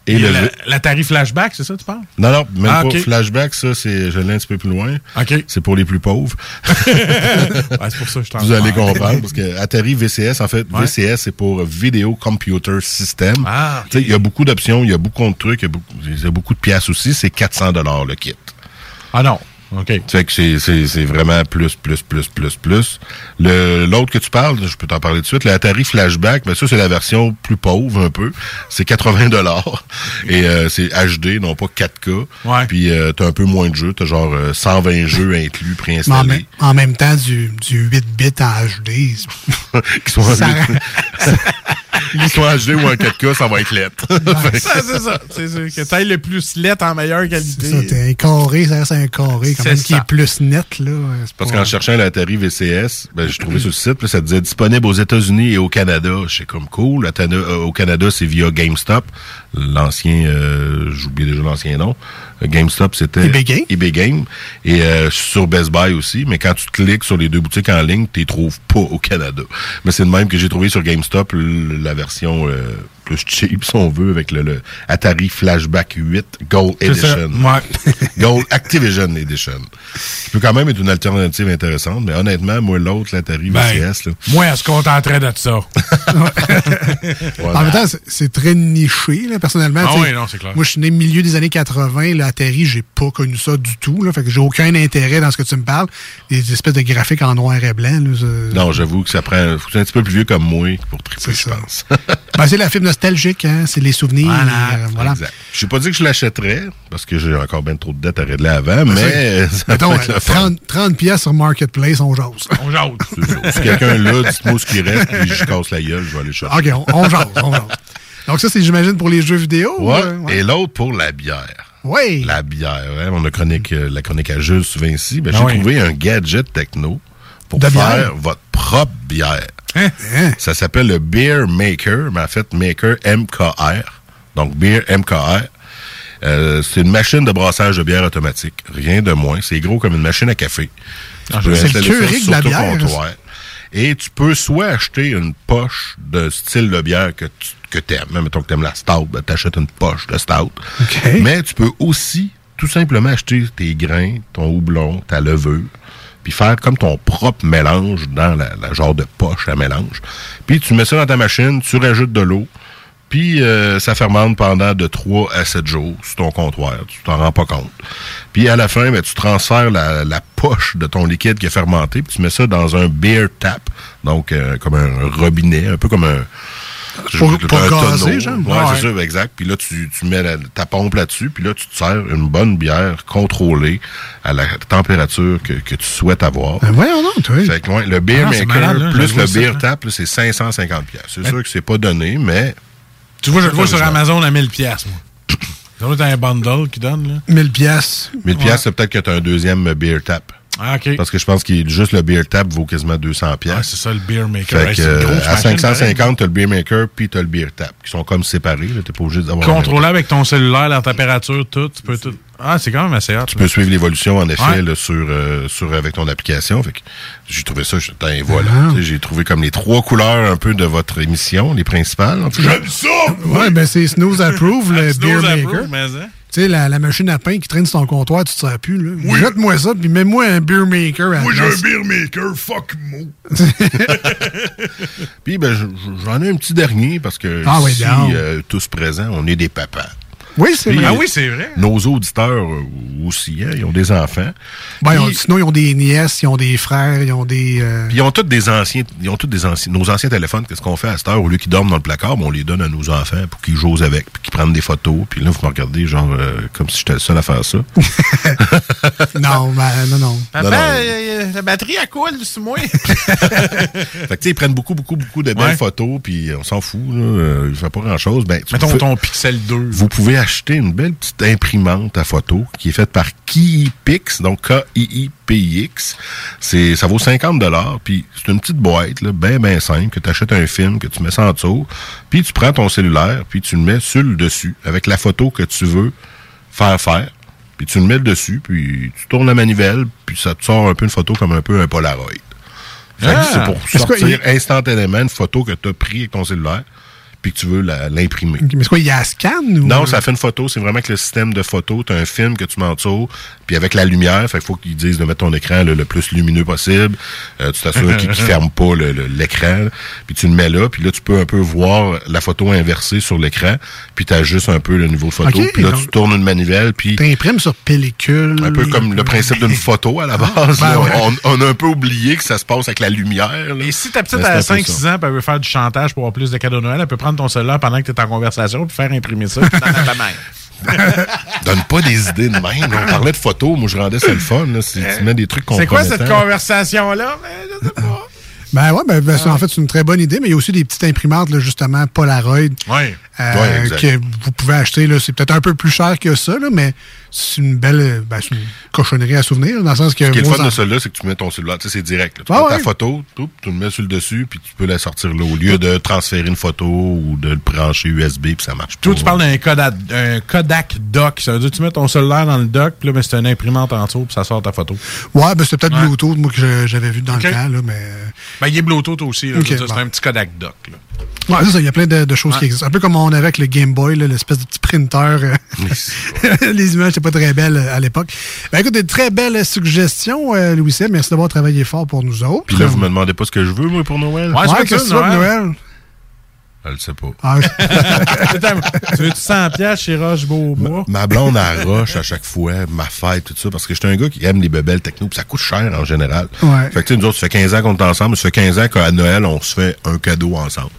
et le la- Flashback, c'est ça, tu parles? Non, non, même Ah, pas. ok. Flashback, ça, c'est, je l'ai un petit peu plus loin. OK. C'est pour les plus pauvres. Ouais, c'est pour ça que je t'en Vous allez comprendre, parce que Atari VCS, en fait, Ouais. VCS, c'est pour Video Computer System. Ah, Tu sais, il y a beaucoup d'options, il y a beaucoup de trucs, il y a beaucoup, il y a beaucoup de pièces aussi. C'est 400 dollars le kit. Ah non. OK. Fait que c'est, c'est, c'est vraiment plus, plus, plus, plus, plus. Le, l'autre que tu parles, je peux t'en parler tout de suite, l'Atari Flashback, mais ça, c'est la version plus pauvre un peu. C'est 80 dollars. Et euh, c'est HD, non pas 4K. Ouais. Puis euh, t'as un peu moins de jeux. T'as genre euh, 120 jeux inclus, en, préinstallés. même- en même temps, du, du 8 bits en HD. qui sont Ça- Soient en HD ou en 4K, ça va être lettre. Ça, c'est ça. C'est ça. Que t'ailles le plus lettre en meilleure qualité. Ça, t'es un carré, ça reste un carré. Quand C'est même, qui est plus net, là. c'est Parce pas- qu'en cherchant l'Atari VCS, ben, j'ai trouvé sur le site, puis ça disait disponible aux États-Unis et au Canada. C'est comme cool. Euh, au Canada, c'est via GameStop. L'ancien, euh, j'oublie déjà l'ancien nom. Euh, GameStop, c'était eBay Game. eBay Game. Et euh, sur Best Buy aussi. Mais quand tu cliques sur les deux boutiques en ligne, tu les trouves pas au Canada. Mais c'est le même que j'ai trouvé sur GameStop, la version euh, plus cheap, si on veut, avec le, le Atari Flashback 8 Gold. Edition. Ouais. Gold Activision Edition. Qui peut quand même être une alternative intéressante, mais honnêtement, moi, l'autre, l'Atari Ben, VCS, là. Moi, elle se contenterait de ça. voilà. En même temps, c'est- très niché, là, personnellement. Ah oui, non, c'est clair. Moi, je suis né milieu des années 80. Là, Atari, j'ai pas connu ça du tout. Là, fait que j'ai aucun intérêt dans ce que tu me parles. Des espèces de graphiques en noir et blanc. Là, Non, j'avoue que ça prend. Faut que tu un petit peu plus vieux comme moi pour triper, je pense. Ben, c'est la fibre nostalgique, hein? c'est les souvenirs. euh, voilà. Exact. Je n'ai pas dit que je l'achèterais, parce que j'ai encore bien trop de dettes à régler avant, Ben, mais. ça Mettons, peut être le euh, fun. 30, 30 pièces sur Marketplace, on jase. On jase. Si quelqu'un là, dites-moi ce qui reste, puis je casse la gueule, je vais aller le chercher. OK, on, on jase, on jase. Donc ça, c'est, j'imagine, pour les jeux vidéo? Ouais. euh, ouais. Et l'autre pour la bière. Oui. La bière, hein. On a chronique, euh, la chronique à Jules Vinci. Ben, Ah j'ai oui. trouvé un gadget techno pour De faire bière? votre propre bière. Hein? Ça s'appelle le Beer Maker, mais en fait, Maker MKR. Donc, Beer MKR. Euh, c'est une machine de brassage de bière automatique. Rien de moins. C'est gros comme une machine à café. Peux c'est le Keurig de la bière, comptoir. Et tu peux soit acheter une poche de style de bière que tu que aimes. Mettons que tu aimes la stout, ben, t'achètes une poche de stout. Mais tu peux aussi tout simplement acheter tes grains, ton houblon, ta levure, puis faire comme ton propre mélange dans la, la genre de poche à mélange. Puis tu mets ça dans ta machine, tu rajoutes de l'eau, puis euh, ça fermente pendant de 3 à 7 jours sur ton comptoir. Tu t'en rends pas compte. Puis à la fin, ben, tu transfères la, poche de ton liquide qui est fermenté, puis tu mets ça dans un beer tap, donc euh, comme un robinet, un peu comme un... Pour- pour gazer, genre? Ouais, Ouais. c'est ça, exact. Puis là, tu, tu mets la- ta pompe là-dessus, puis là, tu te sers une bonne bière contrôlée à la température que, que tu souhaites avoir. Ben voyons donc, toi. Fait que, ouais, le beer Ah, maker malade, là, plus le beer hein. tap, c'est 550 pièces. C'est Ben- sûr que c'est pas donné, mais Tu vois, je le vois sur. Amazon à 1000 pièces moi. Ça doit être un bundle qui donne, là. 1000 pièces. 1000 pièces, c'est peut-être que tu as un deuxième beer tap. Ah, OK. Parce que je pense que juste le beer tap vaut quasiment 200 pièces. Ah, c'est ça, le beer maker. Fait que, euh, à machine, 550, t'as le beer maker puis t'as le beer tap, qui sont comme séparés. T'es pas obligé d'avoir. Contrôlé avec ton cellulaire, la température, tout. Tu peux tout. Ah, c'est quand même assez hot. Tu peux suivre l'évolution, en effet, Ouais. là, sur, euh, sur, avec ton application. Fait que j'ai trouvé ça, voilà. Ah. Sais, J'ai trouvé comme les trois couleurs un peu de votre émission, les principales. en tout cas. Ouais, ben c'est Snooze Approve, le Snooze beer Approve, maker. mais, hein? Tu sais, la, la machine à pain qui traîne sur ton comptoir, tu te sers plus, là. Jette-moi ça, puis mets-moi un beer maker à la place. beer maker, fuck mo. Puis ben, j'en ai un petit dernier parce que Ah oui, ici, donc. euh, tous présents, on est des papas. Oui, c'est Puis, vrai. Ah oui, c'est vrai. Nos auditeurs euh, aussi, hein, ils ont des enfants. Ben, ils Puis- sinon, ils ont des nièces, ils ont des frères, ils ont des. euh, Puis ils ont tous des anciens, ils ont tous des anciens, nos anciens téléphones. Qu'est-ce qu'on fait à cette heure? Au lieu qu'ils dorment dans le placard, ben, on les donne à nos enfants pour qu'ils jouent avec, puis qu'ils prennent des photos. Puis là, vous me regardez genre euh, comme si j'étais le seul à faire ça. non, ben, non, non. Papa, Non, non. euh, la batterie, elle coule sur moi. fait que tu sais, ils prennent beaucoup, beaucoup, beaucoup de belles Ouais. photos, puis on s'en fout. Là, euh, il fait pas grand chose. Ben, Mettons peux- ton Pixel 2. Vous pouvez acheter une belle petite imprimante à photo qui est faite par KiiPix, donc K-I-I-P-I-X. C'est, ça vaut 50 dollars, puis c'est une petite boîte, là, ben, ben simple, que tu achètes un film, que tu mets ça en dessous, puis tu prends ton cellulaire, puis tu le mets sur le dessus, avec la photo que tu veux faire faire, puis tu le mets le dessus, puis tu tournes la manivelle, puis ça te sort un peu une photo comme un peu un Polaroid. Ah! c'est pour sortir instantanément une photo que tu as pris avec ton cellulaire, puis que tu veux la- l'imprimer. Mais c'est quoi, il y a un scan ou? Non, ça fait une photo. C'est vraiment que le système de photo, tu as un film que tu mets en dessous, puis avec la lumière, fait qu'il faut qu'ils disent de mettre ton écran là, le plus lumineux possible. Euh, tu t'assures qu'il ne ferme pas l'écran, puis tu le mets là, puis là, tu peux un peu voir la photo inversée sur l'écran, puis tu juste un peu le niveau de photo, puis là, donc- tu tournes une manivelle, puis... T'imprimes sur pellicule. Un peu comme le principe d'une photo à la base. Ben ouais. on, on a un peu oublié que ça se passe avec la lumière. là. Et si ta petite un peu 5-6 ça. ans, elle veut faire du chantage pour avoir plus de cadeaux de Noël, elle peut prendre ton cellulaire pendant que tu es en conversation puis faire imprimer ça puis dans ta main. Donne pas des idées de même. On parlait de photos, moi je rendais ça le fun. Là, si tu mets des trucs C'est quoi cette conversation-là? Ben, je sais pas. Ben ouais, ben, ben, c'est- en fait, c'est une très bonne idée, mais il y a aussi des petites imprimantes, là, justement, Polaroid. Ouais. euh, que vous pouvez acheter. là. C'est peut-être un peu plus cher que ça, là, mais c'est une belle euh, ben, c'est une cochonnerie à souvenir, dans le sens que. Ce qui est le fun de celui-là, c'est que tu mets ton cellulaire, tu sais, c'est direct. là. Tu Ah prends ouais. ta photo, tu le mets sur le dessus, puis tu peux la sortir là, au lieu de transférer une photo ou de le brancher USB, puis ça marche pas. Toi, tu parles d'un Kodak, un Kodak dock. Ça veut dire que tu mets ton cellulaire dans le dock, puis là, ben, c'est une imprimante en dessous, puis ça sort ta photo. Ouais, ben, c'est peut-être Ouais. Bluetooth, moi, que j'avais vu dans le temps, là, mais. Euh, Ben, il est Bluetooth aussi. bon. C'est un petit Kodak dock. Là. Ouais, c'est ça, il y a plein de, de choses Ouais. qui existent. Un peu comme on avait avec le Game Boy, l'espèce de petit printer. euh, les images n'étaient pas très belles euh, à l'époque. Ben, écoute, des très belles suggestions, euh, Louis Seb. Merci d'avoir travaillé fort pour nous autres. Puis là, vous me demandez pas ce que je veux, moi, pour Noël? Ouais, Ouais, qu'est-ce que tu veux de Noël? Noël? Je le sais pas. Ah, Attends, tu veux-tu 100 piastres chez Roche Beaubois? Ma blonde à roche à chaque fois, ma fête, tout ça, parce que j'étais un gars qui aime les bebelles techno, puis ça coûte cher en général. Ouais. Fait que tu sais, nous autres, ça fait 15 ans qu'on est ensemble, ça fait 15 ans qu'à Noël, on se fait un cadeau ensemble.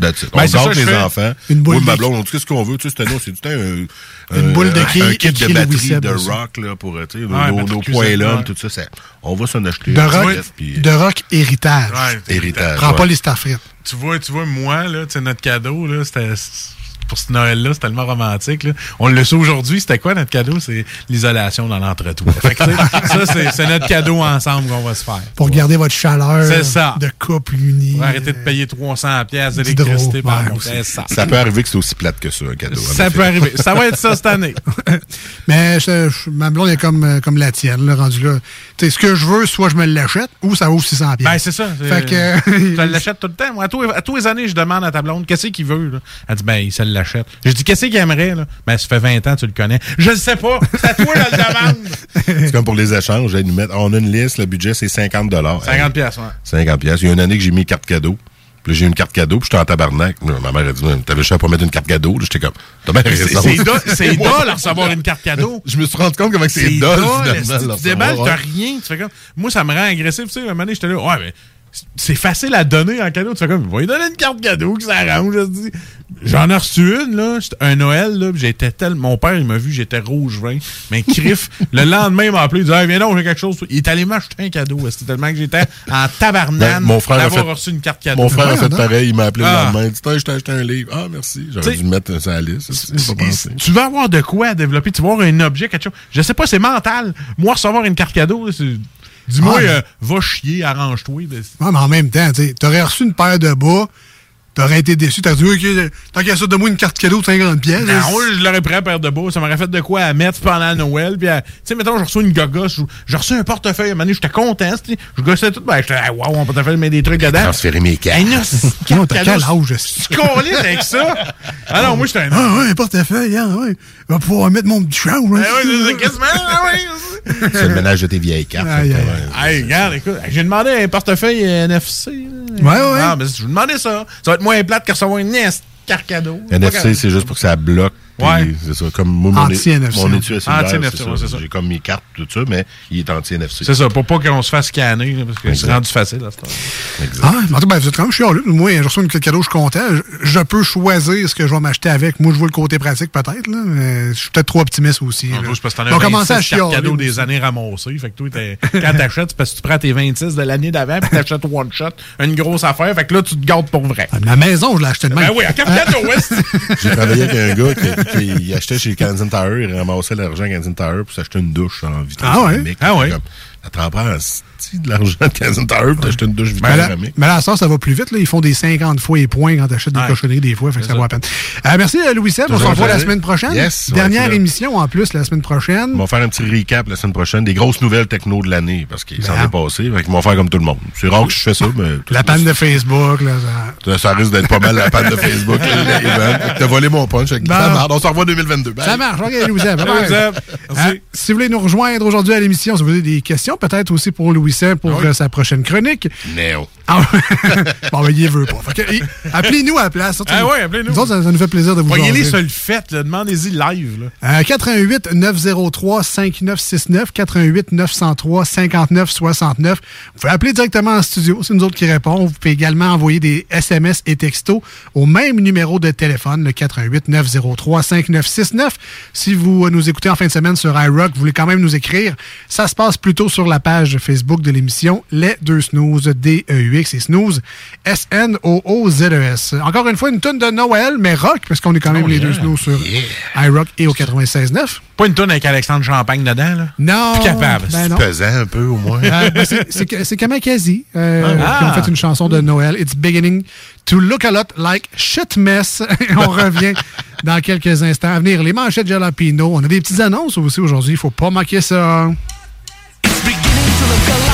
That's it. Ben, on gâte les enfants. Une boule Moi, ma de- blonde, on dit qu'est-ce qu'on veut, tu sais, cette année, c'est du un, Une un- boule de quilles un kit de batterie de rock, là, pour, tu sais, nos, Ouais, nos, batterie nos cuisine, poêlons, ouais. tout ça, ça, on va s'en acheter. De un rock, puis, de rock héritage. Ouais. héritage. Prends ouais. pas les starfrites. Tu vois, tu vois, moi, là, tu sais, notre cadeau, là, c'était. Pour ce Noël-là, c'est tellement romantique. Là. On le sait aujourd'hui, c'était quoi notre cadeau? C'est l'isolation dans sais, ça, c'est- notre cadeau ensemble qu'on va se faire. Pour garder votre chaleur C'est ça. de couple uni. On va arrêter de payer 300 pièces d'électricité par mois. ça. Ça peut arriver que c'est aussi plate que ça, un cadeau. Ça peut arriver. Ça va être ça cette année. Mais je- je- ma blonde est comme, euh, comme la tienne, là, rendu là. Sais, ce que je veux, soit je me l'achète ou ça vaut 600 pièces. Ben, c'est ça. c'est- Fait que- tu l'achètes tout le temps. Moi, à, tous, à tous les années, je demande à ta blonde qu'est-ce qu'il veut. Là? Elle dit, ben, il se l'achète. Je dis, qu'est-ce qu'il aimerait? Là? Ben, ça fait 20 ans, tu le connais. Je le sais pas. C'est à toi, je le demande. C'est comme pour les échanges. nous mettre- on a une liste, le budget, c'est 50 50 pièces, ouais. 50 pièces. Il y a une année que j'ai mis carte cadeau. Puis j'ai eu une carte cadeau, puis j'étais en tabarnak. Ma mère a dit, t'avais juste à pas mettre une carte cadeau. J'étais comme, t'as bien raison. c'est dole à recevoir une carte cadeau. Je me suis rendu compte comment c'est dole, finalement. Tu déballes, t'as rien. Tu fais comme... Moi, ça me rend agressif. Tu sais, un moment donné, j'étais là, ouais, mais c'est facile à donner en cadeau. Tu fais comme, va lui donner une carte cadeau qui s'arrange. je te dis. J'en ai reçu une, là. C'était un Noël, là. J'étais tel. Mon père, il m'a vu, j'étais rouge vin. Mais criff, le lendemain, il m'a appelé. Il dit, hey, viens donc, j'ai quelque chose. Il est allé m'acheter un cadeau. C'était tellement que j'étais en tabarnane Ben, mon frère a d'avoir reçu une carte cadeau. Mon frère a fait pareil, il m'a appelé Ah. le lendemain. Il dit, Tiens, je t'ai acheté un livre. Ah, merci. J'aurais dû mettre sur la liste. Tu veux avoir de quoi à développer, tu veux avoir un objet, quelque chose. Je sais pas, c'est mental. Moi, recevoir une carte cadeau, là, c'est. Dis-moi, Ah, euh, va chier, arrange-toi. Ben, Ouais, mais en même temps, tu aurais reçu une paire de bas, t'aurais été déçu, t'aurais dit, OK, tant qu'à ça, donne-moi une carte cadeau de 50 pièces. Non, moi, je l'aurais pris à paire de beau. Ça m'aurait fait de quoi à mettre pendant Noël. Puis, à- tu sais, mettons, je reçois une gogosse. je- J'ai reçu un portefeuille. À un moment j'étais content. Je gossais tout. Ben, j'étais, ah, wow, mon portefeuille met des trucs dedans. Transférer mes cartes. Hey, non, t'as quel âge? Tu colles avec ça? Ah non, moi, j'étais un. Ah ouais, un portefeuille, hein, ouais. Va pouvoir mettre mon petit change. Ben hein. ouais, c'est- ah ouais. C'est le ménage de tes vieilles cartes. Hey, regarde, écoute, j'ai demandé un portefeuille NFC. Ouais, ouais. Ah, mais je vous demandais ça. Ça va être moins plate que recevoir une NES carte cadeau. NFC, c'est juste pour que ça bloque. Ouais. C'est ça. Comme moi, mon, Anti-NFC. mon étui Anti-NFC, c'est ça. ouais, c'est ça. J'ai comme mes cartes, tout ça, mais il est anti-NFC. C'est ça, pour pas qu'on se fasse scanner, là, parce que c'est Exact. rendu facile à ce temps. Ah, mais en tout cas, ben, vous êtes quand même chialeux. Moi, je reçois une carte cadeau, je suis content. Je, je peux choisir ce que je vais m'acheter avec. Moi, je vois le côté pratique, peut-être, là. mais je suis peut-être trop optimiste aussi. là. En plus, parce que t'en On commence à 26 cartes chialer. cadeaux des années ramassées. Fait que toi, t'es- quand t'achètes, c'est parce que tu prends tes 26 de l'année d'avant, puis t'achètes one shot, une grosse affaire. Fait que là, tu te gardes pour vrai. Ma maison, je l'ai acheté de même. Ben oui, à carte cadeau, ouais. J'ai travaillé avec un gars qui- il achetait chez Canadian Tire, il ramassait l'argent à Canadian Tire pour s'acheter une douche en vitrine Ah ouais? Ah ouais? Comme, Ça te rend pas asti de l'argent de Canadian Tire pour t'acheter une douche là, céramique. mais là, à ça, ça va plus vite. Là. Ils font des 50 fois les points quand tu achètes des Ouais. cochonneries des fois. Fait que ça, vaut la peine. Euh, merci, euh, Louis Seb. On se revoit un la semaine prochaine. Yes, on va Dernière émission en plus la semaine prochaine. Ils vont faire un petit recap la semaine prochaine des grosses nouvelles techno de l'année parce qu'il s'en Ben. est passé. Fait qu'ils vont faire comme tout le monde. C'est rare que je fais ça, mais La panne de Facebook. Là, ça... ça, ça risque d'être pas mal la panne de Facebook. T'as volé mon punch. avec Bon. Ça marche. On se revoit en 2022. Bye. Ça marche. OK, Louis Seb. Salut, Louis Seb. Merci. Euh, si vous voulez nous rejoindre aujourd'hui à l'émission, si vous avez des questions, peut-être aussi pour Louis Seb pour Oui. euh, sa prochaine chronique. Néo. Ah, bon, ben, il veut pas. Appelez-nous à la place. Ah nous- ouais, appelez-nous. nous autres, ça, ça nous fait plaisir de vous Voyez-les jaser. sur le fait, là. demandez-y live. Là. Euh, 88 903 5969 88 903 59 69. Vous pouvez appeler directement en studio, c'est nous autres qui répondons. Vous pouvez également envoyer des SMS et textos au même numéro de téléphone, le 88 903 5969. Si vous euh, nous écoutez en fin de semaine sur iRock, vous voulez quand même nous écrire, ça se passe plutôt sur la page Facebook de l'émission Les Deux Snooze, D-E-U-X et Snooze, S-N-O-O-Z-E-S. E Encore une fois, une tonne de Noël, mais rock, parce qu'on est quand même Oh, les yeah. deux Snooze sur iRock et au 96.9. Pas une tonne avec Alexandre Champagne dedans, là? Non. Plus capable. ben non. Pesant un peu, au moins. Euh, ben, c'est- Kamakazi euh, Ah. qui ont fait une chanson de Noël. It's beginning to look a lot like shit mess. on revient dans quelques instants. À venir, les manchettes Jalapino. On a des petites annonces aussi aujourd'hui. Il faut pas manquer ça. Voici ce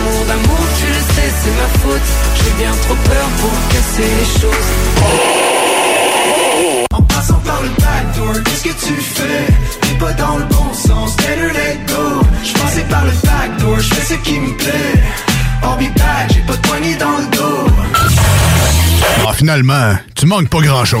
Amour d'amour, tu le sais, c'est ma faute. J'ai bien trop peur pour casser les choses. En passant par le backdoor, qu'est-ce que tu fais? T'es pas dans le bon sens, better let go. J'passais par le backdoor, j'fais ce qui me plaît. I'll be back, j'ai pas de poignée dans le dos. Ah, finalement, tu manques pas grand-chose.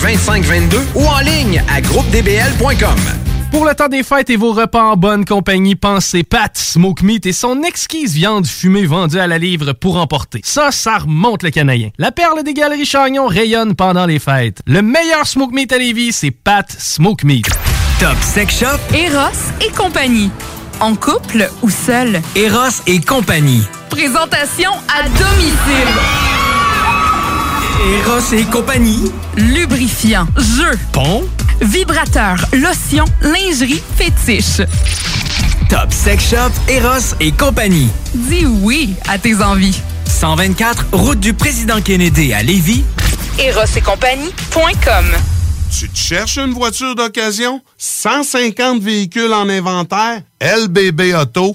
418-681-2522 ou en ligne à groupedbl.com. Pour le temps des fêtes et vos repas en bonne compagnie, pensez Pat Smoke Meat et son exquise viande fumée vendue à la livre pour emporter. Ça, ça remonte le canadien. La perle des galeries Chagnon rayonne pendant les fêtes. Le meilleur Smoke Meat à Lévis, c'est Pat Smoke Meat. Top Sex Shop, Eros et compagnie. En couple ou seul. Eros et compagnie. Présentation à domicile. Eros et compagnie. Lubrifiant, jeu, Pont. vibrateur, lotion, lingerie, fétiche. Top Sex Shop, Eros et compagnie. Dis oui à tes envies. 124, route du président Kennedy à Lévis. Eros et compagnie.com Tu te cherches une voiture d'occasion? 150 véhicules en inventaire? lbbauto.com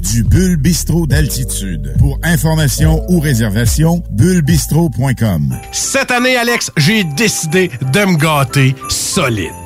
du Bulle Bistrot d'altitude. Pour information ou réservation, bullebistro.com. Cette année, Alex, j'ai décidé de me gâter solide.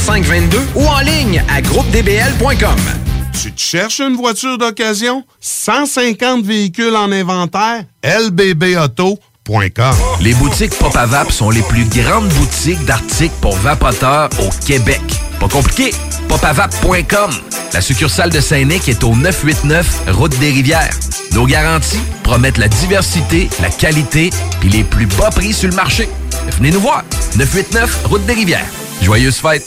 418-681-2522 ou en ligne à groupedbl.com. Tu te cherches une voiture d'occasion? 150 véhicules en inventaire? lbbauto.com Les boutiques Pop à Vap sont les plus grandes boutiques d'articles pour vapoteurs au Québec. Pas compliqué, popavap.com. La succursale de Saint-Nic est au 989 Route des Rivières. Nos garanties promettent la diversité, la qualité et les plus bas prix sur le marché. Venez nous voir. 989 Route des Rivières. Joyeuses fêtes.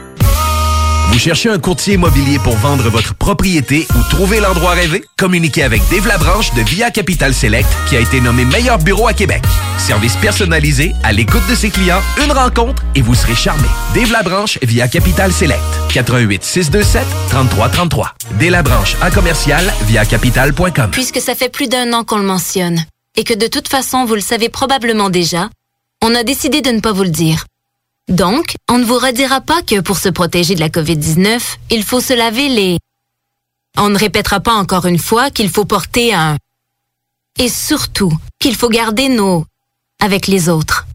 Vous cherchez un courtier immobilier pour vendre votre propriété ou trouver l'endroit rêvé? Communiquez avec Dave Labranche de Via Capital Select qui a été nommé meilleur bureau à Québec. Service personnalisé, à l'écoute de ses clients, une rencontre et vous serez charmé. Dave Labranche via Capital Select. 88 627 3333. Dave Labranche à commercial via capital.com. Puisque ça fait plus d'un an qu'on le mentionne et que de toute façon vous le savez probablement déjà, on a décidé de ne pas vous le dire. Donc, on ne vous redira pas que pour se protéger de la COVID-19, il faut se laver les... On ne répétera pas encore une fois qu'il faut porter un... Et surtout, qu'il faut garder nos... avec les autres.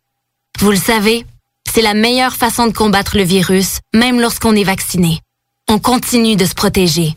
Vous le savez, c'est la meilleure façon de combattre le virus, même lorsqu'on est vacciné. On continue de se protéger.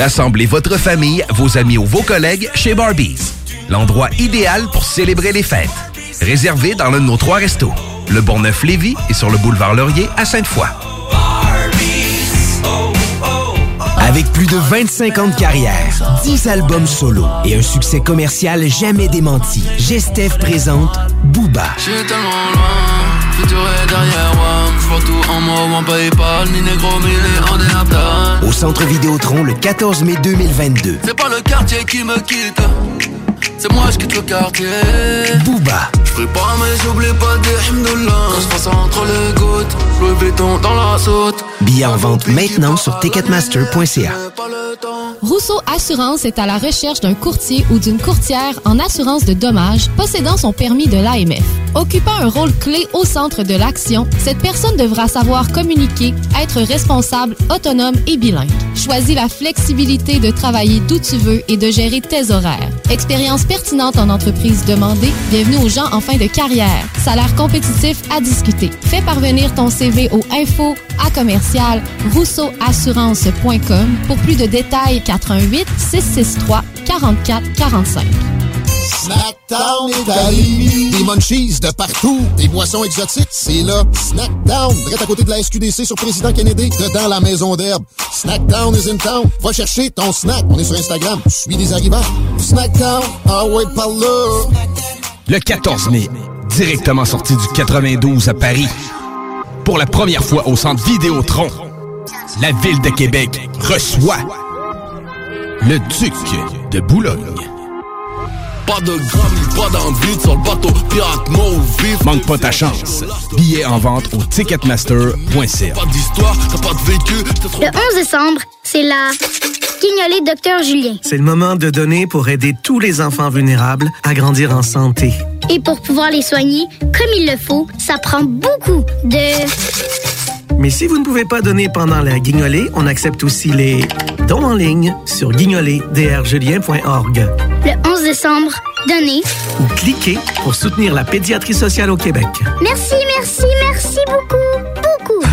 Rassemblez votre famille, vos amis ou vos collègues chez Barbies. L'endroit idéal pour célébrer les fêtes. Réservé dans l'un de nos trois restos. Le Bonneuf-Lévis et sur le boulevard Laurier à Sainte-Foy. Avec plus de 25 ans de carrière, 10 albums solo et un succès commercial jamais démenti, Gestev présente Booba. J'suis tellement loin, futur est derrière moi. J'vois tout en moi, en Paypal, ni négro, ni ordinateur. Au Centre Vidéotron le 14 mai 2022. C'est pas le quartier qui me quitte, c'est moi je quitte le quartier. Booba, J'prie pas, mais j'oublie pas j'passe entre les gouttes, Louis Vuitton dans la saute. billets en vente maintenant sur ticketmaster.ca. Rousseau Assurance est à la recherche d'un courtier ou d'une courtière en assurance de dommages possédant son permis de l'AMF. Occupant un rôle clé au centre de l'action, cette personne devra savoir communiquer, être responsable, autonome et bilingue. Choisis la flexibilité de travailler d'où tu veux et de gérer tes horaires. Expérience pertinente en entreprise demandée, bienvenue aux gens en fin de carrière. Salaire compétitif à discuter. Fais parvenir ton CV au info à commercial rousseauassurance.com pour plus de détails 88 663 44 45. Snackdown Italie. Des munchies de partout. Des boissons exotiques. C'est là. Snackdown. Direct à côté de la SQDC sur Président Kennedy. Dedans la maison d'herbe. Snackdown is in town. Va chercher ton snack. On est sur Instagram. Je suis des arrivants. Snackdown. Ah ouais, par là. Le 14 mai, directement sorti du 92 à Paris. Pour la première fois au centre Vidéotron, la ville de Québec reçoit le duc de Boulogne. Pas de gramme, pas d'envie sur le bateau. Pirate mauve vif. Manque pas ta chance. Billets en vente au ticketmaster.ca. Pas d'histoire, t'as pas de vécu. t'es trop- Le 11 décembre, c'est la guignolée Docteur Julien. C'est le moment de donner pour aider tous les enfants vulnérables à grandir en santé. Et pour pouvoir les soigner comme il le faut, ça prend beaucoup de... Mais si vous ne pouvez pas donner pendant la guignolée, on accepte aussi les dons en ligne sur guignolédrjulien.org Le 11 décembre, donnez. ou cliquez pour soutenir la pédiatrie sociale au Québec. Merci, merci, merci beaucoup, beaucoup.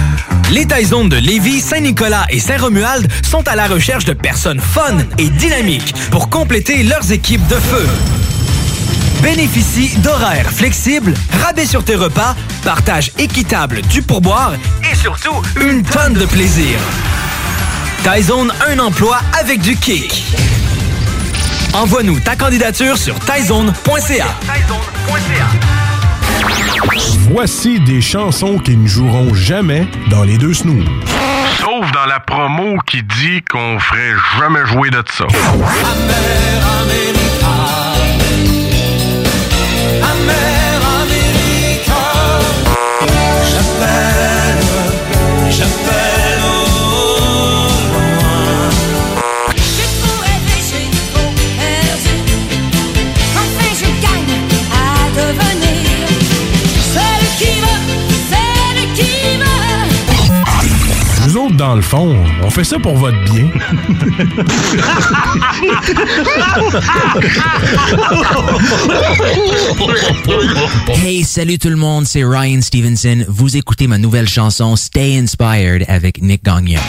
Les Taizones de Lévis, Saint-Nicolas et Saint-Romuald sont à la recherche de personnes fun et dynamiques pour compléter leurs équipes de feu. Bénéficie d'horaires flexibles, rabais sur tes repas, partage équitable du pourboire et surtout une tonne de plaisir. Taizone, un emploi avec du kick. Envoie-nous ta candidature sur taizone.ca. Voici des chansons qui ne joueront jamais dans les deux snooze. Sauf dans la promo qui dit qu'on ferait jamais jouer de ça. Autres, dans le fond, on fait ça pour votre bien. Hey, salut tout le monde, c'est Ryan Stevenson. Vous écoutez ma nouvelle chanson Stay Inspired avec Nick Gagnon.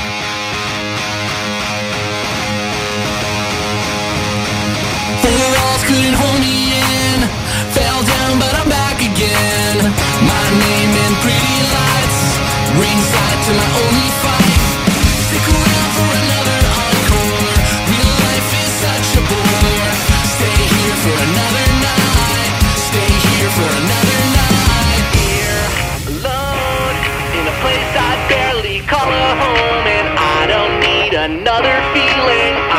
My name in pretty lights. Ringside to my only another feeling.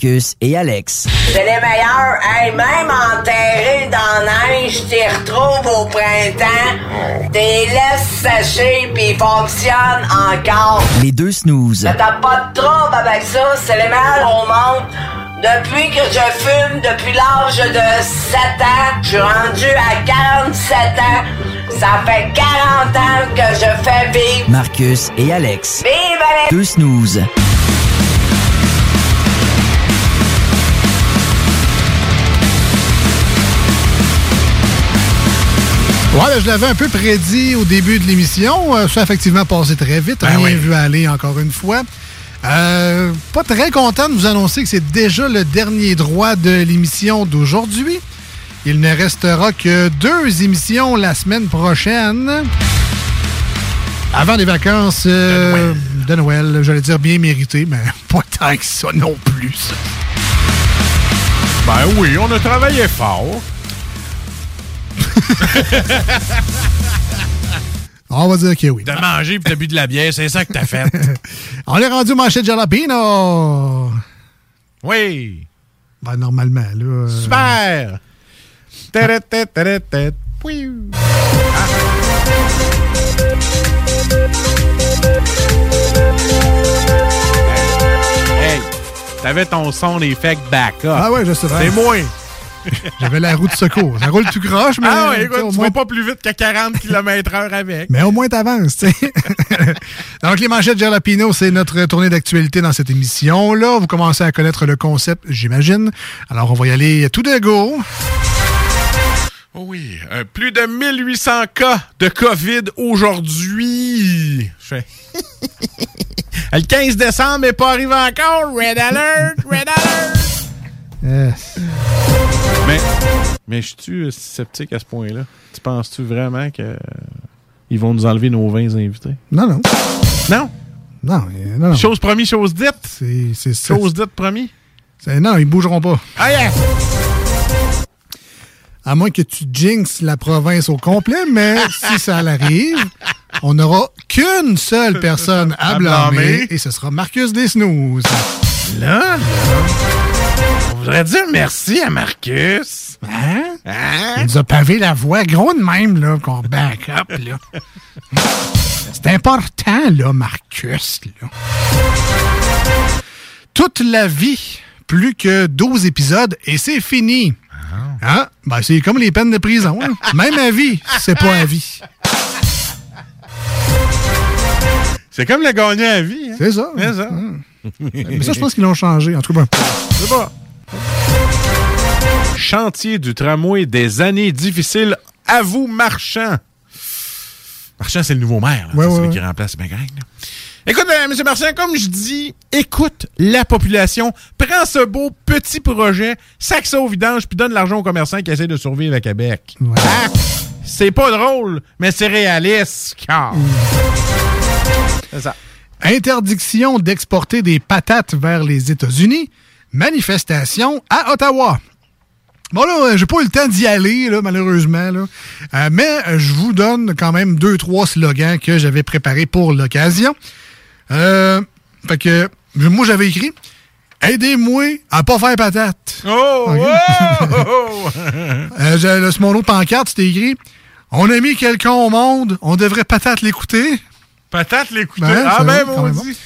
Marcus et Alex. C'est les meilleurs. Hey, même enterrés dans neige, t'y retrouves au printemps. T'es laisses sécher pis ils fonctionnent encore. Les deux snooze. Mais T'as pas de trouble avec ça. C'est les meilleurs au monde. Depuis que je fume, depuis l'âge de 7 ans, je suis rendu à 47 ans. Ça fait 40 ans que je fais vivre. Marcus et Alex. Vive les... Deux snooze. Ouais, ben, je l'avais un peu prédit au début de l'émission. Euh, ça a effectivement passé très vite. Ben Rien oui. vu aller encore une fois. Euh, pas très content de vous annoncer que c'est déjà le dernier droit de l'émission d'aujourd'hui. Il ne restera que deux émissions la semaine prochaine. Avant les vacances euh, de Noël, j'allais dire bien méritées, mais pas tant que ça non plus. Ben oui, on a travaillé fort. On va dire que oui. T'as mangé puis t'as bu de la bière, c'est ça que t'as fait. On est rendu au manchette jalapeno. Oui. Ben, normalement, là. euh, Super! Tête. Pouiou. Hey, t'avais ton son d'effect backup. Ah ouais, je sais. C'est moi. J'avais la roue de secours. Ça roule tout croche, mais. Ah sais, écoute, au tu moins- vas pas plus vite qu'à 40 km/h avec. Mais au moins, t'avances, tu sais. Donc, les manchettes Jalapino, c'est notre tournée d'actualité dans cette émission-là. Vous commencez à connaître le concept, j'imagine. Alors, on va y aller tout de go. Oui, euh, plus de 1800 cas de COVID aujourd'hui. Je fais... Le 15 décembre n'est pas arrivé encore. Red alert, red alert. Mais, mais je suis sceptique à ce point-là? Tu penses-tu vraiment que ils vont nous enlever nos 20 invités? Non, non. Non? Non, euh, non, non. Chose promis, chose dite? C'est, ça. Chose dite promis? C'est- Non, ils bougeront pas. Ah yeah! À moins que tu jinxes la province au complet, mais si ça arrive, on n'aura qu'une seule personne à À blâmer, et ce sera Marcus Desnooze. Là, là? On voudrait dire merci à Marcus. Hein? Hein? Il nous a pavé la voie gros de même, là, qu'on back up, là. C'est important, là, Marcus, là. Toute la vie, plus que 12 épisodes, et c'est fini. Hein? Ben, c'est comme les peines de prison. hein. Même à vie, c'est pas à vie. C'est comme le gagnant à vie. hein? C'est ça. C'est ça. Mais ça, je pense qu'ils l'ont changé. En tout cas, ben, Je sais pas. Chantier du tramway des années difficiles à vous, Marchand. Marchand, c'est le nouveau maire. Ouais, C'est ouais, celui ouais. qui remplace McGregor. là. Écoute, euh, M. Marchand, comme je dis, écoute la population, prends ce beau petit projet, sac ça au vidange, puis donne l'argent aux commerçants qui essaient de survivre à Québec. Hein? C'est pas drôle, mais c'est réaliste. car. C'est ça. interdiction d'exporter des patates vers les États-Unis. Manifestation à Ottawa. Bon là, euh, j'ai pas eu le temps d'y aller, là, malheureusement. Là. Euh, mais euh, je vous donne quand même deux, trois slogans que j'avais préparés pour l'occasion. Euh, fait que moi j'avais écrit Aidez-moi à pas faire patate. Oh! Ok. oh! Euh, sur mon autre pancarte, c'était écrit On a mis quelqu'un au monde, on devrait patate l'écouter. Patate l'écouter. Ouais, ah ben, même maudit.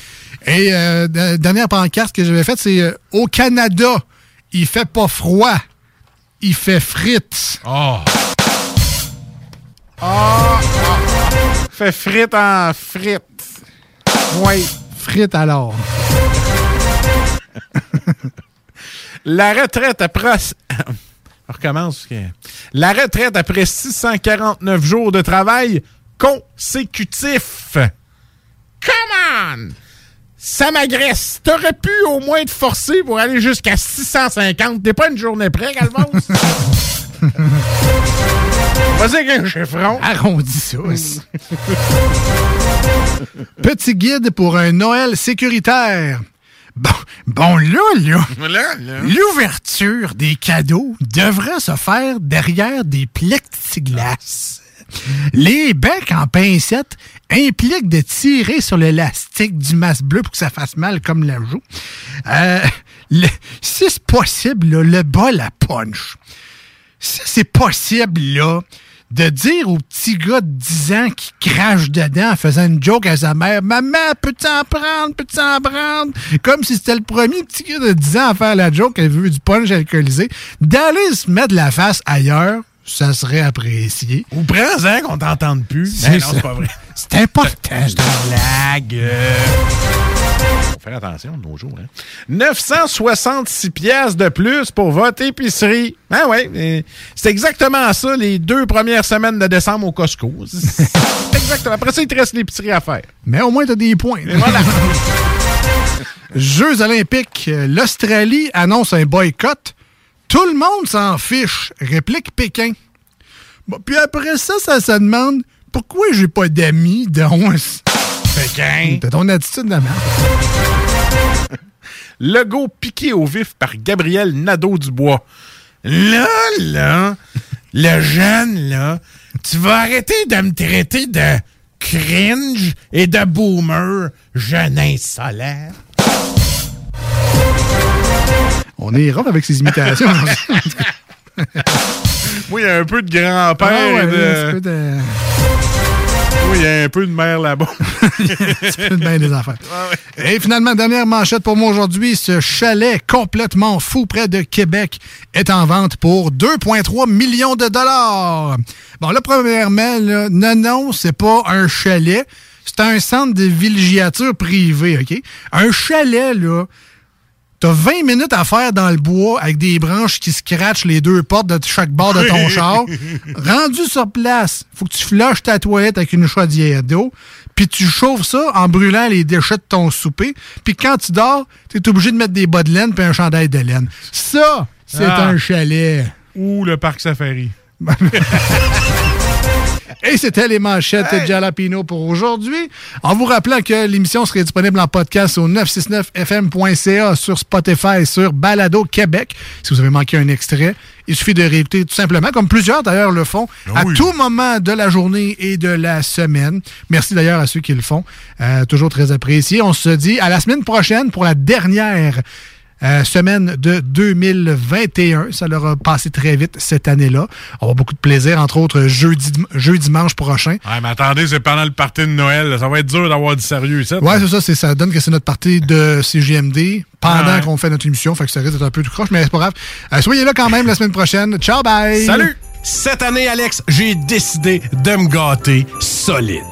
Et euh, la dernière pancarte que j'avais faite, c'est euh, Au Canada, il fait pas froid, il fait frites. Oh! Ah! Fait frites en frites. Oui. Frites alors. La retraite après... On recommence. La retraite après 649 jours de travail consécutifs. Come on! Ça m'agresse. T'aurais pu au moins te forcer pour aller jusqu'à 650. T'es pas une journée près, Galvos? Vas-y avec un chiffron. Arrondis ça. aussi. Petit guide pour un Noël sécuritaire. Bon, bon là, là, Là, là. l'ouverture des cadeaux devrait se faire derrière des plexiglas. Les becs en pincette impliquent de tirer sur l'élastique du masque bleu pour que ça fasse mal comme la joue. Euh, le- si c'est possible, là, le bol à punch. Si c'est possible, là, de dire au petit gars de 10 ans qui crache dedans en faisant une joke à sa mère, Maman, peux-tu en prendre, peux-tu en prendre? Comme si c'était le premier petit gars de 10 ans à faire la joke, elle veut du punch alcoolisé. D'aller se mettre la face ailleurs, ça serait apprécié. Ou prends-en qu'on t'entende plus. Ben non, c'est pas vrai. C'est important. Une blague. Faut faire attention de nos jours. Hein. 966 pièces de plus pour votre épicerie. Ah ouais, c'est exactement ça les deux premières semaines de décembre au Costco. C'est exactement. Après ça, il te reste l'épicerie à faire. Mais au moins, t'as des points. Et voilà. Jeux olympiques, euh, l'Australie annonce un boycott. Tout le monde s'en fiche, réplique Pékin. Bon, puis après ça, ça se demande pourquoi j'ai pas d'amis, donc? Pékin. T'as ton attitude de merde. Logo piqué au vif par Gabriel Nadeau-Dubois. Là, là, le jeune, là, tu vas arrêter de me traiter de cringe et de boomer, jeune insolent. On est rough avec ces imitations. Moi, il y a un peu de grand-père. Ah ouais, et de- un petit peu de- Oui, il y a un peu de mère là-bas. C'est de bien des affaires. Et finalement, dernière manchette pour moi aujourd'hui. Ce chalet complètement fou près de Québec est en vente pour 2,3 millions de dollars. Bon, là, premièrement, là, non, non, c'est pas un chalet. C'est un centre de villégiature privé, OK? Un chalet, là, T'as 20 minutes à faire dans le bois avec des branches qui scratchent les deux portes de chaque bord de ton char. Rendu sur place, faut que tu flushes ta toilette avec une chaudière d'eau, puis tu chauffes ça en brûlant les déchets de ton souper. Puis quand tu dors, t'es obligé de mettre des bas de laine puis un chandail de laine. Ça, c'est Ah. un chalet. Ou le parc safari. Et c'était les manchettes de Jalapino pour aujourd'hui. En vous rappelant que l'émission serait disponible en podcast au 969fm.ca sur Spotify et sur Balado Québec. Si vous avez manqué un extrait, il suffit de réécouter tout simplement, comme plusieurs d'ailleurs le font, à oui. tout moment de la journée et de la semaine. Merci d'ailleurs à ceux qui le font. Euh, toujours très apprécié. On se dit à la semaine prochaine pour la dernière euh, semaine de 2021. Ça leur a passé très vite cette année-là. On va avoir beaucoup de plaisir, entre autres jeudi, jeudi dimanche prochain. Ouais, mais attendez, c'est pendant le party de Noël. là. Ça va être dur d'avoir du sérieux ici. Ouais, c'est ça, c'est ça donne que c'est notre partie de CGMD pendant Ouais. qu'on fait notre émission. Fait que ça risque d'être un peu tout croche, mais c'est pas grave. Euh, soyez là quand même la semaine prochaine. Ciao, bye! Salut! Cette année, Alex, j'ai décidé de me gâter solide.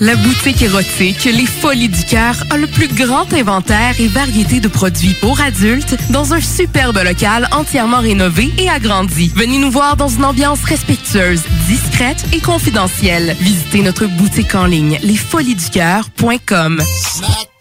La boutique érotique Les Folies du Cœur a le plus grand inventaire et variété de produits pour adultes dans un superbe local entièrement rénové et agrandi. Venez nous voir dans une ambiance respectueuse, discrète et confidentielle. Visitez notre boutique en ligne lesfoliesducoeur.com.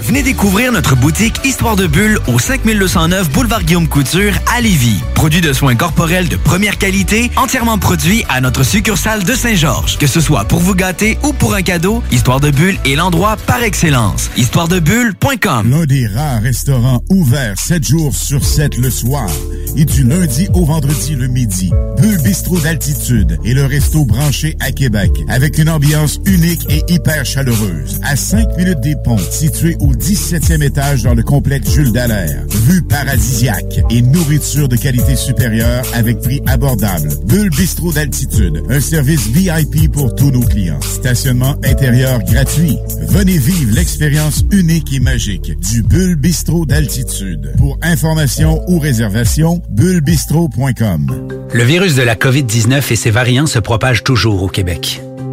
Venez découvrir notre boutique Histoire de Bulle au 5209 Boulevard Guillaume Couture à Lévis. Produit de soins corporels de première qualité, entièrement produit à notre succursale de Saint-Georges. Que ce soit pour vous gâter ou pour un cadeau, Histoire de Bulle est l'endroit par excellence. Histoiredebulle.com L'un des rares restaurants ouverts 7 jours sur 7 le soir et du lundi au vendredi le midi. Bulle Bistrot d'altitude et le resto branché à Québec avec une ambiance unique et hyper chaleureuse. À 5 minutes des ponts, situé au 17e étage dans le complexe Jules Dallaire. Vue paradisiaque et nourriture de qualité supérieure avec prix abordable. Bulle Bistrot d'altitude, un service VIP pour tous nos clients. Stationnement intérieur gratuit. Venez vivre l'expérience unique et magique du Bulle Bistrot d'altitude. Pour information ou réservation, bullebistrot.com. Le virus de la COVID-19 et ses variants se propagent toujours au Québec.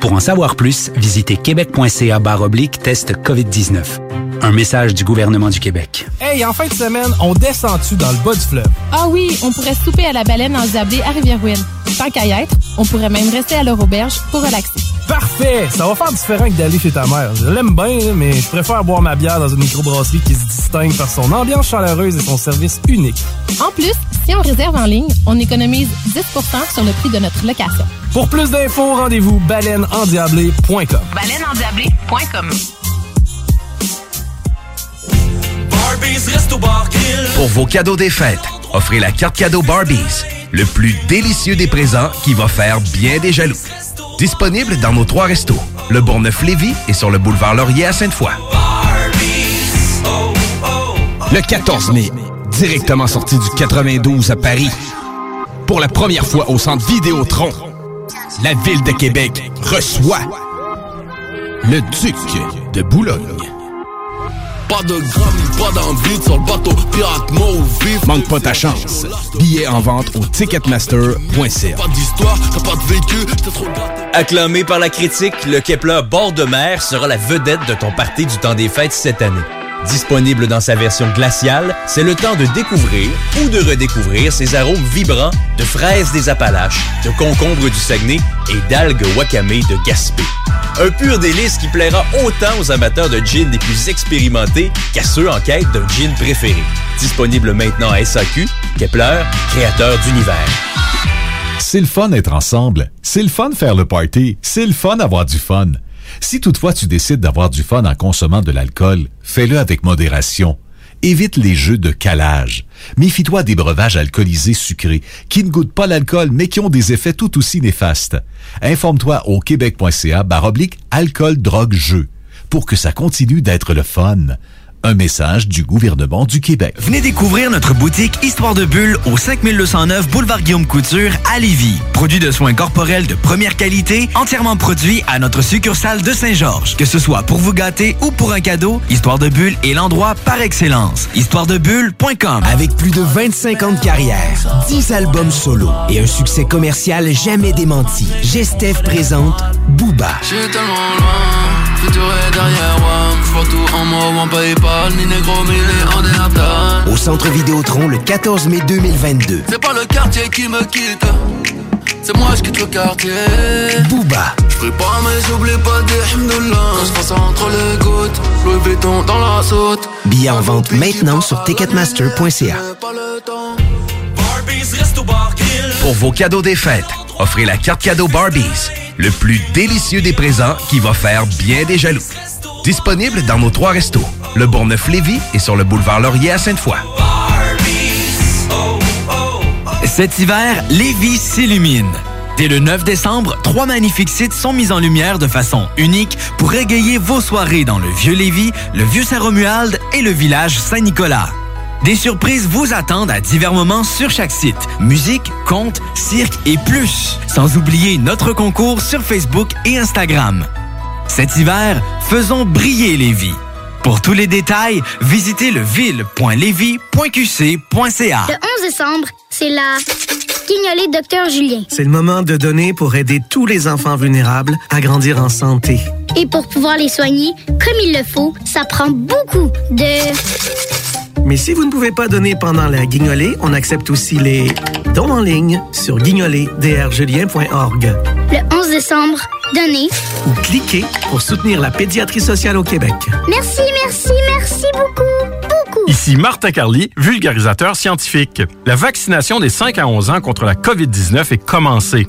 Pour en savoir plus, visitez québec.ca barre oblique test COVID-19. Un message du gouvernement du Québec. Hey, en fin de semaine, on descend-tu dans le bas du fleuve? Ah oui, on pourrait souper à la baleine en Zablé à Rivière-Ouine. Tant qu'à y être, on pourrait même rester à leur auberge pour relaxer. Parfait! Ça va faire différent que d'aller chez ta mère. Je l'aime bien, mais je préfère boire ma bière dans une microbrasserie qui se distingue par son ambiance chaleureuse et son service unique. En plus, si on réserve en ligne, on économise 10 sur le prix de notre location. Pour plus d'infos, rendez-vous baleineendiablé.com. baleineendiablé.com Pour vos cadeaux des fêtes, offrez la carte cadeau Barbies, le plus délicieux des présents qui va faire bien des jaloux. Disponible dans nos trois restos, le Bourgneuf-Lévis et sur le boulevard Laurier à Sainte-Foy. Le 14 mai, directement sorti du 92 à Paris. Pour la première fois au centre Vidéotron, la ville de Québec reçoit le duc de Boulogne. Pas de gramme, pas d'envie sur le bateau pirate mauvais. Manque pas ta chance. Billets en vente au ticketmaster.ca. Pas d'histoire, t'as pas de vécu, t'es trop. Acclamé par la critique, le Kepler bord de mer sera la vedette de ton party du temps des fêtes cette année. Disponible dans sa version glaciale, c'est le temps de découvrir ou de redécouvrir ces arômes vibrants de fraises des Appalaches, de concombres du Saguenay et d'algues wakame de Gaspé. Un pur délice qui plaira autant aux amateurs de gin les plus expérimentés qu'à ceux en quête d'un gin préféré. Disponible maintenant à SAQ, Kepler, créateur d'univers. C'est le fun être ensemble. C'est le fun faire le party. C'est le fun avoir du fun. Si toutefois tu décides d'avoir du fun en consommant de l'alcool, fais-le avec modération. Évite les jeux de calage. Méfie-toi des breuvages alcoolisés sucrés qui ne goûtent pas l'alcool mais qui ont des effets tout aussi néfastes. Informe-toi au québec.ca baroblique alcool drogue jeu pour que ça continue d'être le fun. Un message du gouvernement du Québec. Venez découvrir notre boutique Histoire de Bulle au 5209 Boulevard Guillaume Couture à Lévis. Produit de soins corporels de première qualité, entièrement produit à notre succursale de Saint-Georges. Que ce soit pour vous gâter ou pour un cadeau, Histoire de Bulle est l'endroit par excellence. Histoiredebulle.com Avec plus de 25 ans de carrière, 10 albums solo et un succès commercial jamais démenti, Gestev présente Booba. J'suis tellement loin, futur est derrière moi. J'vois tout en moi, ni négro. Au Centre Vidéotron le 14 mai 2022. C'est pas le quartier qui me quitte, c'est moi je quitte le quartier. Booba, J'prie pas, mais j'oublie pas des. Quand j'passe entre les gouttes, Louis Vuitton dans la saute. billets en vente maintenant sur ticketmaster.ca. Pour vos cadeaux des fêtes, offrez la carte cadeau Barbies, le plus délicieux des présents qui va faire bien des jaloux. Disponible dans nos trois restos, le Bourgneuf-Lévis et sur le boulevard Laurier à Sainte-Foy. Cet hiver, Lévis s'illumine. Dès le 9 décembre, trois magnifiques sites sont mis en lumière de façon unique pour égayer vos soirées dans le Vieux Lévis, le Vieux Saint-Romuald et le village Saint-Nicolas. Des surprises vous attendent à divers moments sur chaque site. Musique, contes, cirque et plus. Sans oublier notre concours sur Facebook et Instagram. Cet hiver, faisons briller Lévis. Pour tous les détails, visitez le ville.lévis.qc.ca. Le 11 décembre, c'est la guignolée Docteur Julien. C'est le moment de donner pour aider tous les enfants vulnérables à grandir en santé. Et pour pouvoir les soigner comme il le faut, ça prend beaucoup de... Mais si vous ne pouvez pas donner pendant la guignolée, on accepte aussi les dons en ligne sur guignolédrjulien.org Le 11 décembre, donnez. ou cliquez pour soutenir la pédiatrie sociale au Québec. Merci, merci, merci beaucoup, beaucoup. Ici Martin Carly, vulgarisateur scientifique. La vaccination des 5 à 11 ans contre la COVID-19 est commencée.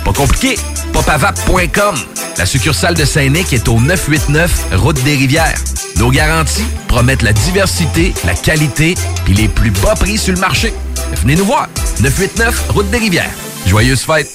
Pas compliqué, popavap.com. La succursale de Saint-Nic est au 989 Route des Rivières. Nos garanties promettent la diversité, la qualité et les plus bas prix sur le marché. Venez nous voir, 989 Route des Rivières. Joyeuses fêtes!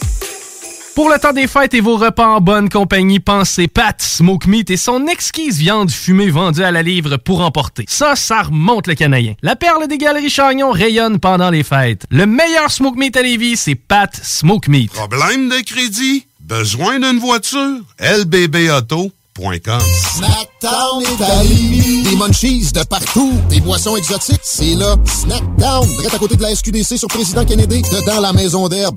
Pour le temps des fêtes et vos repas en bonne compagnie, pensez Pat Smoke Meat et son exquise viande fumée vendue à la livre pour emporter. Ça, ça remonte le canadien. La perle des galeries Chagnon rayonne pendant les fêtes. Le meilleur Smoke Meat à Lévis, c'est Pat Smoke Meat. Problème de crédit? Besoin d'une voiture? lbbauto.com Snackdown est à Lévis. Des munchies de partout. Des boissons exotiques. C'est là. Snackdown. Direct à côté de la SQDC sur Président Kennedy. Dedans la maison d'herbe.